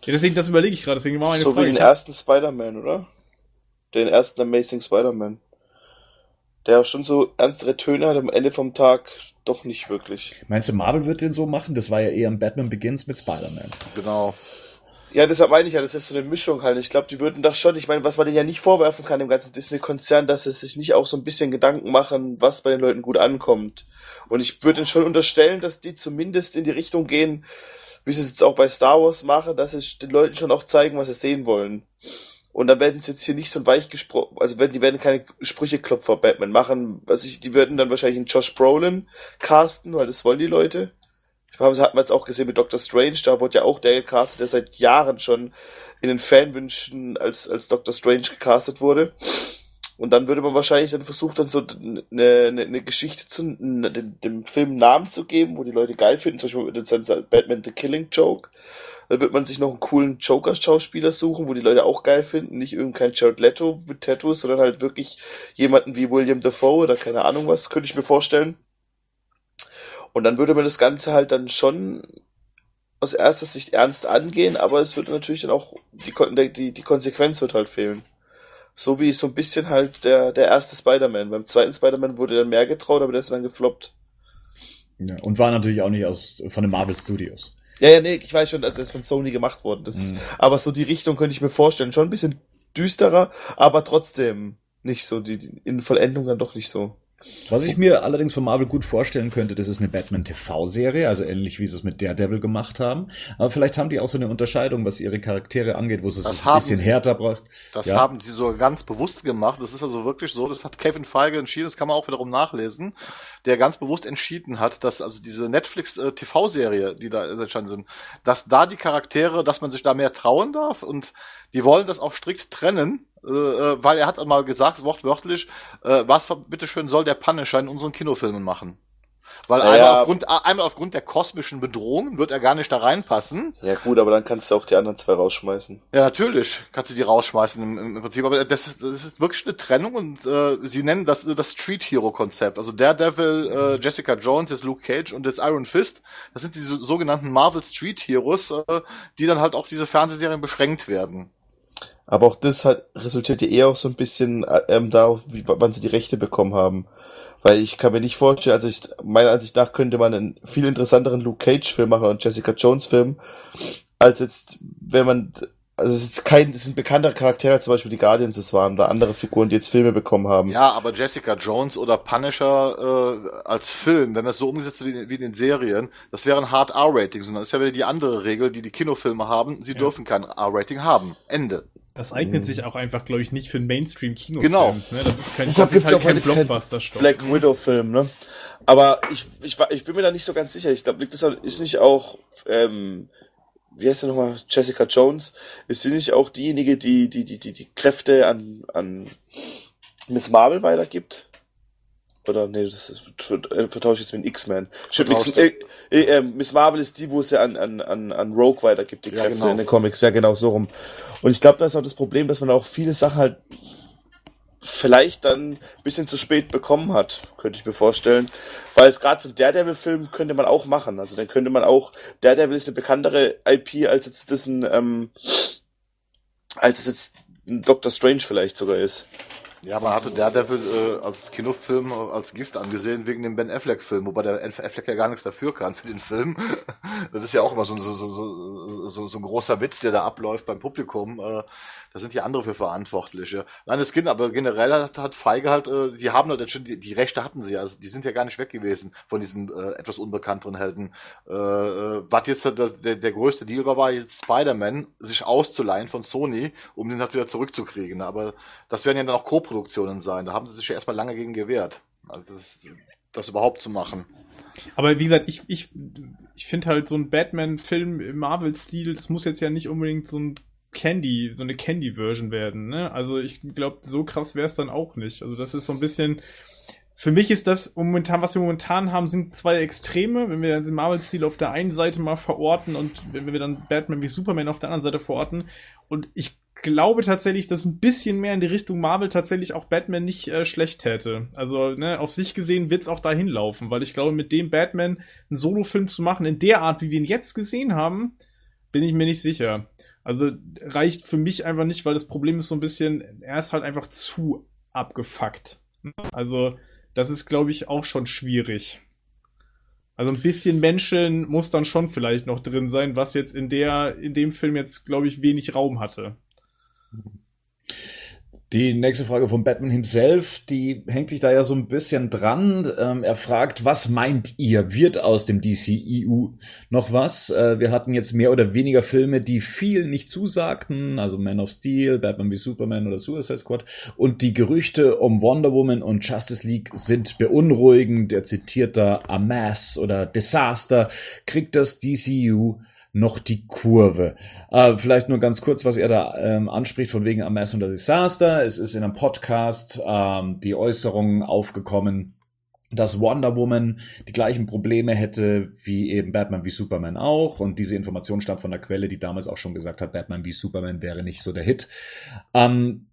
Ja, deswegen, das überlege ich gerade. Deswegen war meine so Frage. wie den ersten Spider-Man, oder? Den ersten Amazing Spider-Man. Der auch schon so ernstere Töne hat am Ende vom Tag doch nicht wirklich. Meinst du, Marvel wird den so machen? Das war ja eher ein Batman Begins mit Spider-Man. Genau. Ja, deshalb meine ich ja, das ist so eine Mischung halt. Ich glaube, die würden doch schon, ich meine, was man denen ja nicht vorwerfen kann, dem ganzen Disney-Konzern, dass sie sich nicht auch so ein bisschen Gedanken machen, was bei den Leuten gut ankommt. Und ich würde ihnen schon unterstellen, dass die zumindest in die Richtung gehen, wie sie es jetzt auch bei Star Wars machen, dass sie den Leuten schon auch zeigen, was sie sehen wollen. Und dann werden sie jetzt hier nicht so ein weich gesprochen, also werden, die werden keine Sprücheklopfer Batman machen, was ich, die würden dann wahrscheinlich einen Josh Brolin casten, weil das wollen die Leute. Das hat man jetzt auch gesehen mit Doctor Strange, da wurde ja auch der gecastet, der seit Jahren schon in den Fanwünschen als, als Doctor Strange gecastet wurde. Und dann würde man wahrscheinlich dann versuchen, dann so eine, eine, eine Geschichte zu ne, dem, dem Film einen Namen zu geben, wo die Leute geil finden, zum Beispiel mit dann Batman The Killing Joke. Dann wird man sich noch einen coolen Joker-Schauspieler suchen, wo die Leute auch geil finden. Nicht irgendein Jared Leto mit Tattoos, sondern halt wirklich jemanden wie William Dafoe oder keine Ahnung was, könnte ich mir vorstellen. Und dann würde man das Ganze halt dann schon aus erster Sicht ernst angehen, aber es würde natürlich dann auch, die, die, die Konsequenz wird halt fehlen. So wie so ein bisschen halt der, der erste Spider-Man. Beim zweiten Spider-Man wurde dann mehr getraut, aber der ist dann gefloppt. Ja, und war natürlich auch nicht aus, von den Marvel Studios. Ja, ja, nee, ich weiß schon, als es von Sony gemacht worden ist. Mhm. Aber so die Richtung könnte ich mir vorstellen. Schon ein bisschen düsterer, aber trotzdem nicht so, die, die in Vollendung dann doch nicht so. Was ich mir allerdings von Marvel gut vorstellen könnte, das ist eine Batman TV-Serie, also ähnlich wie sie es mit Daredevil gemacht haben. Aber vielleicht haben die auch so eine Unterscheidung, was ihre Charaktere angeht, wo sie es ein bisschen sie, härter braucht. Das ja. haben sie so ganz bewusst gemacht. Das ist also wirklich so, das hat Kevin Feige entschieden, das kann man auch wiederum nachlesen, der ganz bewusst entschieden hat, dass also diese Netflix äh, TV-Serie, die da entstanden sind, dass da die Charaktere, dass man sich da mehr trauen darf und die wollen das auch strikt trennen äh, äh, weil er hat mal gesagt, wortwörtlich, äh, was bitteschön soll der Punisher in unseren Kinofilmen machen? Weil ja, einmal, aufgrund, einmal aufgrund der kosmischen Bedrohung wird er gar nicht da reinpassen. Ja gut, aber dann kannst du auch die anderen zwei rausschmeißen. Ja, natürlich kannst du die rausschmeißen im, im Prinzip. Aber das, das ist wirklich eine Trennung und äh, sie nennen das das Street Hero Konzept. Also Daredevil, äh, Jessica Jones, jetzt Luke Cage und jetzt Iron Fist. Das sind diese sogenannten Marvel Street Heroes, äh, die dann halt auf diese Fernsehserien beschränkt werden. Aber auch das hat, resultiert ja eher auch so ein bisschen äh, ähm, darauf, wie, wann sie die Rechte bekommen haben. Weil ich kann mir nicht vorstellen, also ich, meiner Ansicht nach könnte man einen viel interessanteren Luke Cage Film machen und Jessica Jones Film, als jetzt, wenn man, also es ist kein, es sind bekanntere Charaktere, zum Beispiel die Guardians es waren oder andere Figuren, die jetzt Filme bekommen haben. Ja, aber Jessica Jones oder Punisher äh, als Film, wenn es so umgesetzt wie, wie in den Serien, das wäre ein Hard R-Rating, sondern das ist ja wieder die andere Regel, die die Kinofilme haben, sie ja. dürfen kein R-Rating haben. Ende. Das eignet mhm. sich auch einfach, glaube ich, nicht für einen Mainstream-Kinofilm. Genau. Ne? Das ist kein, Deshalb das ist halt kein Blockbuster-Stoff. Black Widow-Film, ne? Aber ich, ich, ich bin mir da nicht so ganz sicher. Ich glaube, das ist nicht auch, ähm, wie heißt der nochmal, Jessica Jones, ist sie nicht auch diejenige, die die, die, die, die Kräfte an, an Miss Marvel weitergibt? Oder nee, das ist, äh, vertausche ich jetzt mit X-Men. Äh, äh, äh, Miss Marvel ist die, wo es ja an, an, an, an Rogue weitergibt, die Kräfte ja, genau. in den Comics. Ja, genau, so rum. Und ich glaube, da ist auch das Problem, dass man auch viele Sachen halt vielleicht dann ein bisschen zu spät bekommen hat, könnte ich mir vorstellen. Weil es gerade zum Daredevil-Film könnte man auch machen. Also dann könnte man auch, Daredevil ist eine bekanntere IP, als jetzt das ein, ähm, als es jetzt ein Doctor Strange vielleicht sogar ist. Ja, man hatte Daredevil äh, als Kinofilm äh, als Gift angesehen wegen dem Ben Affleck-Film, wobei der Affleck ja gar nichts dafür kann für den Film. [LAUGHS] das ist ja auch immer so, so, so, so, so ein großer Witz, der da abläuft beim Publikum. Äh, da sind die andere für Verantwortliche. Nein, das Kind, aber generell hat, hat Feige halt, äh, die haben halt schon, die, die Rechte hatten sie, also die sind ja gar nicht weg gewesen von diesen äh, etwas unbekannteren Helden. Äh, äh, was jetzt der, der, der größte Deal war, war jetzt Spider-Man sich auszuleihen von Sony, um den halt wieder zurückzukriegen. Aber das werden ja dann auch Co-Produktionen sein. Da haben sie sich ja erstmal lange gegen gewehrt. Also das, das überhaupt zu machen. Aber wie gesagt, ich, ich, ich finde halt so ein Batman-Film im Marvel-Stil, das muss jetzt ja nicht unbedingt so ein Candy, so eine Candy-Version werden, ne? Also ich glaube, so krass wäre es dann auch nicht. Also das ist so ein bisschen, für mich ist das momentan, was wir momentan haben, sind zwei Extreme. Wenn wir den Marvel-Stil auf der einen Seite mal verorten und wenn wir dann Batman wie Superman auf der anderen Seite verorten. Und ich glaube tatsächlich, dass ein bisschen mehr in die Richtung Marvel tatsächlich auch Batman nicht äh, schlecht täte. Also, ne, auf sich gesehen wird's auch dahin laufen, weil ich glaube, mit dem Batman einen Solo-Film zu machen, in der Art, wie wir ihn jetzt gesehen haben, bin ich mir nicht sicher. Also reicht für mich einfach nicht, weil das Problem ist so ein bisschen, er ist halt einfach zu abgefuckt. Also, das ist, glaube ich, auch schon schwierig. Also ein bisschen Menschen muss dann schon vielleicht noch drin sein, was jetzt in der, in dem Film jetzt, glaube ich, wenig Raum hatte. Die nächste Frage von Batman himself, die hängt sich da ja so ein bisschen dran. Ähm, er fragt, was meint ihr? Wird aus dem DCEU noch was? Äh, wir hatten jetzt mehr oder weniger Filme, die viel nicht zusagten, also Man of Steel, Batman wie Superman oder Suicide Squad. Und die Gerüchte um Wonder Woman und Justice League sind beunruhigend. Der zitiert da Amass oder Disaster. Kriegt das DCEU noch die Kurve. Äh, vielleicht nur ganz kurz, was er da ähm, anspricht, von wegen Amass und Disaster. Es ist in einem Podcast ähm, die Äußerung aufgekommen, dass Wonder Woman die gleichen Probleme hätte wie eben Batman wie Superman auch. Und diese Information stammt von der Quelle, die damals auch schon gesagt hat, Batman wie Superman wäre nicht so der Hit. Ähm,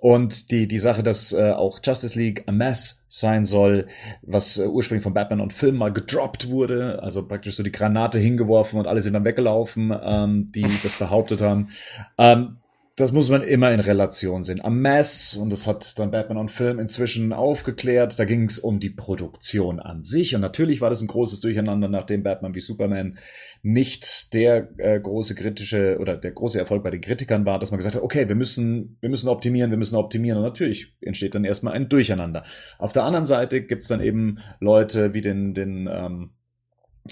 und die, die Sache, dass äh, auch Justice League a Mess sein soll, was äh, ursprünglich von Batman und Film mal gedroppt wurde, also praktisch so die Granate hingeworfen und alle sind dann weggelaufen, ähm, die das behauptet haben. Ähm, das muss man immer in Relation sehen. Am Mess, und das hat dann Batman on Film inzwischen aufgeklärt, da ging es um die Produktion an sich. Und natürlich war das ein großes Durcheinander, nachdem Batman wie Superman nicht der äh, große kritische oder der große Erfolg bei den Kritikern war, dass man gesagt hat, okay, wir müssen, wir müssen optimieren, wir müssen optimieren. Und natürlich entsteht dann erstmal ein Durcheinander. Auf der anderen Seite gibt's dann eben Leute wie den, den ähm,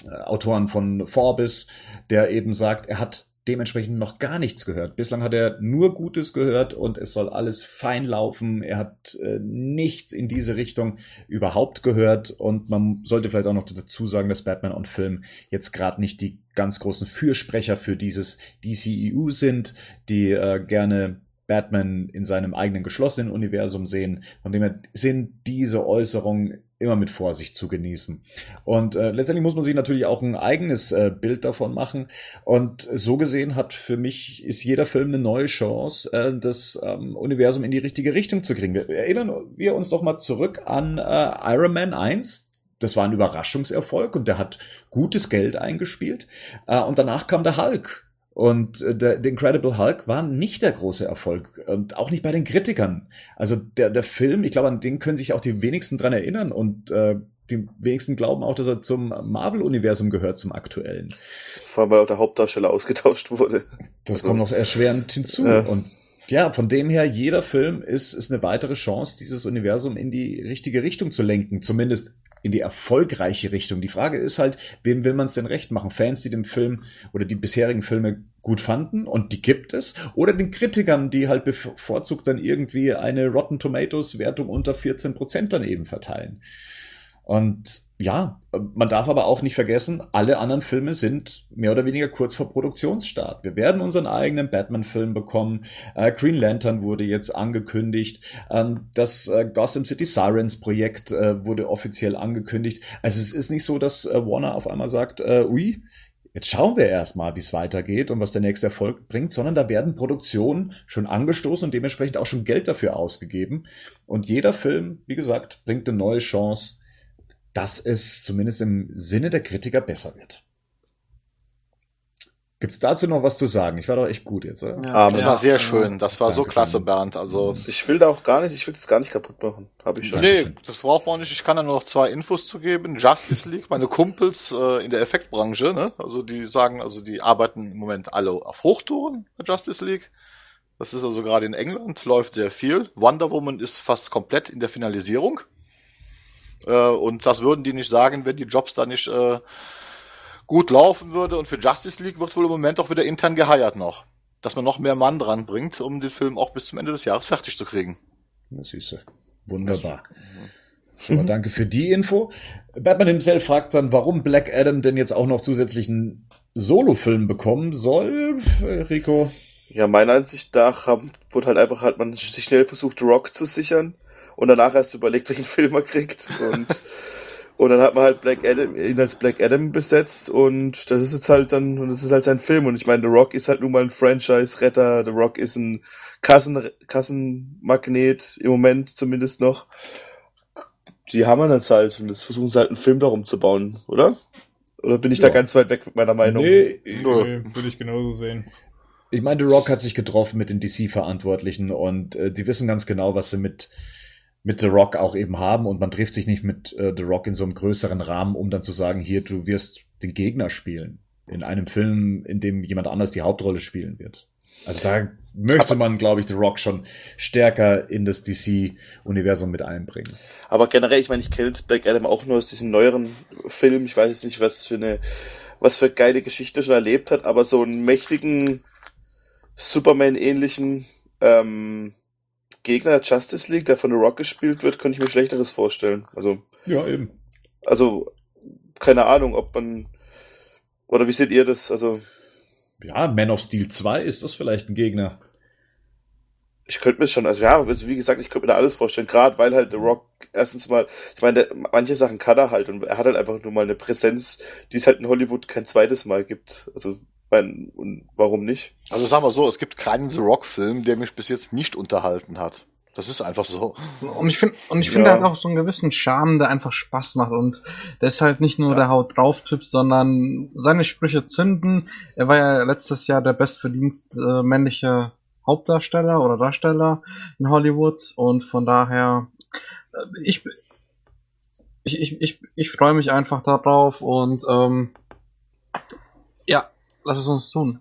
äh, Autoren von Forbes, der eben sagt, er hat dementsprechend noch gar nichts gehört. Bislang hat er nur Gutes gehört und es soll alles fein laufen. Er hat äh, nichts in diese Richtung überhaupt gehört und man sollte vielleicht auch noch dazu sagen, dass Batman und Film jetzt gerade nicht die ganz großen Fürsprecher für dieses DCEU sind, die äh, gerne Batman in seinem eigenen geschlossenen Universum sehen. Von dem her sind diese Äußerungen immer mit Vorsicht zu genießen. Und äh, letztendlich muss man sich natürlich auch ein eigenes äh, Bild davon machen. Und so gesehen hat für mich ist jeder Film eine neue Chance, äh, das ähm, Universum in die richtige Richtung zu kriegen. Erinnern wir uns doch mal zurück an äh, Iron Man 1. Das war ein Überraschungserfolg und der hat gutes Geld eingespielt. Äh, und danach kam der Hulk und äh, der, der Incredible Hulk war nicht der große Erfolg und auch nicht bei den Kritikern. Also der, der Film, ich glaube, an den können sich auch die wenigsten dran erinnern und äh, die wenigsten glauben auch, dass er zum Marvel-Universum gehört, zum aktuellen. Vor allem, weil auch der Hauptdarsteller ausgetauscht wurde. Das also, kommt noch erschwerend hinzu. Äh. Und ja, von dem her, jeder Film ist, ist eine weitere Chance, dieses Universum in die richtige Richtung zu lenken. Zumindest in die erfolgreiche Richtung. Die Frage ist halt, wem will man es denn recht machen? Fans, die den Film oder die bisherigen Filme gut fanden und die gibt es, oder den Kritikern, die halt bevorzugt dann irgendwie eine Rotten Tomatoes Wertung unter 14 Prozent dann eben verteilen. Und ja, man darf aber auch nicht vergessen, alle anderen Filme sind mehr oder weniger kurz vor Produktionsstart. Wir werden unseren eigenen Batman-Film bekommen. Äh, Green Lantern wurde jetzt angekündigt. Ähm, das äh, Gotham City Sirens Projekt äh, wurde offiziell angekündigt. Also es ist nicht so, dass äh, Warner auf einmal sagt, äh, ui, jetzt schauen wir erstmal, wie es weitergeht und was der nächste Erfolg bringt, sondern da werden Produktionen schon angestoßen und dementsprechend auch schon Geld dafür ausgegeben. Und jeder Film, wie gesagt, bringt eine neue Chance dass es zumindest im Sinne der Kritiker besser wird. Gibt's dazu noch was zu sagen? Ich war doch echt gut jetzt, oder? Ja, das ja, war sehr schön. Das war Danke so klasse, Bernd. Also ich will da auch gar nicht, ich will es gar nicht kaputt machen. Habe ich schon. Nee, das braucht man nicht. Ich kann da nur noch zwei Infos zu geben. Justice League, meine Kumpels äh, in der Effektbranche, ne? Also die sagen, also die arbeiten im Moment alle auf Hochtouren bei Justice League. Das ist also gerade in England, läuft sehr viel. Wonder Woman ist fast komplett in der Finalisierung. Äh, und das würden die nicht sagen, wenn die Jobs da nicht äh, gut laufen würde. Und für Justice League wird wohl im Moment auch wieder intern geheiert noch. Dass man noch mehr Mann dran bringt, um den Film auch bis zum Ende des Jahres fertig zu kriegen. Na süße. Wunderbar. Schon mal danke für die Info. Batman himself fragt dann, warum Black Adam denn jetzt auch noch zusätzlichen Solo-Film bekommen soll. Rico, Ja, meiner Ansicht nach haben, wurde halt einfach, hat man sich schnell versucht, Rock zu sichern und danach erst überlegt, welchen Film er kriegt. Und, [LAUGHS] und dann hat man halt Black Adam, ihn als Black Adam besetzt und das ist jetzt halt dann, und das ist halt sein Film. Und ich meine, The Rock ist halt nun mal ein Franchise-Retter, The Rock ist ein Kassen, Kassenmagnet, im Moment zumindest noch. Die haben wir jetzt halt und jetzt versuchen sie halt einen Film darum zu bauen, oder? Oder bin ich Ja. da ganz weit weg mit meiner Meinung? Nee, Nee, würde ich genauso sehen. Ich meine, The Rock hat sich getroffen mit den DC-Verantwortlichen und äh, die wissen ganz genau, was sie mit, mit The Rock auch eben haben und man trifft sich nicht mit äh, The Rock in so einem größeren Rahmen, um dann zu sagen, hier, du wirst den Gegner spielen. In einem Film, in dem jemand anders die Hauptrolle spielen wird. Also da möchte man, glaube ich, The Rock schon stärker in das DC-Universum mit einbringen. Aber generell, ich meine, ich kenne jetzt Black Adam auch nur aus diesen neueren Filmen. Ich weiß jetzt nicht, was für eine, was für geile Geschichte schon erlebt hat, aber so einen mächtigen Superman-ähnlichen ähm, Gegner der Justice League, der von The Rock gespielt wird, könnte ich mir Schlechteres vorstellen. Also, Ja, eben. also, keine Ahnung, ob man, oder wie seht ihr das? Also, Ja, Man of Steel 2 ist das vielleicht ein Gegner. ich könnte mir schon, also ja, also wie gesagt, ich könnte mir da alles vorstellen, gerade weil halt The Rock erstens mal, ich meine, der, manche Sachen kann er halt und er hat halt einfach nur mal eine Präsenz, die es halt in Hollywood kein zweites Mal gibt. Also, mein, und warum nicht? Also sagen wir so, es gibt keinen The Rock-Film, der mich bis jetzt nicht unterhalten hat. Das ist einfach so. Und ich finde, und ich Ja. finde, er hat auch so einen gewissen Charme, der einfach Spaß macht. Und der ist halt nicht nur Ja. der Haut drauf Typ, sondern seine Sprüche zünden. Er war ja letztes Jahr der bestverdienst äh, männliche Hauptdarsteller oder Darsteller in Hollywood. Und von daher, äh, ich, ich, ich, ich, ich freue mich einfach darauf und ähm, ja, lass es uns tun.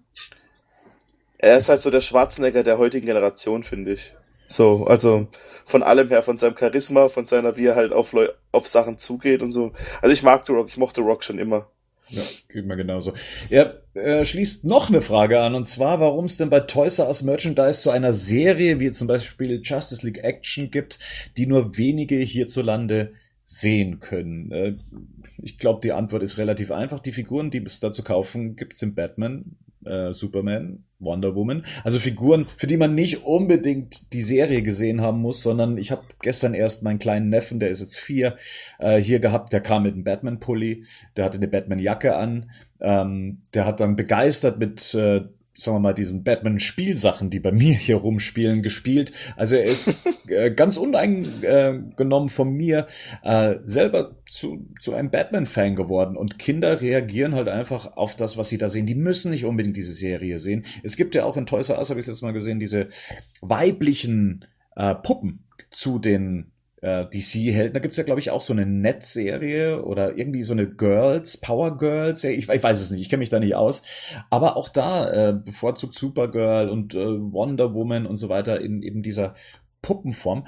Er ist halt so der Schwarzenegger der heutigen Generation, finde ich. So, also von allem her, von seinem Charisma, von seiner, wie er halt auf, Leu auf Sachen zugeht und so. Also ich mag The Rock, ich mochte Rock schon immer. Ja, geht mir genauso. Er äh, schließt noch eine Frage an, und zwar, warum es denn bei Toys R Us Merchandise zu einer Serie wie zum Beispiel Justice League Action gibt, die nur wenige hierzulande sehen können. Äh, ich glaube, die Antwort ist relativ einfach. Die Figuren, die es da zu kaufen gibt, sind Batman, äh, Superman, Wonder Woman. Also Figuren, für die man nicht unbedingt die Serie gesehen haben muss, sondern ich habe gestern erst meinen kleinen Neffen, der ist jetzt vier, äh, hier gehabt, der kam mit einem Batman-Pulli, der hatte eine Batman-Jacke an, ähm, der hat dann begeistert mit, äh, sagen wir mal, diesen Batman-Spielsachen, die bei mir hier rumspielen, gespielt. Also er ist [LAUGHS] äh, ganz uneingenommen von mir äh, selber zu, zu einem Batman-Fan geworden. Und Kinder reagieren halt einfach auf das, was sie da sehen. Die müssen nicht unbedingt diese Serie sehen. Es gibt ja auch in Toys R Us, habe ich letztes Mal gesehen, diese weiblichen äh, Puppen zu den äh, DC-Helden. Da gibt's ja, glaube ich, auch so eine Netzserie oder irgendwie so eine Girls, Power Girls. Ich, ich weiß es nicht, ich kenne mich da nicht aus. Aber auch da äh, bevorzugt Supergirl und äh, Wonder Woman und so weiter in eben dieser Puppenform.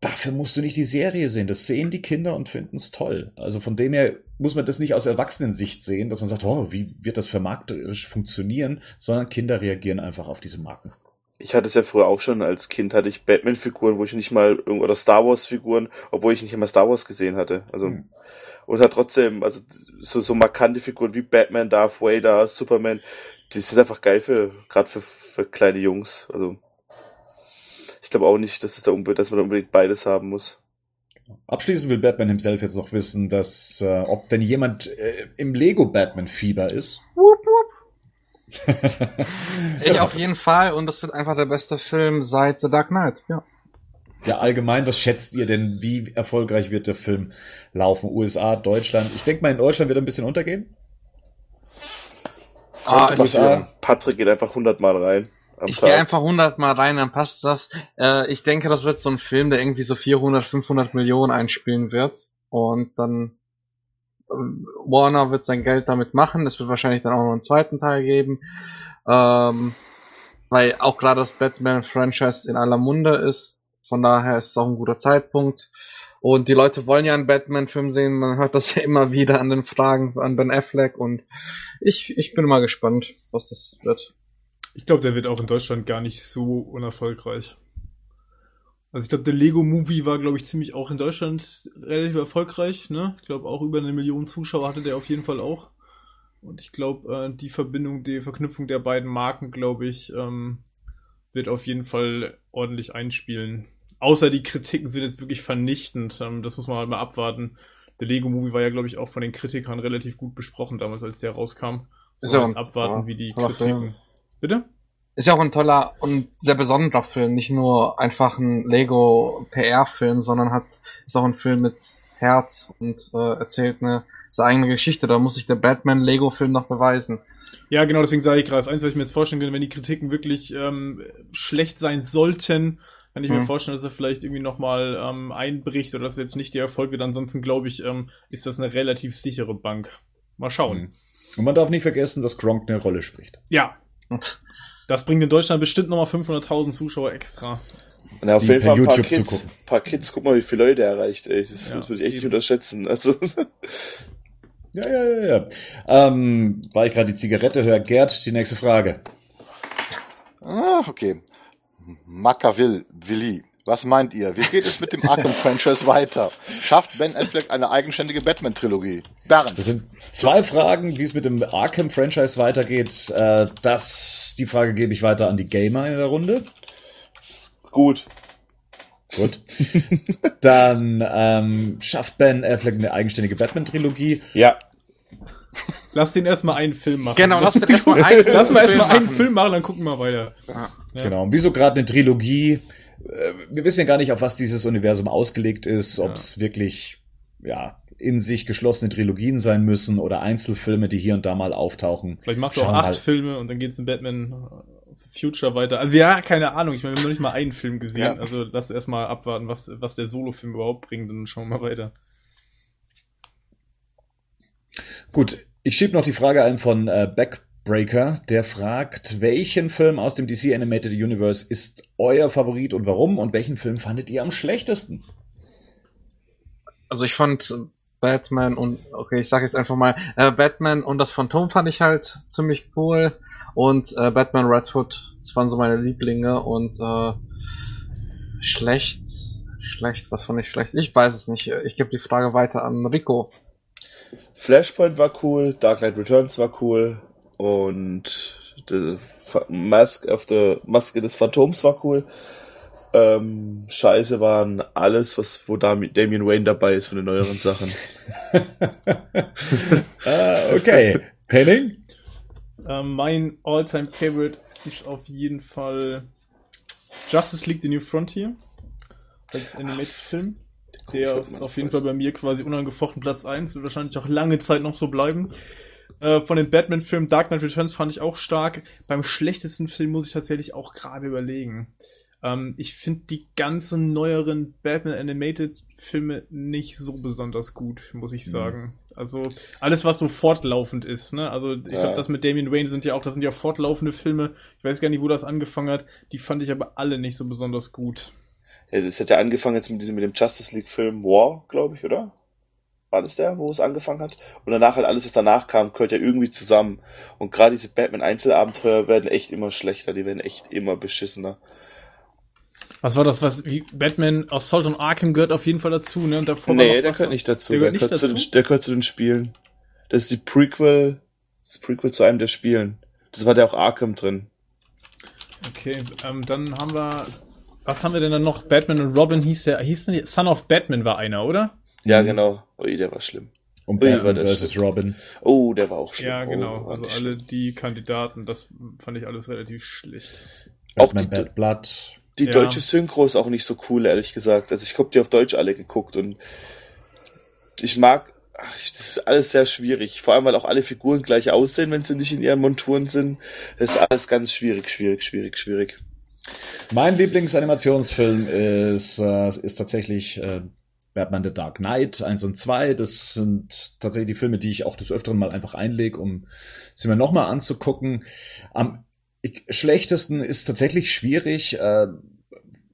Dafür musst du nicht die Serie sehen. Das sehen die Kinder und finden es toll. Also von dem her muss man das nicht aus Erwachsenensicht sehen, dass man sagt, oh, wie wird das vermarkterisch funktionieren, sondern Kinder reagieren einfach auf diese Marken. Ich hatte es ja früher auch schon als Kind, hatte ich Batman-Figuren, wo ich nicht mal, oder Star Wars-Figuren, obwohl ich nicht immer Star Wars gesehen hatte. Also, Hm. und hat trotzdem, also so, so markante Figuren wie Batman, Darth Vader, Superman, die sind einfach geil für, gerade für, für kleine Jungs. Also, ich glaube auch nicht, dass, es da unbedingt, dass man da unbedingt beides haben muss. Abschließend will Batman himself jetzt noch wissen, dass äh, ob denn jemand äh, im Lego Batman Fieber ist. Wupp, wupp. [LAUGHS] Ich auf jeden Fall und das wird einfach der beste Film seit The Dark Knight. Ja. ja, allgemein, was schätzt ihr denn, wie erfolgreich wird der Film laufen? USA, Deutschland? Ich denke mal, in Deutschland wird er ein bisschen untergehen. Ah, ich passieren. Patrick geht einfach 100 Mal rein am ich gehe einfach 100 Mal rein, dann passt das. Äh, ich denke, das wird so ein Film, der irgendwie so 400, 500 Millionen einspielen wird. Und dann Warner wird sein Geld damit machen. Es wird wahrscheinlich dann auch noch einen zweiten Teil geben. Ähm, weil auch gerade das Batman-Franchise in aller Munde ist. Von daher ist es auch ein guter Zeitpunkt. Und die Leute wollen ja einen Batman-Film sehen. Man hört das ja immer wieder an den Fragen an Ben Affleck. Und ich, ich bin mal gespannt, was das wird. Ich glaube, der wird auch in Deutschland gar nicht so unerfolgreich. Also ich glaube, der Lego Movie war, glaube ich, ziemlich auch in Deutschland relativ erfolgreich. Ne? Ich glaube, auch über eine Million Zuschauer hatte der auf jeden Fall auch. Und ich glaube, äh, die Verbindung, die Verknüpfung der beiden Marken, glaube ich, ähm, wird auf jeden Fall ordentlich einspielen. Außer die Kritiken sind jetzt wirklich vernichtend. Ähm, das muss man halt mal abwarten. Der Lego Movie war ja, glaube ich, auch von den Kritikern relativ gut besprochen damals, als der rauskam. So Ist ja abwarten, ja, wie die Kritiken. Film. Bitte? Ist ja auch ein toller und sehr besonderer Film, nicht nur einfach ein Lego PR-Film, sondern hat ist auch ein Film mit Herz und äh, erzählt eine seine eigene Geschichte. Da muss sich der Batman-Lego-Film noch beweisen. Ja, genau, deswegen sage ich gerade, das Einzige, was ich mir jetzt vorstellen kann, wenn die Kritiken wirklich ähm, schlecht sein sollten, kann ich mir Mhm. vorstellen, dass er vielleicht irgendwie nochmal ähm, einbricht oder dass jetzt nicht der Erfolg wird. Ansonsten glaube ich, ähm, ist das eine relativ sichere Bank. Mal schauen. Mhm. Und man darf nicht vergessen, dass Gronk eine Rolle spricht. Ja, Und [LAUGHS] das bringt in Deutschland bestimmt nochmal 500.000 Zuschauer extra. Und auf Die jeden Fall ein paar YouTube Kids, zugucken. paar Kids, guck mal, wie viele Leute er erreicht, ey. Das, Ja, würde ich echt nicht unterschätzen. Also, Ja, ja, ja, ja. Ähm, weil ich gerade die Zigarette höre, Gerd, die nächste Frage. Ah, okay. Machiavelli, Willi. Was meint ihr? Wie geht es mit dem Arkham-Franchise weiter? Schafft Ben Affleck eine eigenständige Batman-Trilogie? Bernd. Das sind zwei Fragen, wie es mit dem Arkham-Franchise weitergeht. Äh, das, die Frage gebe ich weiter an die Gamer in der Runde. gut. Gut. [LAUGHS] Dann ähm, schafft Ben Affleck eine eigenständige Batman-Trilogie. Ja. Lass den erstmal einen Film machen. genau, lass den erstmal [LAUGHS] einen Lass mal erstmal einen. Film machen, dann gucken wir weiter. Ja. Genau. Und wieso gerade eine Trilogie? Äh, Wir wissen ja gar nicht, auf was dieses Universum ausgelegt ist, ob es wirklich ja in sich geschlossene Trilogien sein müssen oder Einzelfilme, die hier und da mal auftauchen. Vielleicht macht er auch acht mal. Filme und dann geht's in Batman äh, Future weiter. Also ja, keine Ahnung. Ich meine, wir haben noch nicht mal einen Film gesehen. Ja. Also lass erstmal abwarten, was, was der Solo-Film überhaupt bringt und dann schauen wir mal weiter. Gut, ich schieb noch die Frage ein von äh, Backbreaker, der fragt, welchen Film aus dem DC Animated Universe ist euer Favorit und warum und welchen Film fandet ihr am schlechtesten? Also ich fand äh, Batman und, okay, ich sage jetzt einfach mal, äh, Batman und das Phantom fand ich halt ziemlich cool. Und äh, Batman Red Hood, das waren so meine Lieblinge und äh, schlecht, schlecht, was fand ich schlecht? Ich weiß es nicht. Ich gebe die Frage weiter an Rico. Flashpoint war cool, Dark Knight Returns war cool und the Mask of the Maske des Phantoms war cool. Ähm, Scheiße waren alles, was wo Dami- Damian Wayne dabei ist von den neueren Sachen. äh, [LAUGHS] okay, Henning? Ähm, mein All-Time Favorite ist auf jeden Fall Justice League The New Frontier. Als Animated-Film. Der ist auf jeden Fall bei mir quasi unangefochten Platz 1. Wird wahrscheinlich auch lange Zeit noch so bleiben. Äh, von den Batman-Filmen Dark Knight Returns fand ich auch stark. Beim schlechtesten Film muss ich tatsächlich auch gerade überlegen. Ähm, ich finde die ganzen neueren Batman Animated Filme nicht so besonders gut, muss ich sagen. Also alles, was so fortlaufend ist, ne? Also ich Ja. glaube, das mit Damian Wayne sind ja auch, das sind ja fortlaufende Filme. Ich weiß gar nicht, wo das angefangen hat. Die fand ich aber alle nicht so besonders gut. Ja, das hat ja angefangen jetzt mit diesem mit dem Justice League Film War, glaube ich, oder? War das der, wo es angefangen hat? Und danach halt alles, was danach kam, gehört ja irgendwie zusammen. Und gerade diese Batman Einzelabenteuer werden echt immer schlechter, die werden echt immer beschissener. Was war das, was wie Batman Assault on Arkham gehört auf jeden Fall dazu, ne? Und davor nee, der gehört nicht dazu. Der Der, gehört nicht zu dazu? den, der gehört zu den Spielen. Das ist die Prequel, das Prequel zu einem der Spielen. Das war der auch Arkham drin. Okay, ähm, dann haben wir. Was haben wir denn dann noch? Batman und Robin hieß der. Hieß denn die, Son of Batman war einer, oder? Ja, genau. Ui, der war schlimm. Und Ui, Batman war das vs. schlimm. Robin. Oh, der war auch schlimm. Ja, genau. Oh, also alle schlimm. die Kandidaten, das fand ich alles relativ schlecht. Auch die- Bad Blood. Die Ja. deutsche Synchro ist auch nicht so cool, ehrlich gesagt. Also ich hab die auf Deutsch alle geguckt und ich mag, ach, das ist alles sehr schwierig. Vor allem, weil auch alle Figuren gleich aussehen, wenn sie nicht in ihren Monturen sind. Das ist alles ganz schwierig, schwierig, schwierig, schwierig. Mein Lieblingsanimationsfilm ist, äh, ist tatsächlich äh, Batman The Dark Knight 1 und 2. Das sind tatsächlich die Filme, die ich auch des Öfteren mal einfach einlege, um sie mir nochmal anzugucken. Am schlechtesten ist tatsächlich schwierig, äh,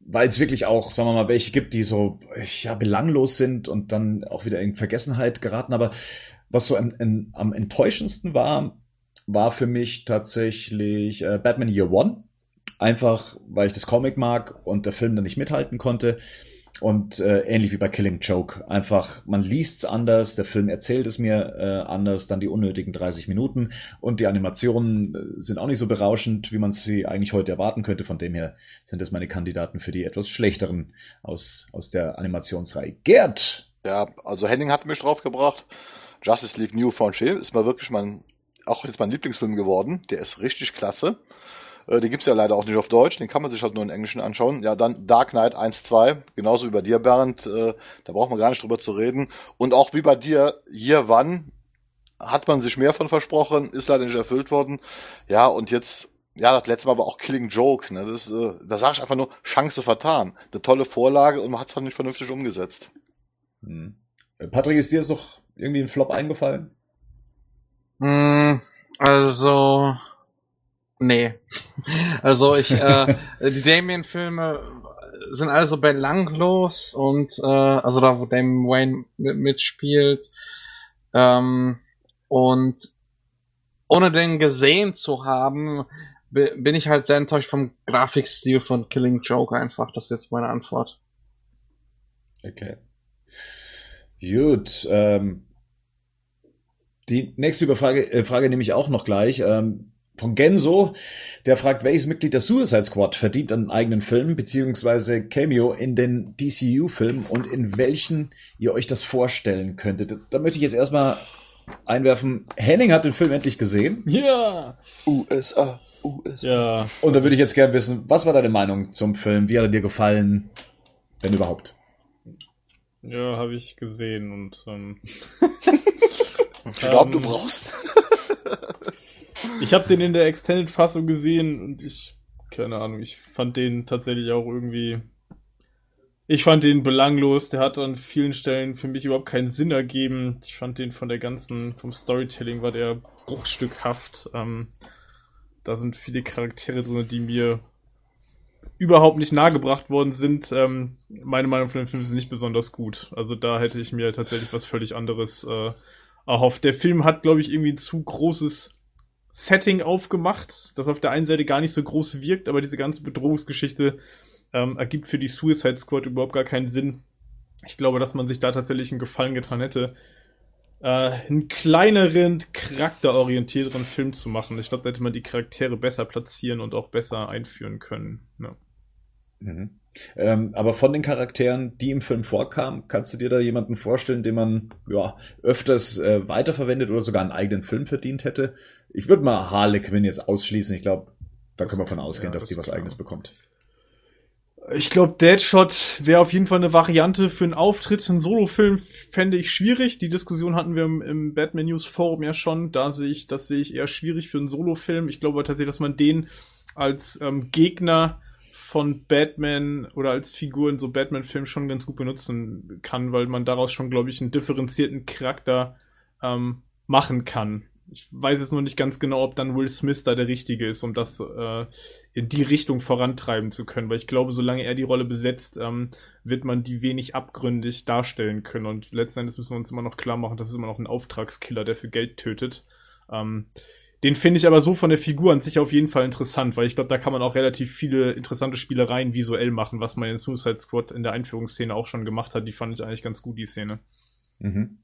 weil es wirklich auch, sagen wir mal, welche gibt, die so ja, belanglos sind und dann auch wieder in Vergessenheit geraten. Aber was so am, am, enttäuschendsten war, war für mich tatsächlich äh, Batman Year One. Einfach, weil ich das Comic mag und der Film dann nicht mithalten konnte. Und äh, ähnlich wie bei Killing Joke. Einfach, man liest's anders, der Film erzählt es mir äh, anders, dann die unnötigen 30 Minuten und die Animationen äh, sind auch nicht so berauschend, wie man sie eigentlich heute erwarten könnte. Von dem her sind das meine Kandidaten für die etwas schlechteren aus, aus der Animationsreihe. Gerd! Ja, also Henning hat mich draufgebracht. Justice League New Frontier ist mal wirklich mein, auch jetzt mein Lieblingsfilm geworden. Der ist richtig klasse. Äh, den gibt's ja leider auch nicht auf Deutsch, den kann man sich halt nur in Englischen anschauen. Ja, dann Dark Knight 1, 2, genauso wie bei dir, Bernd, äh, da braucht man gar nicht drüber zu reden. Und auch wie bei dir, Year One hat man sich mehr von versprochen, ist leider nicht erfüllt worden. Ja, und jetzt, ja, das letzte Mal war auch Killing Joke, ne? Das, äh, da sage ich einfach nur, Chance vertan. Eine tolle Vorlage und man hat's halt nicht vernünftig umgesetzt. Hm. Äh, Patrick, ist dir jetzt noch irgendwie ein Flop eingefallen? Mm, also, nee. [LAUGHS] Also ich, äh, die Damien-Filme sind also belanglos und äh, also da, wo Damien Wayne mit, mitspielt ähm, und ohne den gesehen zu haben, bin ich halt sehr enttäuscht vom Grafikstil von Killing Joke einfach. Das ist jetzt meine Antwort. Okay. Gut. Ähm, die nächste Überfrage, äh, Frage nehme ich auch noch gleich. Ähm, von Genso, der fragt, welches Mitglied der Suicide Squad verdient einen eigenen Film beziehungsweise Cameo in den DCU-Filmen und in welchen ihr euch das vorstellen könntet. Da möchte ich jetzt erstmal einwerfen, Henning hat den Film endlich gesehen. Ja. USA, USA. Ja. Und da würde ich jetzt gerne wissen, was war deine Meinung zum Film? Wie hat er dir gefallen? Wenn überhaupt. Ja, habe ich gesehen und ähm, [LAUGHS] Ich glaube, du Ähm, brauchst. Ich habe den in der Extended-Fassung gesehen und ich, keine Ahnung, ich fand den tatsächlich auch irgendwie. Ich fand den belanglos, der hat an vielen Stellen für mich überhaupt keinen Sinn ergeben. Ich fand den von der ganzen, vom Storytelling war der bruchstückhaft. Ähm, da sind viele Charaktere drin, die mir überhaupt nicht nahegebracht worden sind. Ähm, meine Meinung von dem Film ist nicht besonders gut. Also da hätte ich mir tatsächlich was völlig anderes äh, erhofft. Der Film hat, glaube ich, irgendwie ein zu großes Setting aufgemacht, das auf der einen Seite gar nicht so groß wirkt, aber diese ganze Bedrohungsgeschichte ähm, ergibt für die Suicide Squad überhaupt gar keinen Sinn. Ich glaube, dass man sich da tatsächlich einen Gefallen getan hätte, äh, einen kleineren, charakterorientierteren Film zu machen. Ich glaube, da hätte man die Charaktere besser platzieren und auch besser einführen können. Ja. Mhm. Ähm, aber von den Charakteren, die im Film vorkamen, kannst du dir da jemanden vorstellen, den man ja öfters äh, weiterverwendet oder sogar einen eigenen Film verdient hätte? Ich würde mal Harley Quinn jetzt ausschließen. Ich glaube, da Das- können wir von ausgehen, ja, dass das die was eigenes bekommt. Ich glaube, Deadshot wäre auf jeden Fall eine Variante für einen Auftritt. Einen Solofilm fände ich schwierig. Die Diskussion hatten wir im, im Batman News Forum ja schon. Da sehe ich, das sehe ich eher schwierig für einen Solofilm. Ich glaube tatsächlich, dass man den als ähm, Gegner von Batman oder als Figur in so Batman-Filmen schon ganz gut benutzen kann, weil man daraus schon, glaube ich, einen differenzierten Charakter ähm, machen kann. Ich weiß jetzt nur nicht ganz genau, ob dann Will Smith da der Richtige ist, um das äh, in die Richtung vorantreiben zu können, weil ich glaube, solange er die Rolle besetzt, ähm, wird man die wenig abgründig darstellen können. Und letzten Endes müssen wir uns immer noch klar machen, das ist immer noch ein Auftragskiller, der für Geld tötet. Ähm, den finde ich aber so von der Figur an sich auf jeden Fall interessant, weil ich glaube, da kann man auch relativ viele interessante Spielereien visuell machen, was man in Suicide Squad in der Einführungsszene auch schon gemacht hat. Die fand ich eigentlich ganz gut, die Szene. Mhm.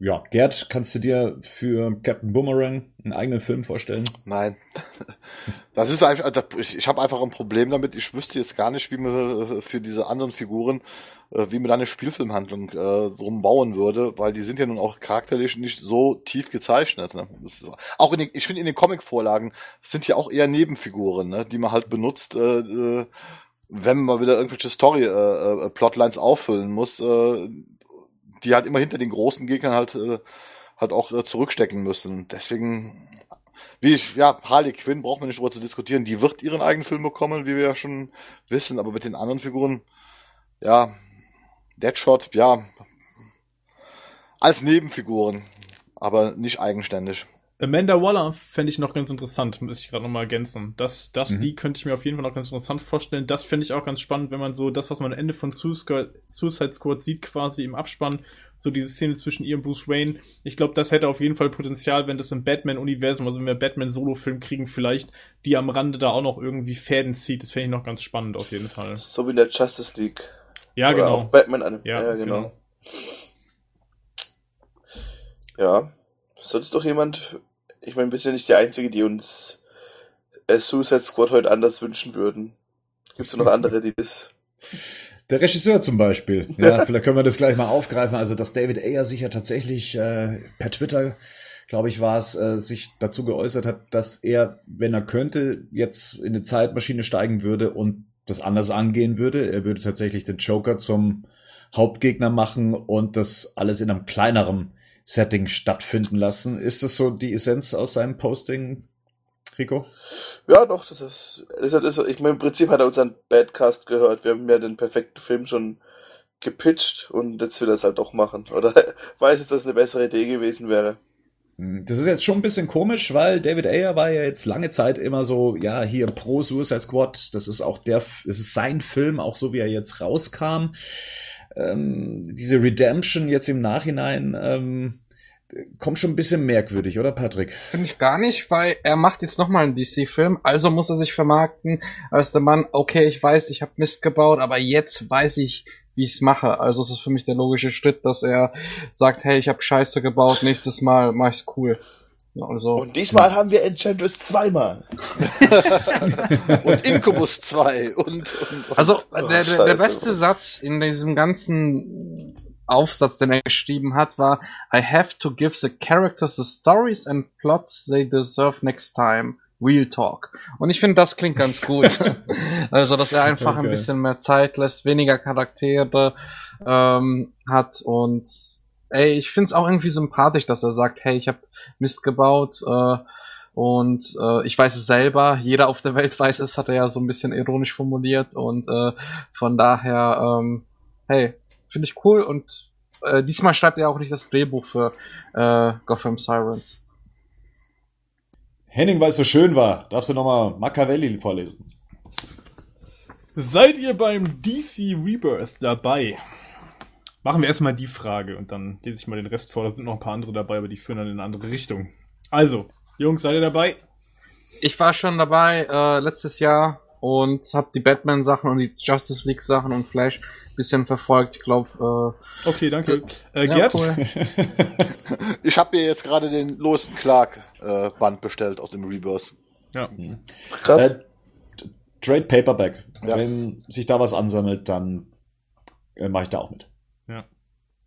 Ja, Gerd, kannst du dir für Captain Boomerang einen eigenen Film vorstellen? Nein. [LAUGHS] Das ist einfach, ich, ich habe einfach ein Problem damit. Ich wüsste jetzt gar nicht, wie man äh, für diese anderen Figuren, äh, wie man da eine Spielfilmhandlung äh, drum bauen würde, weil die sind ja nun auch charakterlich nicht so tief gezeichnet. Ne? Ist, auch in den, ich finde in den Comic-Vorlagen sind ja auch eher Nebenfiguren, ne? die man halt benutzt, äh, äh, wenn man wieder irgendwelche Story-Plotlines auffüllen muss, äh, die halt immer hinter den großen Gegnern halt äh, halt auch äh, zurückstecken müssen. Deswegen wie ich, ja, Harley Quinn braucht man nicht drüber zu diskutieren. Die wird ihren eigenen Film bekommen, wie wir ja schon wissen, aber mit den anderen Figuren, ja, Deadshot, ja, als Nebenfiguren, aber nicht eigenständig. Amanda Waller fände ich noch ganz interessant, muss ich gerade nochmal ergänzen. Das, das, Mhm. die könnte ich mir auf jeden Fall noch ganz interessant vorstellen. Das fände ich auch ganz spannend, wenn man so das, was man am Ende von Suicide Squad sieht, quasi im Abspann, so diese Szene zwischen ihr und Bruce Wayne. Ich glaube, das hätte auf jeden Fall Potenzial, wenn das im Batman-Universum, also wenn wir Batman-Solo-Film kriegen, vielleicht die am Rande da auch noch irgendwie Fäden zieht. Das fände ich noch ganz spannend auf jeden Fall. So wie in der Justice League. Ja, Oder genau. auch Batman an. Ja, Ja, genau. Ja. Sonst doch jemand, ich meine, wir sind nicht die Einzige, die uns äh, Suicide Squad heute anders wünschen würden. Gibt's noch andere, die das. [LAUGHS] Der Regisseur zum Beispiel. Ja, vielleicht können wir das gleich mal aufgreifen. Also, dass David Ayer sich ja tatsächlich äh, per Twitter, glaube ich, war es, äh, sich dazu geäußert hat, dass er, wenn er könnte, jetzt in eine Zeitmaschine steigen würde und das anders angehen würde. Er würde tatsächlich den Joker zum Hauptgegner machen und das alles in einem kleineren Setting stattfinden lassen. Ist das so die Essenz aus seinem Posting, Rico? Ja, doch, das ist, das ist, ich meine, im Prinzip hat er unseren Badcast gehört. Wir haben ja den perfekten Film schon gepitcht und jetzt will er es halt doch machen. Oder [LAUGHS] weiß jetzt, dass es eine bessere Idee gewesen wäre. Hm, Das ist jetzt schon ein bisschen komisch, weil David Ayer war ja jetzt lange Zeit immer so, ja, hier pro Suicide Squad, das ist auch der, es ist sein Film, auch so wie er jetzt rauskam. Ähm, diese Redemption jetzt im Nachhinein ähm, kommt schon ein bisschen merkwürdig, oder Patrick? Finde ich gar nicht, weil er macht jetzt nochmal einen DC-Film, also muss er sich vermarkten als der Mann, okay, ich weiß, ich habe Mist gebaut, aber jetzt weiß ich, wie ich es mache. Also es ist für mich der logische Schritt, dass er sagt, hey, ich habe Scheiße gebaut, nächstes Mal mach ich's cool. Ja, Also, Und diesmal haben wir Enchantress zweimal. [LAUGHS] Und Incubus 2 und, und, und. also Oh, der, der, der Scheiße. beste Satz in diesem ganzen Aufsatz, den er geschrieben hat, war I have to give the characters the stories and plots they deserve next time. Real Talk. Und ich finde, das klingt ganz gut. [LAUGHS] also, dass er einfach ein Okay. bisschen mehr Zeit lässt, weniger Charaktere ähm, hat und ey, ich finde es auch irgendwie sympathisch, dass er sagt, hey, ich habe Mist gebaut äh, und äh, ich weiß es selber, jeder auf der Welt weiß es, hat er ja so ein bisschen ironisch formuliert und äh, von daher, ähm, hey, finde ich cool und äh, diesmal schreibt er auch nicht das Drehbuch für äh, Gotham Sirens. Henning, weil es so schön war, darfst du nochmal Machiavelli vorlesen. Seid ihr beim DC Rebirth dabei? Machen wir erstmal die Frage und dann lese ich mal den Rest vor. Da sind noch ein paar andere dabei, aber die führen dann in eine andere Richtung. Also, Jungs, seid ihr dabei? Ich war schon dabei äh, letztes Jahr und habe die Batman-Sachen und die Justice League-Sachen und Flash bisschen verfolgt. Ich glaube, Okay, danke. Äh, Ja, Gerd? cool. [LAUGHS] Ich habe mir jetzt gerade den Lois Clark äh, bestellt aus dem Rebirth. Ja. Krass. Äh, Trade Paperback. Ja. Wenn sich da was ansammelt, dann äh, mache ich da auch mit.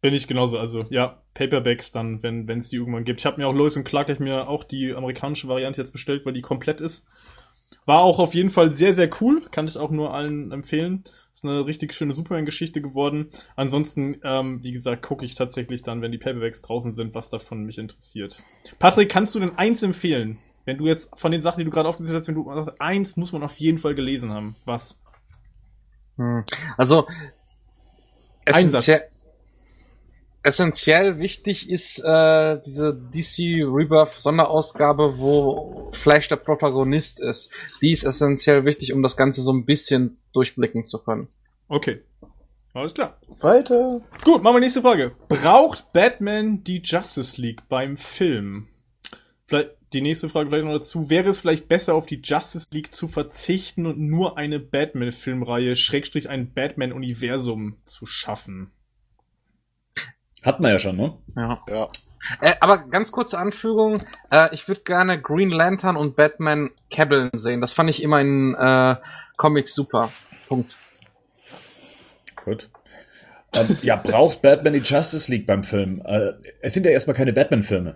Bin ich genauso. Also, ja, Paperbacks dann, wenn es die irgendwann gibt. Ich habe mir auch Lois und Clark, ich mir auch die amerikanische Variante jetzt bestellt, weil die komplett ist. War auch auf jeden Fall sehr, sehr cool. Kann ich auch nur allen empfehlen. Ist eine richtig schöne Superman-Geschichte geworden. Ansonsten, ähm, wie gesagt, gucke ich tatsächlich dann, wenn die Paperbacks draußen sind, was davon mich interessiert. Patrick, kannst du denn eins empfehlen? Wenn du jetzt von den Sachen, die du gerade aufgezählt hast, wenn du sagst, eins muss man auf jeden Fall gelesen haben. Was? Hm. Also essentiell, essentiell wichtig ist äh, diese DC Rebirth Sonderausgabe, wo Flash der Protagonist ist. Die ist essentiell wichtig, um das Ganze so ein bisschen durchblicken zu können. Okay. Alles klar. Weiter. Gut, machen wir nächste Frage. Braucht Batman die Justice League beim Film? Vielleicht die nächste Frage vielleicht noch dazu. Wäre es vielleicht besser, auf die Justice League zu verzichten und nur eine Batman-Filmreihe, Schrägstrich ein Batman-Universum zu schaffen? Hat man ja schon, ne? Ja. Ja. Äh, aber ganz kurze Anfügung, äh, ich würde gerne Green Lantern und Batman Cabbeln sehen. Das fand ich immer in äh, Comics super. Punkt. Gut. Ähm, ja, braucht Batman die Justice League beim Film? Äh, es sind ja erstmal keine Batman-Filme.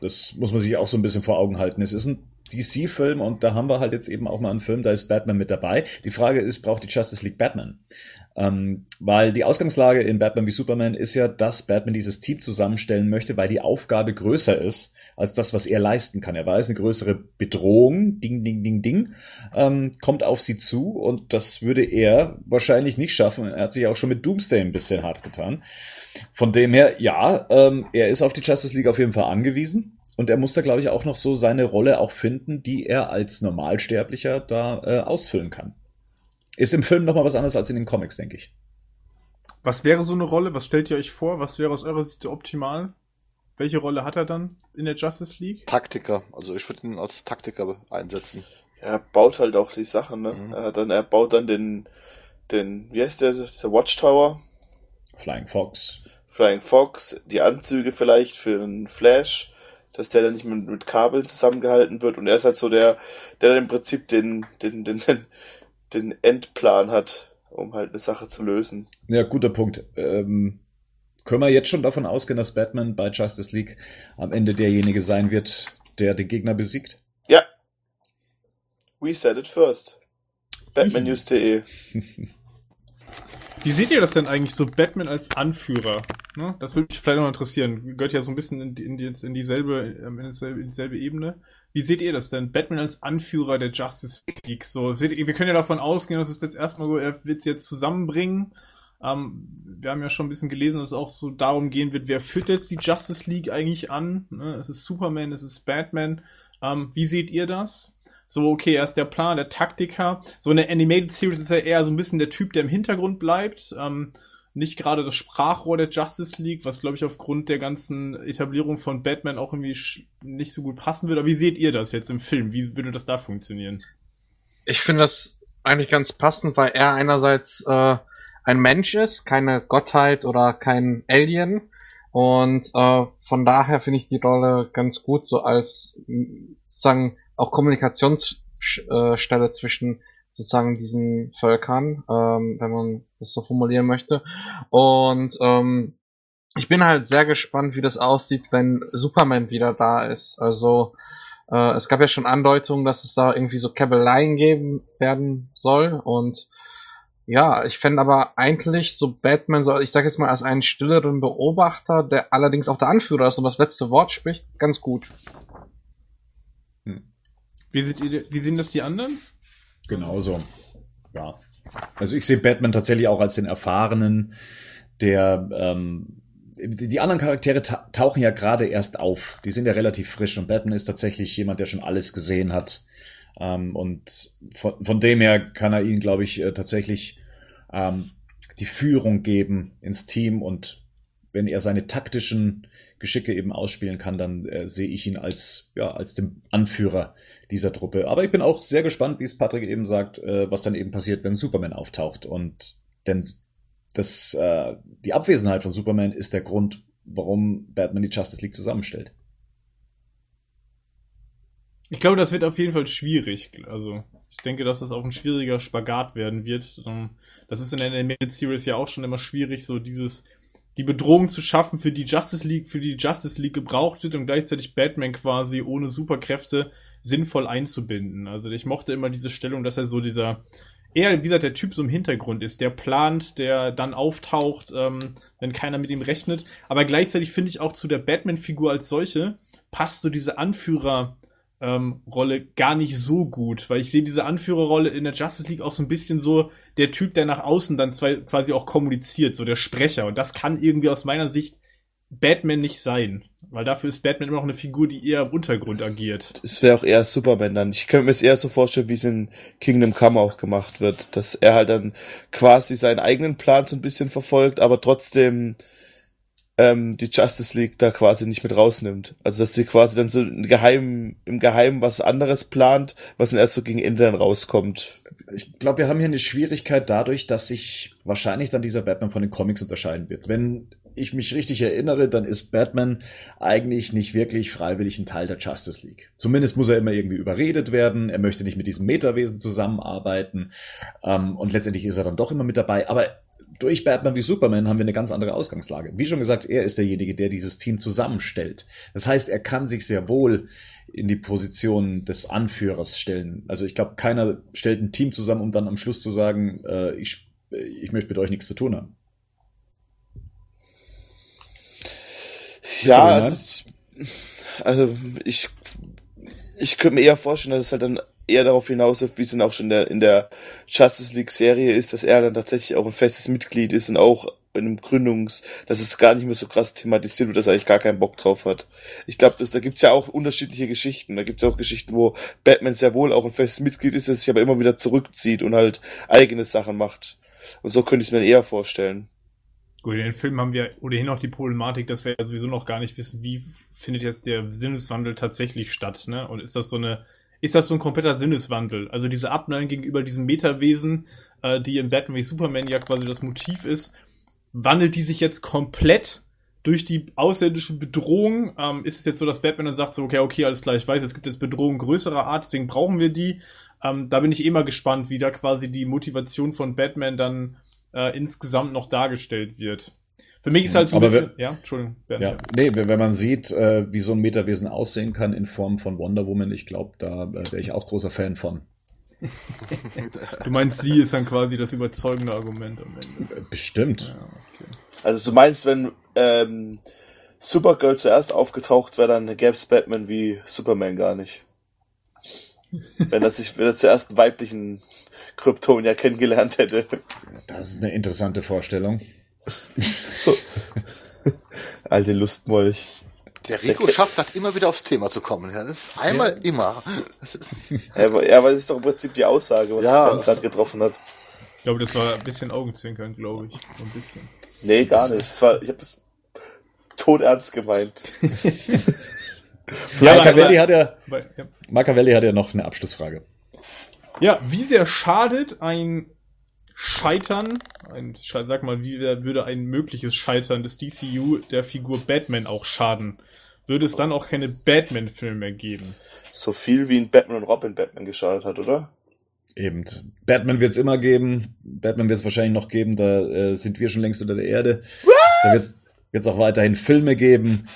Das muss man sich auch so ein bisschen vor Augen halten. Es ist ein DC-Film und da haben wir halt jetzt eben auch mal einen Film, da ist Batman mit dabei. Die Frage ist, braucht die Justice League Batman? Ähm, weil die Ausgangslage in Batman wie Superman ist ja, dass Batman dieses Team zusammenstellen möchte, weil die Aufgabe größer ist als das, was er leisten kann. Er weiß, eine größere Bedrohung, ding, ding, ding, ding, ähm, kommt auf sie zu und das würde er wahrscheinlich nicht schaffen. Er hat sich auch schon mit Doomsday ein bisschen hart getan. Von dem her, ja, ähm, er ist auf die Justice League auf jeden Fall angewiesen. Und er muss da, glaube ich, auch noch so seine Rolle auch finden, die er als Normalsterblicher da äh, ausfüllen kann. Ist im Film nochmal was anderes als in den Comics, denke ich. Was wäre so eine Rolle? Was stellt ihr euch vor? Was wäre aus eurer Sicht optimal? Welche Rolle hat er dann in der Justice League? Taktiker. Also ich würde ihn als Taktiker einsetzen. Er baut halt auch die Sachen, ne? Mhm. Er, hat dann, er baut dann den, den, wie heißt der, der Watchtower? Flying Fox. Flying Fox, die Anzüge vielleicht für einen Flash, dass der dann nicht mit, mit Kabeln zusammengehalten wird und er ist halt so der, der dann im Prinzip den, den, den, den, den Endplan hat, um halt eine Sache zu lösen. Ja, guter Punkt. Ähm, können wir jetzt schon davon ausgehen, dass Batman bei Justice League am Ende derjenige sein wird, der den Gegner besiegt? Ja. We said it first. Batmannews.de. [LAUGHS] Wie seht ihr das denn eigentlich, so Batman als Anführer? Ne? Das würde mich vielleicht noch interessieren. Gehört ja so ein bisschen in, in, in, dieselbe, ähm, in, dieselbe, in dieselbe Ebene. Wie seht ihr das denn? Batman als Anführer der Justice League. So, seht ihr, wir können ja davon ausgehen, dass es jetzt erstmal so, er wird sie jetzt zusammenbringen. Ähm, wir haben ja schon ein bisschen gelesen, dass es auch so darum gehen wird, wer führt jetzt die Justice League eigentlich an? Ne? Es ist Superman, es ist Batman. Ähm, wie seht ihr das? So, okay, er ist der Plan, der Taktiker. So eine Animated Series ist er eher so ein bisschen der Typ, der im Hintergrund bleibt. Ähm, nicht gerade das Sprachrohr der Justice League, was glaube ich aufgrund der ganzen Etablierung von Batman auch irgendwie nicht so gut passen würde. Aber wie seht ihr das jetzt im Film? Wie würde das da funktionieren? Ich finde das eigentlich ganz passend, weil er einerseits äh, ein Mensch ist, keine Gottheit oder kein Alien. Und äh, von daher finde ich die Rolle ganz gut, so als sozusagen auch Kommunikationsstelle zwischen sozusagen diesen Völkern, ähm, wenn man das so formulieren möchte. Und ähm, ich bin halt sehr gespannt, wie das aussieht, wenn Superman wieder da ist. Also äh, es gab ja schon Andeutungen, dass es da irgendwie so Käbeleien geben werden soll und ja, ich fände aber eigentlich so Batman, so, ich sag jetzt mal als einen stilleren Beobachter, der allerdings auch der Anführer ist und das letzte Wort spricht, ganz gut. Wie, seht ihr, wie sehen das die anderen? Genauso. Ja. Also ich sehe Batman tatsächlich auch als den Erfahrenen, der ähm, die anderen Charaktere ta tauchen ja gerade erst auf. Die sind ja relativ frisch und Batman ist tatsächlich jemand, der schon alles gesehen hat. Ähm, und von, von dem her kann er ihnen, glaube ich, äh, tatsächlich ähm, die Führung geben ins Team und wenn er seine taktischen Geschicke eben ausspielen kann, dann äh, sehe ich ihn als, ja, als den Anführer dieser Truppe. Aber ich bin auch sehr gespannt, wie es Patrick eben sagt, äh, was dann eben passiert, wenn Superman auftaucht. Und denn das, äh, die Abwesenheit von Superman ist der Grund, warum Batman die Justice League zusammenstellt. Ich glaube, das wird auf jeden Fall schwierig. Also, ich denke, dass das auch ein schwieriger Spagat werden wird. Ähm, das ist in der Animated Series ja auch schon immer schwierig, so dieses, die Bedrohung zu schaffen, für die Justice League, für die Justice League gebraucht wird und gleichzeitig Batman quasi ohne Superkräfte sinnvoll einzubinden. Also, ich mochte immer diese Stellung, dass er so dieser, eher, wie gesagt, der Typ so im Hintergrund ist, der plant, der dann auftaucht, ähm, wenn keiner mit ihm rechnet. Aber gleichzeitig finde ich auch zu der Batman-Figur als solche passt so diese Anführer- ähm, Rolle gar nicht so gut, weil ich sehe diese Anführerrolle in der Justice League auch so ein bisschen so der Typ, der nach außen dann zwei, quasi auch kommuniziert, so der Sprecher. Und das kann irgendwie aus meiner Sicht Batman nicht sein. Weil dafür ist Batman immer noch eine Figur, die eher im Untergrund agiert. Es wäre auch eher Superman dann. Ich könnte mir es eher so vorstellen, wie es in Kingdom Come auch gemacht wird, dass er halt dann quasi seinen eigenen Plan so ein bisschen verfolgt, aber trotzdem ähm, die Justice League da quasi nicht mit rausnimmt. Also dass sie quasi dann so im Geheimen, im Geheimen was anderes plant, was dann erst so gegen Ende dann rauskommt. Ich glaube, wir haben hier eine Schwierigkeit dadurch, dass sich wahrscheinlich dann dieser Batman von den Comics unterscheiden wird. Wenn ich mich richtig erinnere, dann ist Batman eigentlich nicht wirklich freiwillig ein Teil der Justice League. Zumindest muss er immer irgendwie überredet werden. Er möchte nicht mit diesem Metawesen zusammenarbeiten. Ähm, und letztendlich ist er dann doch immer mit dabei. Aber durch Batman wie Superman haben wir eine ganz andere Ausgangslage. Wie schon gesagt, er ist derjenige, der dieses Team zusammenstellt. Das heißt, er kann sich sehr wohl in die Position des Anführers stellen. Also ich glaube, keiner stellt ein Team zusammen, um dann am Schluss zu sagen, äh, ich, ich möchte mit euch nichts zu tun haben. Ja, also, also ich, ich könnte mir eher vorstellen, dass es halt dann eher darauf hinausläuft, wie es dann auch schon in der, in der Justice League Serie ist, dass er dann tatsächlich auch ein festes Mitglied ist und auch in einem Gründungs, dass es gar nicht mehr so krass thematisiert wird, dass er eigentlich gar keinen Bock drauf hat. Ich glaube, da gibt's ja auch unterschiedliche Geschichten. Da gibt's ja auch Geschichten, wo Batman sehr wohl auch ein festes Mitglied ist, das sich aber immer wieder zurückzieht und halt eigene Sachen macht. Und so könnte ich es mir eher vorstellen. Gut, in den Filmen haben wir ohnehin noch die Problematik, dass wir sowieso noch gar nicht wissen, wie findet jetzt der Sinneswandel tatsächlich statt, ne? Und ist das so eine ist das so ein kompletter Sinneswandel. Also diese Abneigung gegenüber diesem Metawesen, äh, die in Batman wie Superman ja quasi das Motiv ist, wandelt die sich jetzt komplett durch die ausländische Bedrohung. Ähm, ist es jetzt so, dass Batman dann sagt so, okay, okay, alles klar, ich weiß, es gibt jetzt Bedrohungen größerer Art, deswegen brauchen wir die. Ähm, da bin ich immer gespannt, wie da quasi die Motivation von Batman dann äh, insgesamt noch dargestellt wird. Für mich ist halt so ein Aber bisschen, wir- ja, Entschuldigung. Bernd, Ja, nee, wenn wenn man sieht, äh, wie so ein Metawesen aussehen kann in Form von Wonder Woman, ich glaube, da äh, wäre ich auch großer Fan von. Du meinst, sie ist dann quasi das überzeugende Argument am Ende. Äh, Bestimmt. Ja, okay. Also du meinst, wenn ähm, Supergirl zuerst aufgetaucht wäre, dann gäb's Batman wie Superman gar nicht. wenn er sich wenn er zuerst einen weiblichen Kryptonier kennengelernt hätte. Das ist eine interessante Vorstellung. So. Alte Lustmolch. Der Rico schafft das immer wieder aufs Thema zu kommen. Ja, das ist einmal immer. Das ist, Ja, aber, ja, aber das ist doch im Prinzip die Aussage, was Ja. ja. gerade getroffen hat. Ich glaube, das war ein bisschen Augenzwinkern, glaube ich. So ein bisschen. Nee, gar nicht. Das war, ich habe das todernst gemeint. Ja, Machiavelli hat ja, ja. Machiavelli hat ja noch eine Abschlussfrage. Ja, wie sehr schadet ein Scheitern, ein, sag mal, wie würde ein mögliches Scheitern des DCU der Figur Batman auch schaden? Würde es dann auch keine Batman-Filme mehr geben? So viel wie ein Batman und Robin Batman geschaut hat, oder? Eben. Batman wird es immer geben. Batman wird es wahrscheinlich noch geben. Da äh, sind wir schon längst unter der Erde. Da wird es auch weiterhin Filme geben.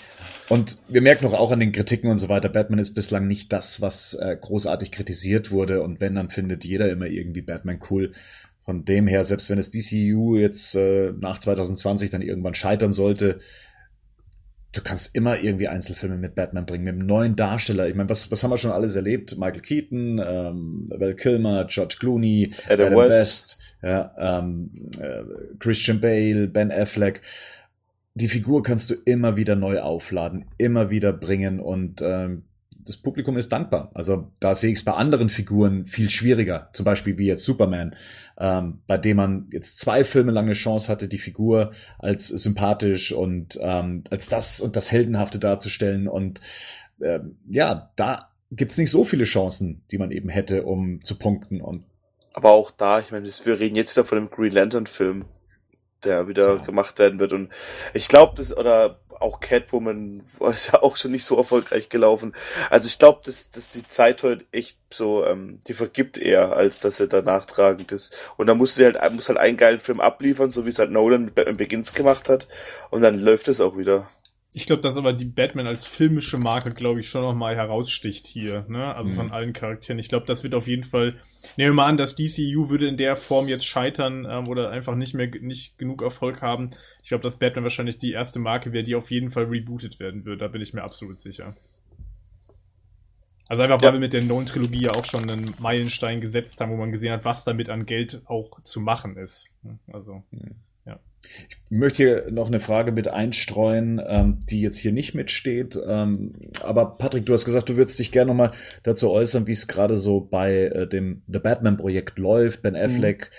Und wir merken doch auch an den Kritiken und so weiter, Batman ist bislang nicht das, was äh, großartig kritisiert wurde. Und wenn, dann findet jeder immer irgendwie Batman cool. Von dem her, selbst wenn das DCU jetzt äh, nach 2020 dann irgendwann scheitern sollte, du kannst immer irgendwie Einzelfilme mit Batman bringen, mit einem neuen Darsteller. Ich meine, was, was haben wir schon alles erlebt? Michael Keaton, ähm, Val Kilmer, George Clooney, Adam West. ja, ähm, äh, Christian Bale, Ben Affleck. Die Figur kannst du immer wieder neu aufladen, immer wieder bringen und ähm, das Publikum ist dankbar. Also da sehe ich es bei anderen Figuren viel schwieriger. Zum Beispiel wie jetzt Superman, ähm, bei dem man jetzt zwei Filme lang eine Chance hatte, die Figur als sympathisch und ähm, als das und das Heldenhafte darzustellen. Und ähm, ja, da gibt's nicht so viele Chancen, die man eben hätte, um zu punkten. Und Aber auch da, ich meine, wir reden jetzt wieder von dem Green Lantern Film, der wieder Ja. gemacht werden wird. Und ich glaube, das, oder auch Catwoman [LAUGHS] ist ja auch schon nicht so erfolgreich gelaufen. Also ich glaube, dass, dass die Zeit heute echt so, ähm, die vergibt eher, als dass er da nachtragend ist. Und da musst du dir halt, musst halt einen geilen Film abliefern, so wie es halt Nolan mit Begins gemacht hat. Und dann läuft es auch wieder. Ich glaube, dass aber die Batman als filmische Marke, glaube ich, schon nochmal heraussticht hier, ne? Also Mhm. von allen Charakteren. Ich glaube, das wird auf jeden Fall. Nehmen wir mal an, das DCU würde in der Form jetzt scheitern ähm, oder einfach nicht mehr nicht genug Erfolg haben. Ich glaube, dass Batman wahrscheinlich die erste Marke wäre, die auf jeden Fall rebootet werden würde. Da bin ich mir absolut sicher. Also einfach, weil Ja. wir mit der Nolan-Trilogie ja auch schon einen Meilenstein gesetzt haben, wo man gesehen hat, was damit an Geld auch zu machen ist. Also. Ich möchte hier noch eine Frage mit einstreuen, ähm, die jetzt hier nicht mitsteht. Ähm, aber Patrick, du hast gesagt, du würdest dich gerne nochmal dazu äußern, wie es gerade so bei äh, dem The Batman-Projekt läuft. Ben Affleck,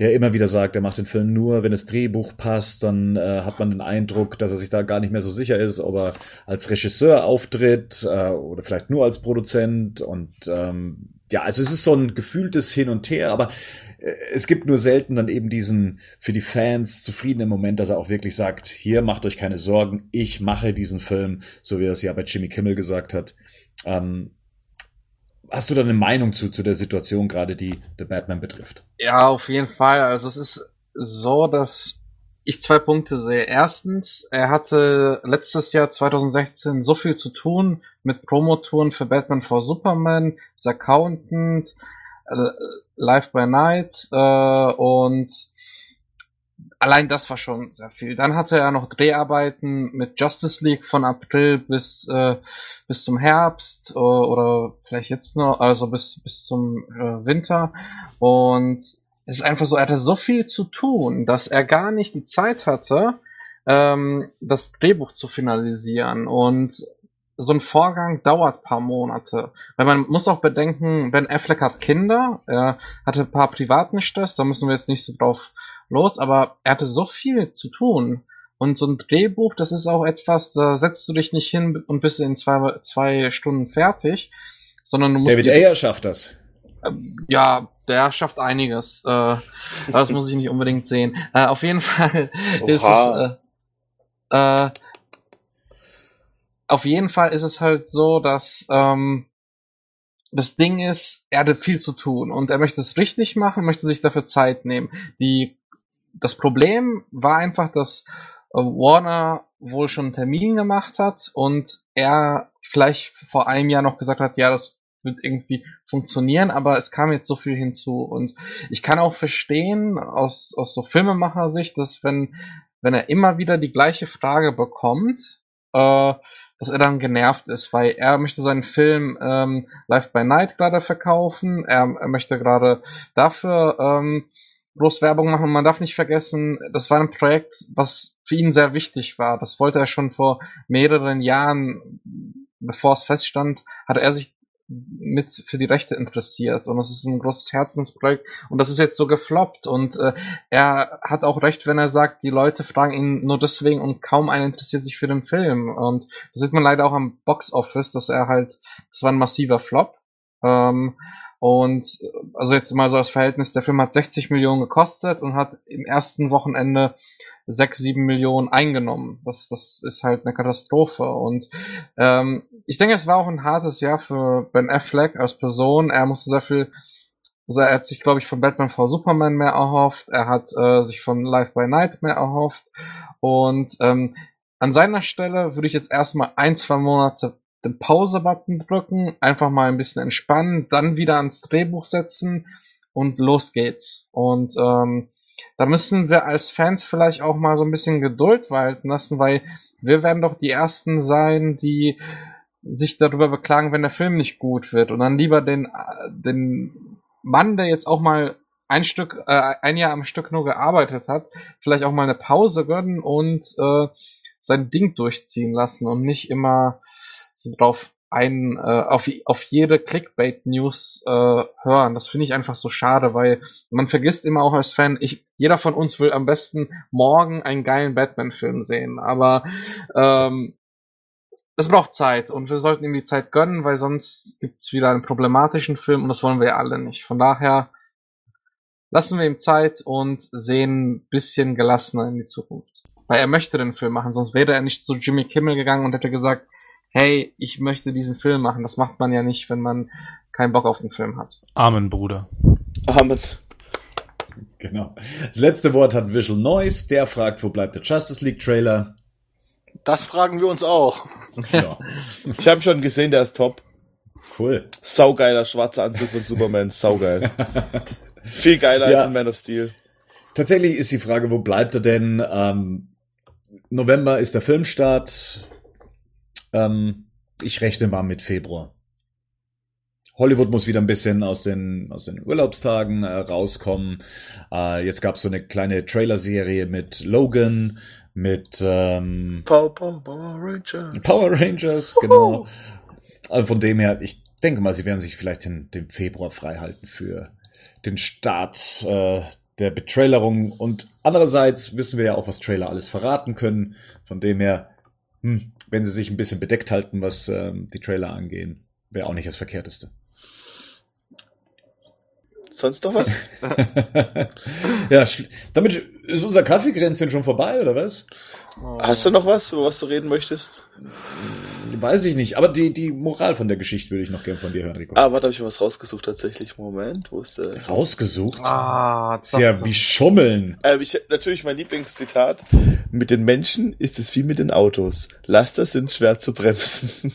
der immer wieder sagt, er macht den Film nur, wenn das Drehbuch passt, dann äh, hat man den Eindruck, dass er sich da gar nicht mehr so sicher ist, ob er als Regisseur auftritt äh, oder vielleicht nur als Produzent. Und ähm, ja, also es ist so ein gefühltes Hin und Her, aber äh, es gibt nur selten dann eben diesen für die Fans zufriedenen Moment, dass er auch wirklich sagt, hier macht euch keine Sorgen, ich mache diesen Film, so wie er es ja bei Jimmy Kimmel gesagt hat. Ähm, hast du da eine Meinung zu, zu der Situation gerade, die The Batman betrifft? Ja, auf jeden Fall. Also es ist so, dass ich zwei Punkte sehe. Erstens, er hatte letztes Jahr 2016 so viel zu tun mit Promotouren für Batman vor Superman, das Accountant, äh, Live by Night äh, und allein das war schon sehr viel. Dann hatte er noch Dreharbeiten mit Justice League von April bis äh, bis zum Herbst äh, oder vielleicht jetzt noch, also bis bis zum äh, Winter und es ist einfach so, er hatte so viel zu tun, dass er gar nicht die Zeit hatte, ähm, das Drehbuch zu finalisieren und so ein Vorgang dauert paar Monate. Weil man muss auch bedenken, Ben Affleck hat Kinder, er hatte ein paar privaten Stress, da müssen wir jetzt nicht so drauf los, aber er hatte so viel zu tun. Und so ein Drehbuch, das ist auch etwas, da setzt du dich nicht hin und bist in zwei, zwei Stunden fertig, sondern du musst David Ayer schafft das. ähm, ja, der schafft einiges. Äh, das muss ich nicht unbedingt sehen. Äh, auf jeden Fall ist es. Äh, äh, auf jeden Fall ist es halt so, dass ähm, das Ding ist, er hat viel zu tun und er möchte es richtig machen, möchte sich dafür Zeit nehmen. Die, das Problem war einfach, dass äh, Warner wohl schon einen Termin gemacht hat und er vielleicht vor einem Jahr noch gesagt hat, ja, das wird irgendwie funktionieren, aber es kam jetzt so viel hinzu und ich kann auch verstehen aus, aus so Filmemacher-Sicht, dass wenn, wenn er immer wieder die gleiche Frage bekommt, äh, dass er dann genervt ist, weil er möchte seinen Film ähm, Live by Night gerade verkaufen, er, er möchte gerade dafür ähm, groß Werbung machen. Man darf nicht vergessen, das war ein Projekt, was für ihn sehr wichtig war. Das wollte er schon vor mehreren Jahren, bevor es feststand, hatte er sich mit für die Rechte interessiert. Und das ist ein großes Herzensprojekt. Und das ist jetzt so gefloppt. Und äh, er hat auch recht, wenn er sagt, die Leute fragen ihn nur deswegen und kaum einer interessiert sich für den Film. Und das sieht man leider auch am Box Office, dass er halt, das war ein massiver Flop. Ähm, und also jetzt mal so das Verhältnis, der Film hat 60 Millionen gekostet und hat im ersten Wochenende 6, 7 Millionen eingenommen. Das, das ist halt eine Katastrophe. Und ähm, ich denke, es war auch ein hartes Jahr für Ben Affleck als Person. Er musste sehr viel, also er hat sich, glaube ich, von Batman vor Superman mehr erhofft. Er hat äh, sich von Life by Night mehr erhofft. Und ähm, an seiner Stelle würde ich jetzt erstmal ein, zwei Monate den Pause-Button drücken, einfach mal ein bisschen entspannen, dann wieder ans Drehbuch setzen und los geht's. Und ähm, da müssen wir als Fans vielleicht auch mal so ein bisschen Geduld walten lassen, weil wir werden doch die Ersten sein, die sich darüber beklagen, wenn der Film nicht gut wird und dann lieber den, den Mann, der jetzt auch mal ein Stück, äh, ein Jahr am Stück nur gearbeitet hat, vielleicht auch mal eine Pause gönnen und äh, sein Ding durchziehen lassen und nicht immer so drauf ein äh, auf, auf jede Clickbait-News äh, hören. Das finde ich einfach so schade, weil man vergisst immer auch als Fan, ich, jeder von uns will am besten morgen einen geilen Batman-Film sehen, aber ähm, es braucht Zeit und wir sollten ihm die Zeit gönnen, weil sonst gibt's wieder einen problematischen Film und das wollen wir ja alle nicht. Von daher lassen wir ihm Zeit und sehen ein bisschen gelassener in die Zukunft. Weil er möchte den Film machen, sonst wäre er nicht zu Jimmy Kimmel gegangen und hätte gesagt, hey, ich möchte diesen Film machen. Das macht man ja nicht, wenn man keinen Bock auf den Film hat. Amen, Bruder. Amen. Genau. Das letzte Wort hat Visual Noise. Der fragt, wo bleibt der Justice League Trailer? Das fragen wir uns auch. Ja. [LAUGHS] Ich habe schon gesehen, der ist top. Cool. Saugeiler schwarzer Anzug von Superman. Saugeil. [LAUGHS] Viel geiler Ja. als in Man of Steel. Tatsächlich ist die Frage, wo bleibt er denn? Ähm, November ist der Filmstart. Ähm, ich rechne mal mit Februar. Hollywood muss wieder ein bisschen aus den, aus den Urlaubstagen äh, rauskommen. Äh, jetzt gab es so eine kleine Trailer-Serie mit Logan, mit ähm, Power, Power, Power Ranger. Power Rangers, genau. Also von dem her, ich denke mal, sie werden sich vielleicht den, den Februar freihalten für den Start äh, der Betrailerung. Und andererseits wissen wir ja auch, was Trailer alles verraten können. Von dem her, hm, wenn sie sich ein bisschen bedeckt halten, was ähm, die Trailer angehen, wäre auch nicht das Verkehrteste. Sonst noch was? [LAUGHS] ja, damit ist unser Kaffeekränzchen schon vorbei, oder was? Hast du noch was, über was du reden möchtest? Weiß ich nicht, aber die, die Moral von der Geschichte würde ich noch gern von dir hören, Rico. Ah, warte, habe ich was rausgesucht tatsächlich. Moment, wo ist der? Rausgesucht? Ah, ist ja wie Schummeln. Ähm, ich, natürlich mein Lieblingszitat. Mit den Menschen ist es wie mit den Autos. Laster sind schwer zu bremsen.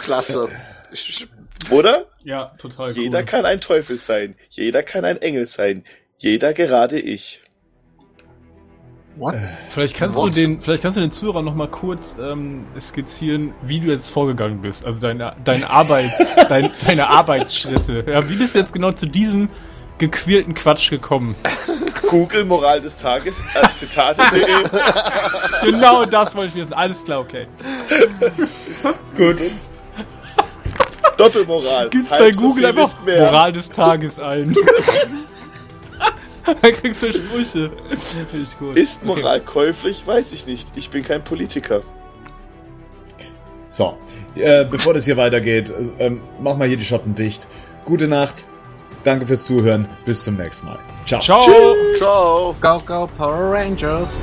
Klasse. [LAUGHS] Oder? Ja, total cool. Jeder kann ein Teufel sein. Jeder kann ein Engel sein. Jeder gerade ich. what? Vielleicht kannst What? du den, vielleicht kannst du den Zuhörer noch mal kurz ähm, skizzieren, wie du jetzt vorgegangen bist. Also deine, deine Arbeits, [LAUGHS] dein, deine Arbeitsschritte. Ja, wie bist du jetzt genau zu diesem gequälten Quatsch gekommen? Google Moral des Tages, äh, Zitate.de. [LAUGHS] Genau das wollte ich wissen. Alles klar, okay. Gut. [LAUGHS] Doppelmoral. Gibt's bei so Google viel einfach ist mehr. Moral des Tages ein. [LAUGHS] Dann kriegst du Sprüche. Ich gut. Ist Moral käuflich? Weiß ich nicht. Ich bin kein Politiker. So, äh, bevor das hier weitergeht, äh, mach mal hier die Schotten dicht. Gute Nacht. Danke fürs Zuhören. Bis zum nächsten Mal. Ciao. Ciao. Ciao. Go, go, Power Rangers!